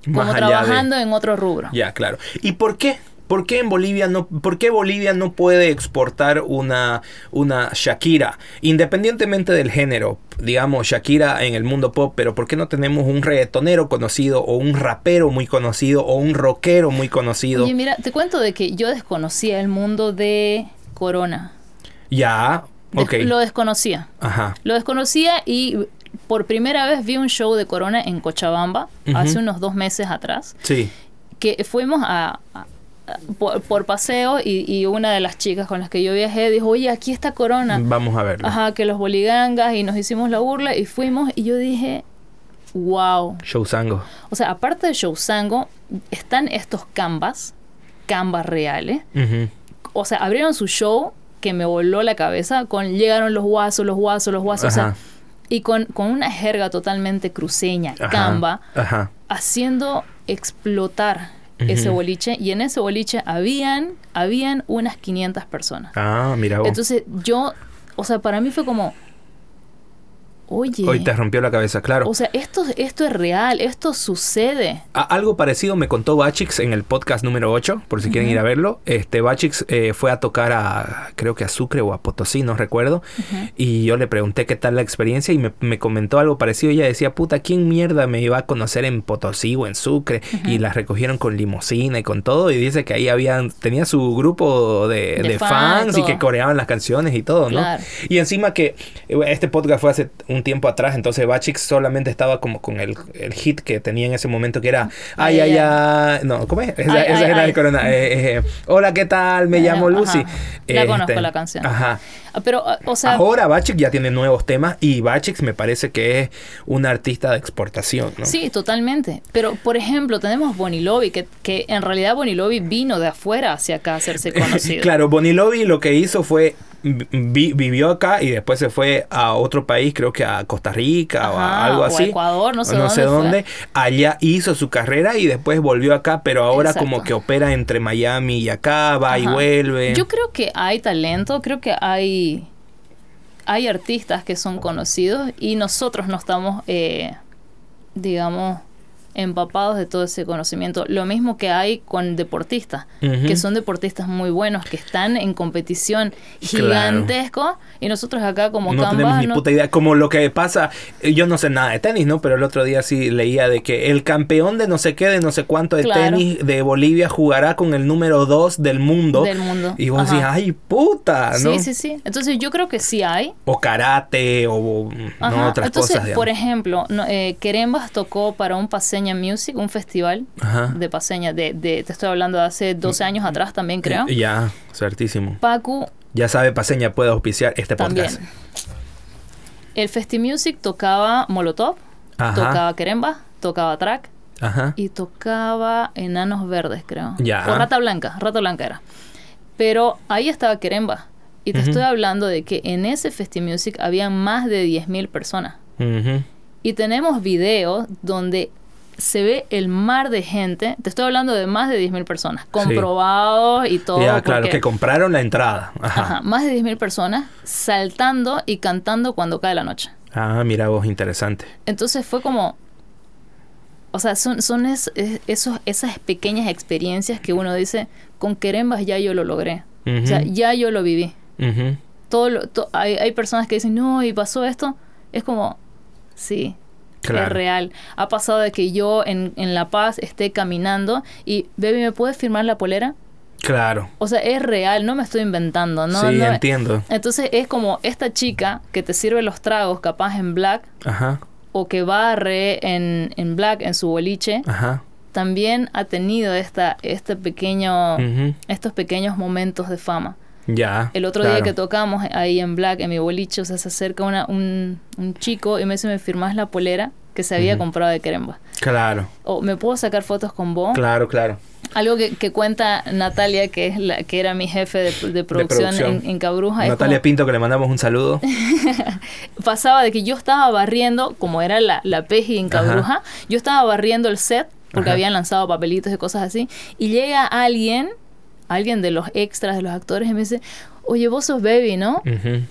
como trabajando en otro rubro. Ya, claro. ¿Y por qué? ¿Por qué en Bolivia no, por qué Bolivia no puede exportar una, una Shakira? Independientemente del género, digamos Shakira en el mundo pop, pero ¿por qué no tenemos un reggaetonero conocido o un rapero muy conocido o un rockero muy conocido? Oye, mira, te cuento de que yo desconocía el mundo de Corona. Ya, ok. lo desconocía. Ajá. Lo desconocía y por primera vez vi un show de Corona en Cochabamba hace unos dos meses atrás. Sí. Que fuimos a por, paseo y, una de las chicas con las que yo viajé dijo, oye, aquí está Corona. Vamos a verlo. Ajá, que los boligangas y nos hicimos la burla y fuimos y yo dije, wow. Show Sango. O sea, aparte de Show Sango, están estos canvas, canvas reales. O sea, abrieron su show que me voló la cabeza con llegaron los guasos, los guasos, los guasos. O sea, y con, con, una jerga totalmente cruceña, camba, haciendo explotar ese boliche. Y en ese boliche habían habían unas 500 personas. Ah, mira Entonces yo, o sea, para mí fue como Oye. Hoy te rompió la cabeza, claro. O sea, esto, esto es real, esto sucede. algo parecido me contó Bachix en el podcast número 8, por si quieren ir a verlo. Este Bachix eh, fue a tocar a, creo que a Sucre o a Potosí, no recuerdo. Y yo le pregunté qué tal la experiencia y me, comentó algo parecido. Ella decía, puta, ¿quién mierda me iba a conocer en Potosí o en Sucre? Y las recogieron con limosina y con todo. Y dice que ahí habían, tenía su grupo de, fans y que coreaban las canciones y todo, ¿no? Y encima que eh, este podcast fue hace un tiempo atrás, entonces Bachix solamente estaba como con el, el, hit que tenía en ese momento que era ay, ay, ay, no, ¿cómo es? Esa, era de Corona. Eh, eh, eh, Hola, ¿qué tal? Me llamo Lucy. La conozco este, la canción. Ajá. Ah, pero, o sea... Ahora Bachix ya tiene nuevos temas y Bachix me parece que es un artista de exportación, ¿no? Sí, totalmente. Pero, por ejemplo, tenemos Bonilobi, que, que en realidad Bonilobi vino de afuera hacia acá a hacerse conocido. claro, Bonilobi lo que hizo fue vivió acá y después se fue a otro país, creo que a Costa Rica o algo así. Ecuador, no sé no Sé dónde. Allá hizo su carrera y después volvió acá, pero ahora como que opera entre Miami y acá, va y vuelve. Yo creo que hay talento, creo que hay, hay artistas que son conocidos y nosotros no estamos, eh, digamos, empapados de todo ese conocimiento. Lo mismo que hay con deportistas, que son deportistas muy buenos, que están en competición gigantesco y nosotros acá como no tenemos ni puta idea. Como lo que pasa, eh, yo no sé nada de tenis, ¿no? Pero el otro día sí leía de que el campeón de no sé qué, de no sé cuánto de tenis de Bolivia jugará con el número 2 del mundo. Del mundo. Y vos decís, ay, puta, ¿no? Sí, sí, sí. Entonces yo creo que sí hay. O karate, o no, otras Entonces, cosas. Por ejemplo, no, eh, Querembas tocó para un Paseña Music, un festival de Paseña, de, de, te estoy hablando de hace 12 años atrás también, creo. Ya, certísimo. Pacu ya sabe, Paseña puede auspiciar este podcast. También. El Festi tocaba Molotov, tocaba Queremba, tocaba Track y tocaba Enanos Verdes, creo. Ya. O Rata Blanca, Rata Blanca era. Pero ahí estaba Queremba. Y te estoy hablando de que en ese Festi Music había más de 10.000 personas. Y tenemos videos donde se ve el mar de gente. Te estoy hablando de más de 10.000 personas, comprobados y todo. Ya, claro, que compraron la entrada. Ajá. más de 10.000 personas saltando y cantando cuando cae la noche. Ah, mira vos, interesante. Entonces fue como... O sea, son, son esos, esas pequeñas experiencias que uno dice, con Querembas ya yo lo logré. O sea, ya yo lo viví. todo, hay, hay personas que dicen, no, y pasó esto. Es como, sí, es real. Ha pasado de que yo en, en La Paz esté caminando y, baby, ¿me puedes firmar la polera? Claro. O sea, es real, no me estoy inventando, ¿no? Sí, entiendo. Entonces es como esta chica que te sirve los tragos capaz en black. Ajá. O que barre en, en black en su boliche. Ajá. También ha tenido esta, este pequeño, estos pequeños momentos de fama. Ya. El otro día que tocamos ahí en Black, en mi boliche, o sea, se acerca una, un, un chico y me dice, ¿me firmás la polera que se había comprado de Queremba? Claro. O ¿me puedo sacar fotos con vos? Claro, claro. Algo que, que, cuenta Natalia, que es la que era mi jefe de, de producción, En, en, Cabruja. Natalia Pinto, que le mandamos un saludo. Pasaba de que yo estaba barriendo, como era la, la Peji en Cabruja, yo estaba barriendo el set, porque habían lanzado papelitos y cosas así, y llega alguien alguien de los extras, de los actores, y me dice, oye, vos sos baby, ¿no?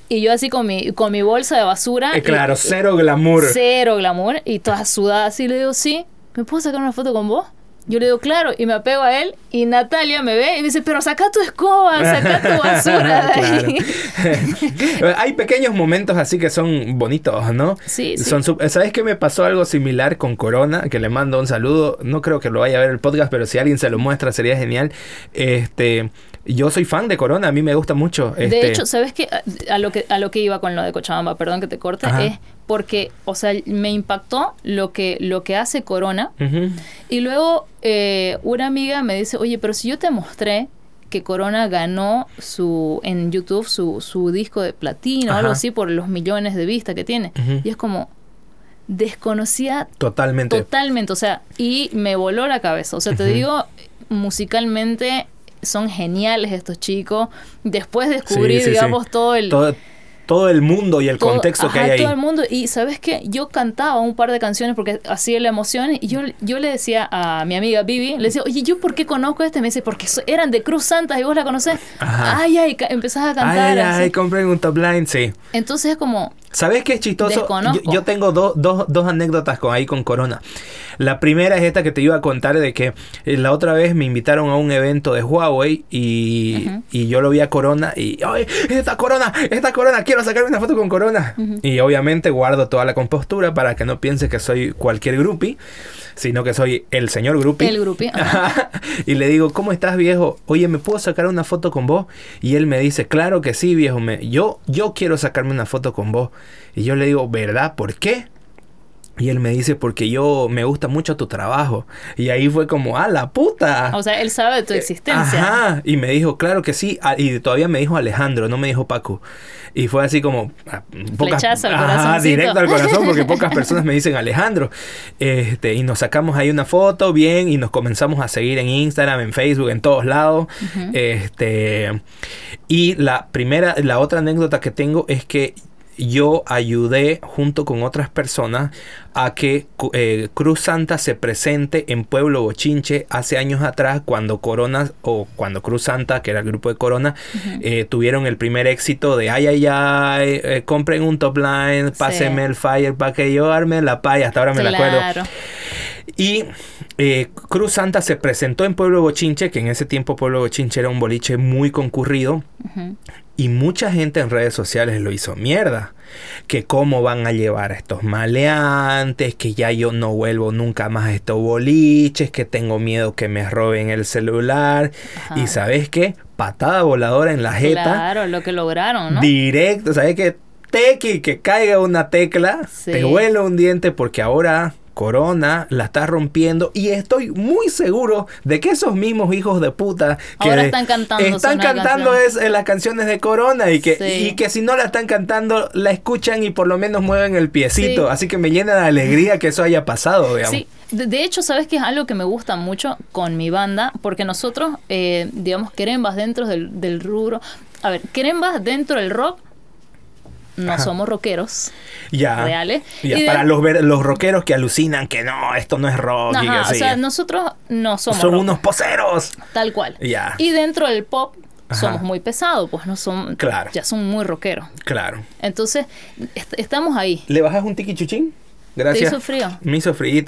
Y yo así con mi, con mi bolsa de basura. Eh, claro, cero glamour. Cero glamour. Y toda sudada así, le digo, sí, ¿me puedo sacar una foto con vos? Yo le digo, claro, y me apego a él, y Natalia me ve y me dice, pero saca tu escoba, saca tu basura de ahí. Hay pequeños momentos así que son bonitos, ¿no? Sí, son ¿Sabes qué me pasó algo similar con Corona? Que le mando un saludo. No creo que lo vaya a ver el podcast, pero si alguien se lo muestra sería genial. Este, yo soy fan de Corona, a mí me gusta mucho. De este hecho, ¿sabes qué? A, lo que a lo que iba con lo de Cochabamba, perdón que te corte, es porque, o sea, me impactó lo que, lo que hace Corona. Y luego eh, una amiga me dice, oye, pero si yo te mostré que Corona ganó su en YouTube su, su disco de platino o algo así por los millones de vistas que tiene. Y es como, desconocía totalmente. Totalmente, o sea, y me voló la cabeza. O sea, te digo, musicalmente son geniales estos chicos. Después descubrí, digamos, todo el todo el mundo y el contexto que hay ahí. todo el mundo. Y sabes qué, yo cantaba un par de canciones porque hacía la emoción y yo, yo le decía a mi amiga Vivi, le decía, oye, ¿yo por qué conozco este? Me dice, porque eran de Cruz Santa y vos la conocés. Ay, ay, empezás a cantar. Ay, ay, compré un top line, sí. Entonces es como... ¿Sabes qué es chistoso? Yo, tengo dos, dos anécdotas con ahí con Corona. La primera es esta que te iba a contar de que eh, la otra vez me invitaron a un evento de Huawei y, y yo lo vi a Corona y, ¡ay, esta Corona, esta Corona, quiero sacarme una foto con Corona. Y obviamente guardo toda la compostura para que no piense que soy cualquier grupi, sino que soy el señor grupi. El grupi. y le digo, ¿cómo estás, viejo? Oye, ¿me puedo sacar una foto con vos? Y él me dice, claro que sí, viejo. Me, yo, yo quiero sacarme una foto con vos. Y yo le digo, ¿verdad? ¿Por qué? Y él me dice, porque yo me gusta mucho tu trabajo. Y ahí fue como, ah, la puta. O sea, él sabe de tu existencia. Ajá. Y me dijo, claro que sí. Ah, y todavía me dijo Alejandro, no me dijo Paco. Y fue así como... Ah, pocas, al ajá, directo al corazón, porque pocas personas me dicen Alejandro. Este, y nos sacamos ahí una foto bien y nos comenzamos a seguir en Instagram, en Facebook, en todos lados. Este... Y la primera, la otra anécdota que tengo es que yo ayudé junto con otras personas a que eh, Cruz Santa se presente en Pueblo Bochinche hace años atrás cuando Corona o cuando Cruz Santa, que era el grupo de Corona, eh, tuvieron el primer éxito de ay, ay, ay, eh, compren un top line, pásenme el fire para que yo arme la paya, hasta ahora me la acuerdo. Y Cruz Santa se presentó en Pueblo Bochinche, que en ese tiempo Pueblo Bochinche era un boliche muy concurrido. Y mucha gente en redes sociales lo hizo mierda. Que cómo van a llevar a estos maleantes, que ya yo no vuelvo nunca más a estos boliches, que tengo miedo que me roben el celular. Y sabes qué? Patada voladora en la jeta. Claro, lo que lograron, ¿no? Directo, ¿sabes qué? Tequi, que caiga una tecla, te vuelo un diente porque ahora Corona la está rompiendo y estoy muy seguro de que esos mismos hijos de puta que Ahora están cantando, están cantando es, en las canciones de Corona y que, y que si no la están cantando la escuchan y por lo menos mueven el piecito. Así que me llena de alegría que eso haya pasado, digamos. Sí. De, hecho, ¿sabes que es algo que me gusta mucho con mi banda? Porque nosotros, eh, digamos, querembas dentro del, del rubro. A ver, querembas dentro del rock no somos rockeros ya, reales. para los, los rockeros que alucinan que no, esto no es rock. o sea, nosotros no somos. Son unos poseros. Tal cual. Ya. Y dentro del pop somos muy pesados, pues no son. Claro. Ya son muy rockeros. Claro. Entonces, estamos ahí. ¿Le bajas un tiki chuchín? Gracias. ¿Te hizo frío? Me hizo frío.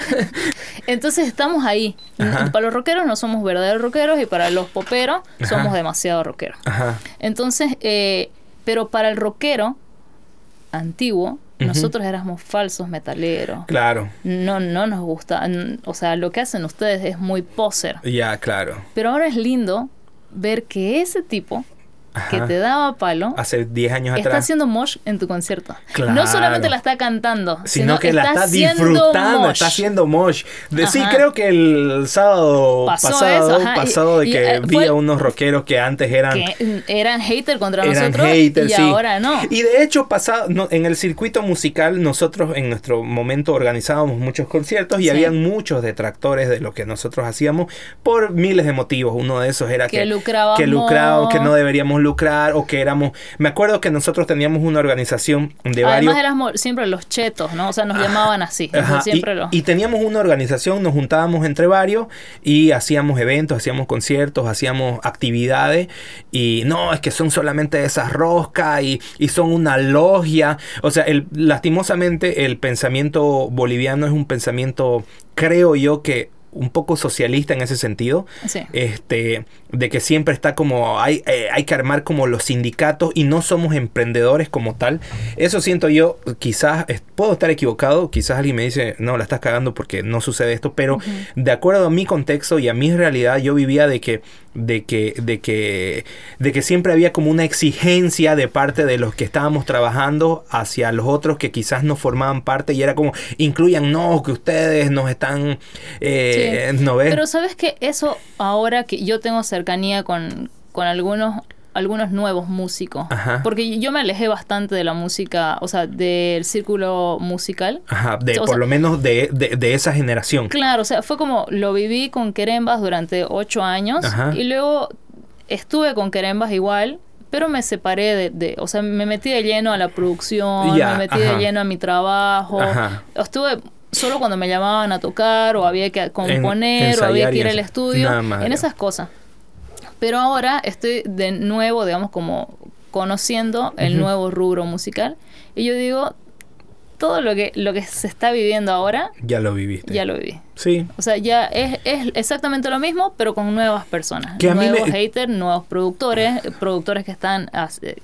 Entonces estamos ahí. Para los rockeros no somos verdaderos rockeros y para los poperos somos demasiado rockeros. Ajá. Entonces, eh, pero para el rockero antiguo, nosotros éramos falsos metaleros. Claro. No, no nos gusta. O sea, lo que hacen ustedes es muy poser. Ya, claro. Pero ahora es lindo ver que ese tipo que te daba palo. Hace 10 años está atrás. haciendo mosh en tu concierto. No solamente la está cantando, sino, que la está disfrutando, está haciendo mosh. De, sí, creo que el sábado pasado, pasado de que eh, vi a unos rockeros que antes eran. Que eran hater contra nosotros. y ahora no. Y de hecho, pasado, en el circuito musical, nosotros en nuestro momento organizábamos muchos conciertos y habían muchos detractores de lo que nosotros hacíamos por miles de motivos. Uno de esos era que, que lucrábamos, que, lucrábamos, que no deberíamos queríamos lucrar o que éramos... Me acuerdo que nosotros teníamos una organización de varios... Además éramos siempre los chetos, ¿no? O sea, nos llamaban así. siempre y, y teníamos una organización, nos juntábamos entre varios y hacíamos eventos, hacíamos conciertos, hacíamos actividades y no, es que son solamente esas roscas y, y son una logia. O sea, el, lastimosamente el pensamiento boliviano es un pensamiento, creo yo, que un poco socialista en ese sentido. Este, de que siempre está como hay, eh, hay que armar como los sindicatos y no somos emprendedores como tal. Eso siento yo, quizás puedo estar equivocado, quizás alguien me dice, no, la estás cagando porque no sucede esto, pero de acuerdo a mi contexto y a mi realidad, yo vivía de que de que de que de que siempre había como una exigencia de parte de los que estábamos trabajando hacia los otros que quizás no formaban parte y era como incluyan no que ustedes nos están eh, no pero sabes que eso ahora que yo tengo cercanía con, con algunos algunos nuevos músicos. Porque yo me alejé bastante de la música, o sea, del círculo musical. Ajá, de, por lo menos de, de, esa generación. Claro, o sea, fue como lo viví con Querembas durante ocho años y luego estuve con Querembas igual, pero me separé de, o sea, me metí de lleno a la producción, me metí de lleno a mi trabajo. Estuve solo cuando me llamaban a tocar o había que componer o había que ir al estudio, en esas cosas. Pero ahora estoy de nuevo, digamos, como conociendo el nuevo rubro musical. Y yo digo, todo lo que, lo que se está viviendo ahora. Ya lo viviste. Ya lo viví. Sí. O sea, ya es, es exactamente lo mismo, pero con nuevas personas. nuevos haters, nuevos productores, productores que están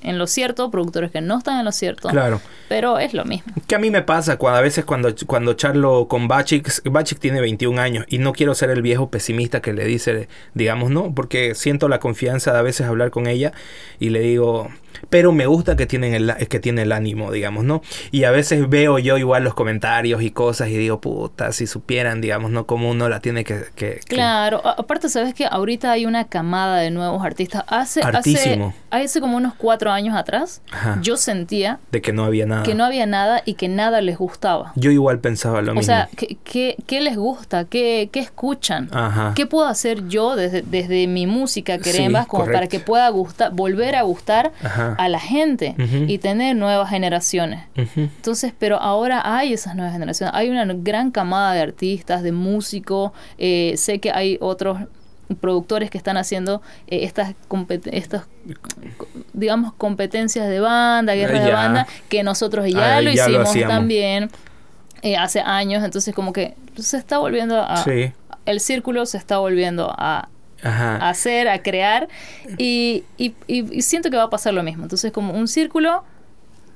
en lo cierto, productores que no están en lo cierto. Claro. Pero es lo mismo. Que a mí me pasa cuando, a veces cuando, cuando charlo con Bachik, Bachik tiene 21 años y no quiero ser el viejo pesimista que le dice, digamos, no, porque siento la confianza de a veces hablar con ella y le digo, pero me gusta que tienen el, que tiene el ánimo, digamos, ¿no? Y a veces veo yo igual los comentarios y cosas y digo, puta, si supieran, digamos, ¿no? Cómo uno la tiene que... que, claro, aparte, ¿sabes que Ahorita hay una camada de nuevos artistas. Hace, hace, hace como unos cuatro años atrás, yo sentía... De que no había nada. Que no había nada y que nada les gustaba. Yo igual pensaba lo mismo. O sea, ¿qué, qué, les gusta? ¿Qué, qué escuchan? Ajá. ¿Qué puedo hacer yo desde, desde mi música, Querembas, como para que pueda gustar, volver a gustar a la gente y tener nuevas generaciones. Entonces, pero ahora hay esas nuevas generaciones. Hay una gran camada de artistas, de músicos. Eh, sé que hay otros productores que están haciendo eh, estas, estas, digamos, competencias de banda, guerra de banda, que nosotros ya lo hicimos también eh, hace años. Entonces, como que se está volviendo a... El círculo se está volviendo a a hacer, a crear, y, y, y, siento que va a pasar lo mismo. Entonces, como un círculo,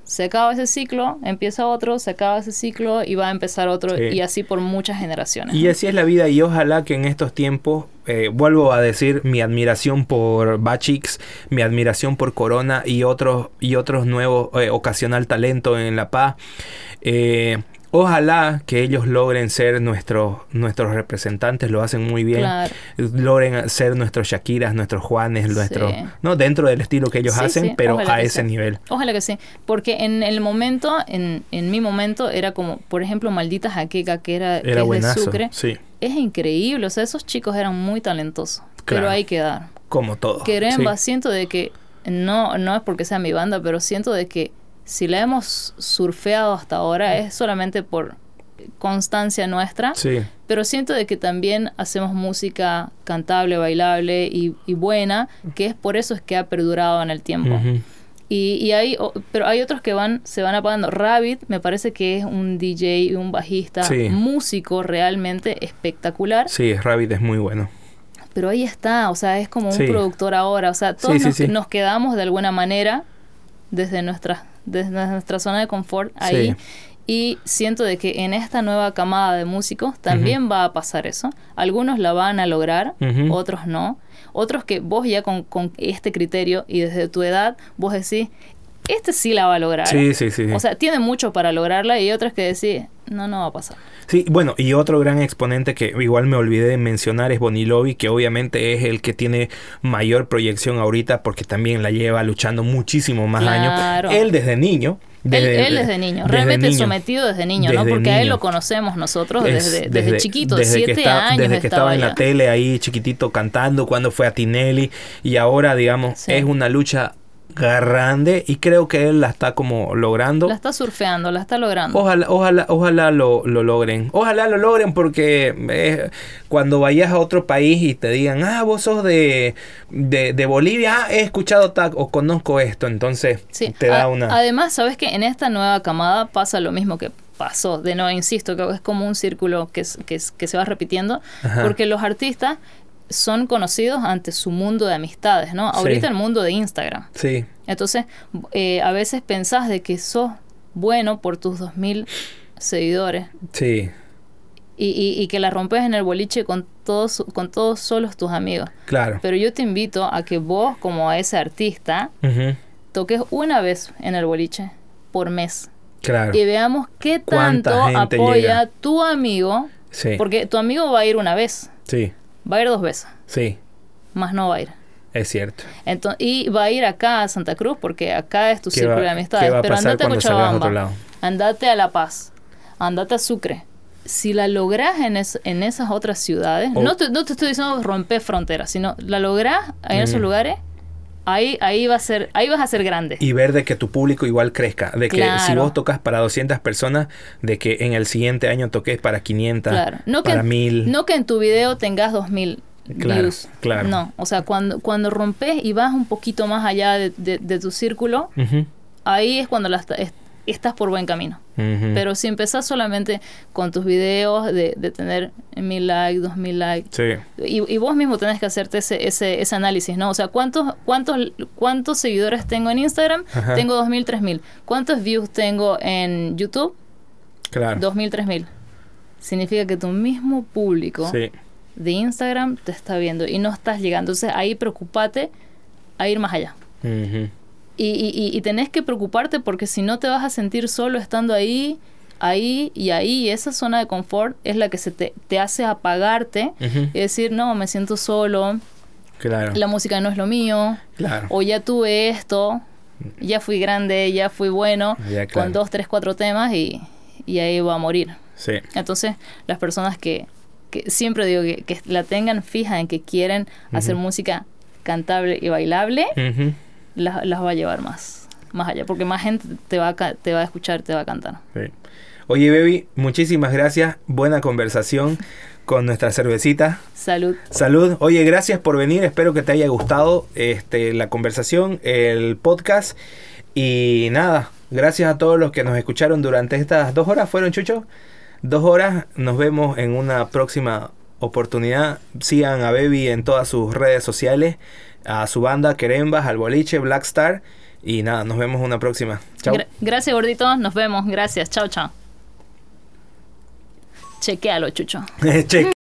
se acaba ese ciclo, empieza otro, se acaba ese ciclo y va a empezar otro, y así por muchas generaciones. Y así es la vida, y ojalá que en estos tiempos, eh, vuelvo a decir mi admiración por Bachix, mi admiración por Corona y otros, y otros nuevos, eh, ocasional talento en La Paz. Eh, Ojalá que ellos logren ser nuestros nuestros representantes, lo hacen muy bien. Logren ser nuestros Shakiras, nuestros Juanes, nuestros, ¿no? Dentro del estilo que ellos hacen, pero a ese nivel. Ojalá que sí, porque en el momento, en, en mi momento, era como, por ejemplo, Maldita Jaqueca, que era, era que de Sucre. Sí. Es increíble, o sea, esos chicos eran muy talentosos, pero hay que dar. Como todo. Queremba, siento de que, no, no es porque sea mi banda, pero siento de que si la hemos surfeado hasta ahora es solamente por constancia nuestra, sí. pero siento de que también hacemos música cantable, bailable y, buena, que es por eso es que ha perdurado en el tiempo. Y, y hay, pero hay otros que van, se van apagando. Rabbit me parece que es un DJ y un bajista, músico realmente espectacular. Sí, Rabbit es muy bueno. Pero ahí está, o sea, es como un productor ahora, o sea, todos nos, nos, quedamos de alguna manera desde nuestras desde nuestra zona de confort ahí. Y siento de que en esta nueva camada de músicos también va a pasar eso. Algunos la van a lograr, otros no. Otros que vos ya con, con, este criterio y desde tu edad, vos decís, este sí la va a lograr. Sí, sí, sí. O sea, tiene mucho para lograrla y otras que decir, no, no va a pasar. Sí, bueno, y otro gran exponente que igual me olvidé de mencionar es Bonilovi, que obviamente es el que tiene mayor proyección ahorita porque también la lleva luchando muchísimo más años. Él desde niño, él, desde niño, realmente sometido desde niño, ¿no? Porque a él lo conocemos nosotros desde, desde, chiquito, siete años. Desde que estaba, en la tele ahí chiquitito cantando cuando fue a Tinelli y ahora, digamos, es una lucha grande y creo que él la está como logrando. La está surfeando, la está logrando. Ojalá, ojalá, ojalá lo, lo logren. Ojalá lo logren porque eh, cuando vayas a otro país y te digan, ah, vos sos de, de, Bolivia, ah, he escuchado tal o conozco esto, entonces te da una... Además, sabes que en esta nueva camada pasa lo mismo que pasó, de no, insisto, que es como un círculo que, que, que se va repitiendo, porque los artistas son conocidos ante su mundo de amistades, ¿no? Ahorita el mundo de Instagram. Sí. Entonces, eh, a veces pensás de que sos bueno por tus 2000 seguidores. Sí. Y, y, que la rompes en el boliche con todos, con todos solos tus amigos. Claro. Pero yo te invito a que vos, como ese artista, toques una vez en el boliche por mes. Claro. Y veamos qué tanto apoya tu amigo. Sí. Porque tu amigo va a ir una vez. Sí. Va a ir dos veces. Sí. Más no va a ir. Es cierto. Entonces, y va a ir acá a Santa Cruz porque acá es tu círculo de amistades. Pero andate a Cochabamba, andate a La Paz, andate a Sucre. Si la logras en, en esas otras ciudades, no, te, no te estoy diciendo romper fronteras, sino la logras en esos lugares, ahí, ahí, va a ser, ahí vas a ser grande. Y ver de que tu público igual crezca. De que si vos tocas para 200 personas, de que en el siguiente año toques para 500, no para 1000. No que en tu video tengas 2000 views. Claro. No, o sea, cuando, cuando rompes y vas un poquito más allá de, tu círculo, ahí es cuando la, estás por buen camino. Pero si empezás solamente con tus videos de, tener mil likes, dos mil likes, y, vos mismo tenés que hacerte ese, ese, ese, análisis, ¿no? O sea, ¿cuántos, cuántos, cuántos seguidores tengo en Instagram? Tengo dos mil, tres mil. ¿Cuántos views tengo en YouTube? Claro. Dos mil, tres mil. Significa que tu mismo público de Instagram te está viendo y no estás llegando. Entonces ahí preocupate a ir más allá. Y, y, tenés que preocuparte porque si no te vas a sentir solo estando ahí, ahí y ahí. esa zona de confort es la que se te, te hace apagarte y decir, no, me siento solo. Claro. La música no es lo mío. Claro. O ya tuve esto. Ya fui grande, ya fui bueno. Con dos, tres, cuatro temas y, y ahí va a morir. Sí. Entonces, las personas que, que siempre digo que, que, la tengan fija en que quieren hacer música cantable y bailable las, las va a llevar más, más allá, porque más gente te va a, te va a escuchar, te va a cantar. Oye, Baby, muchísimas gracias. Buena conversación con nuestra cervecita. Salud. Salud. Oye, gracias por venir. Espero que te haya gustado este, la conversación, el podcast. Y nada, gracias a todos los que nos escucharon durante estas dos horas. ¿Fueron, Chucho? Dos horas. Nos vemos en una próxima oportunidad. Sigan a Baby en todas sus redes sociales a su banda Querembas, al boliche, Black Star. Y nada, nos vemos una próxima. Chao. gracias, gordito. Nos vemos. Gracias. Chao, chao. Chequealo, Chucho.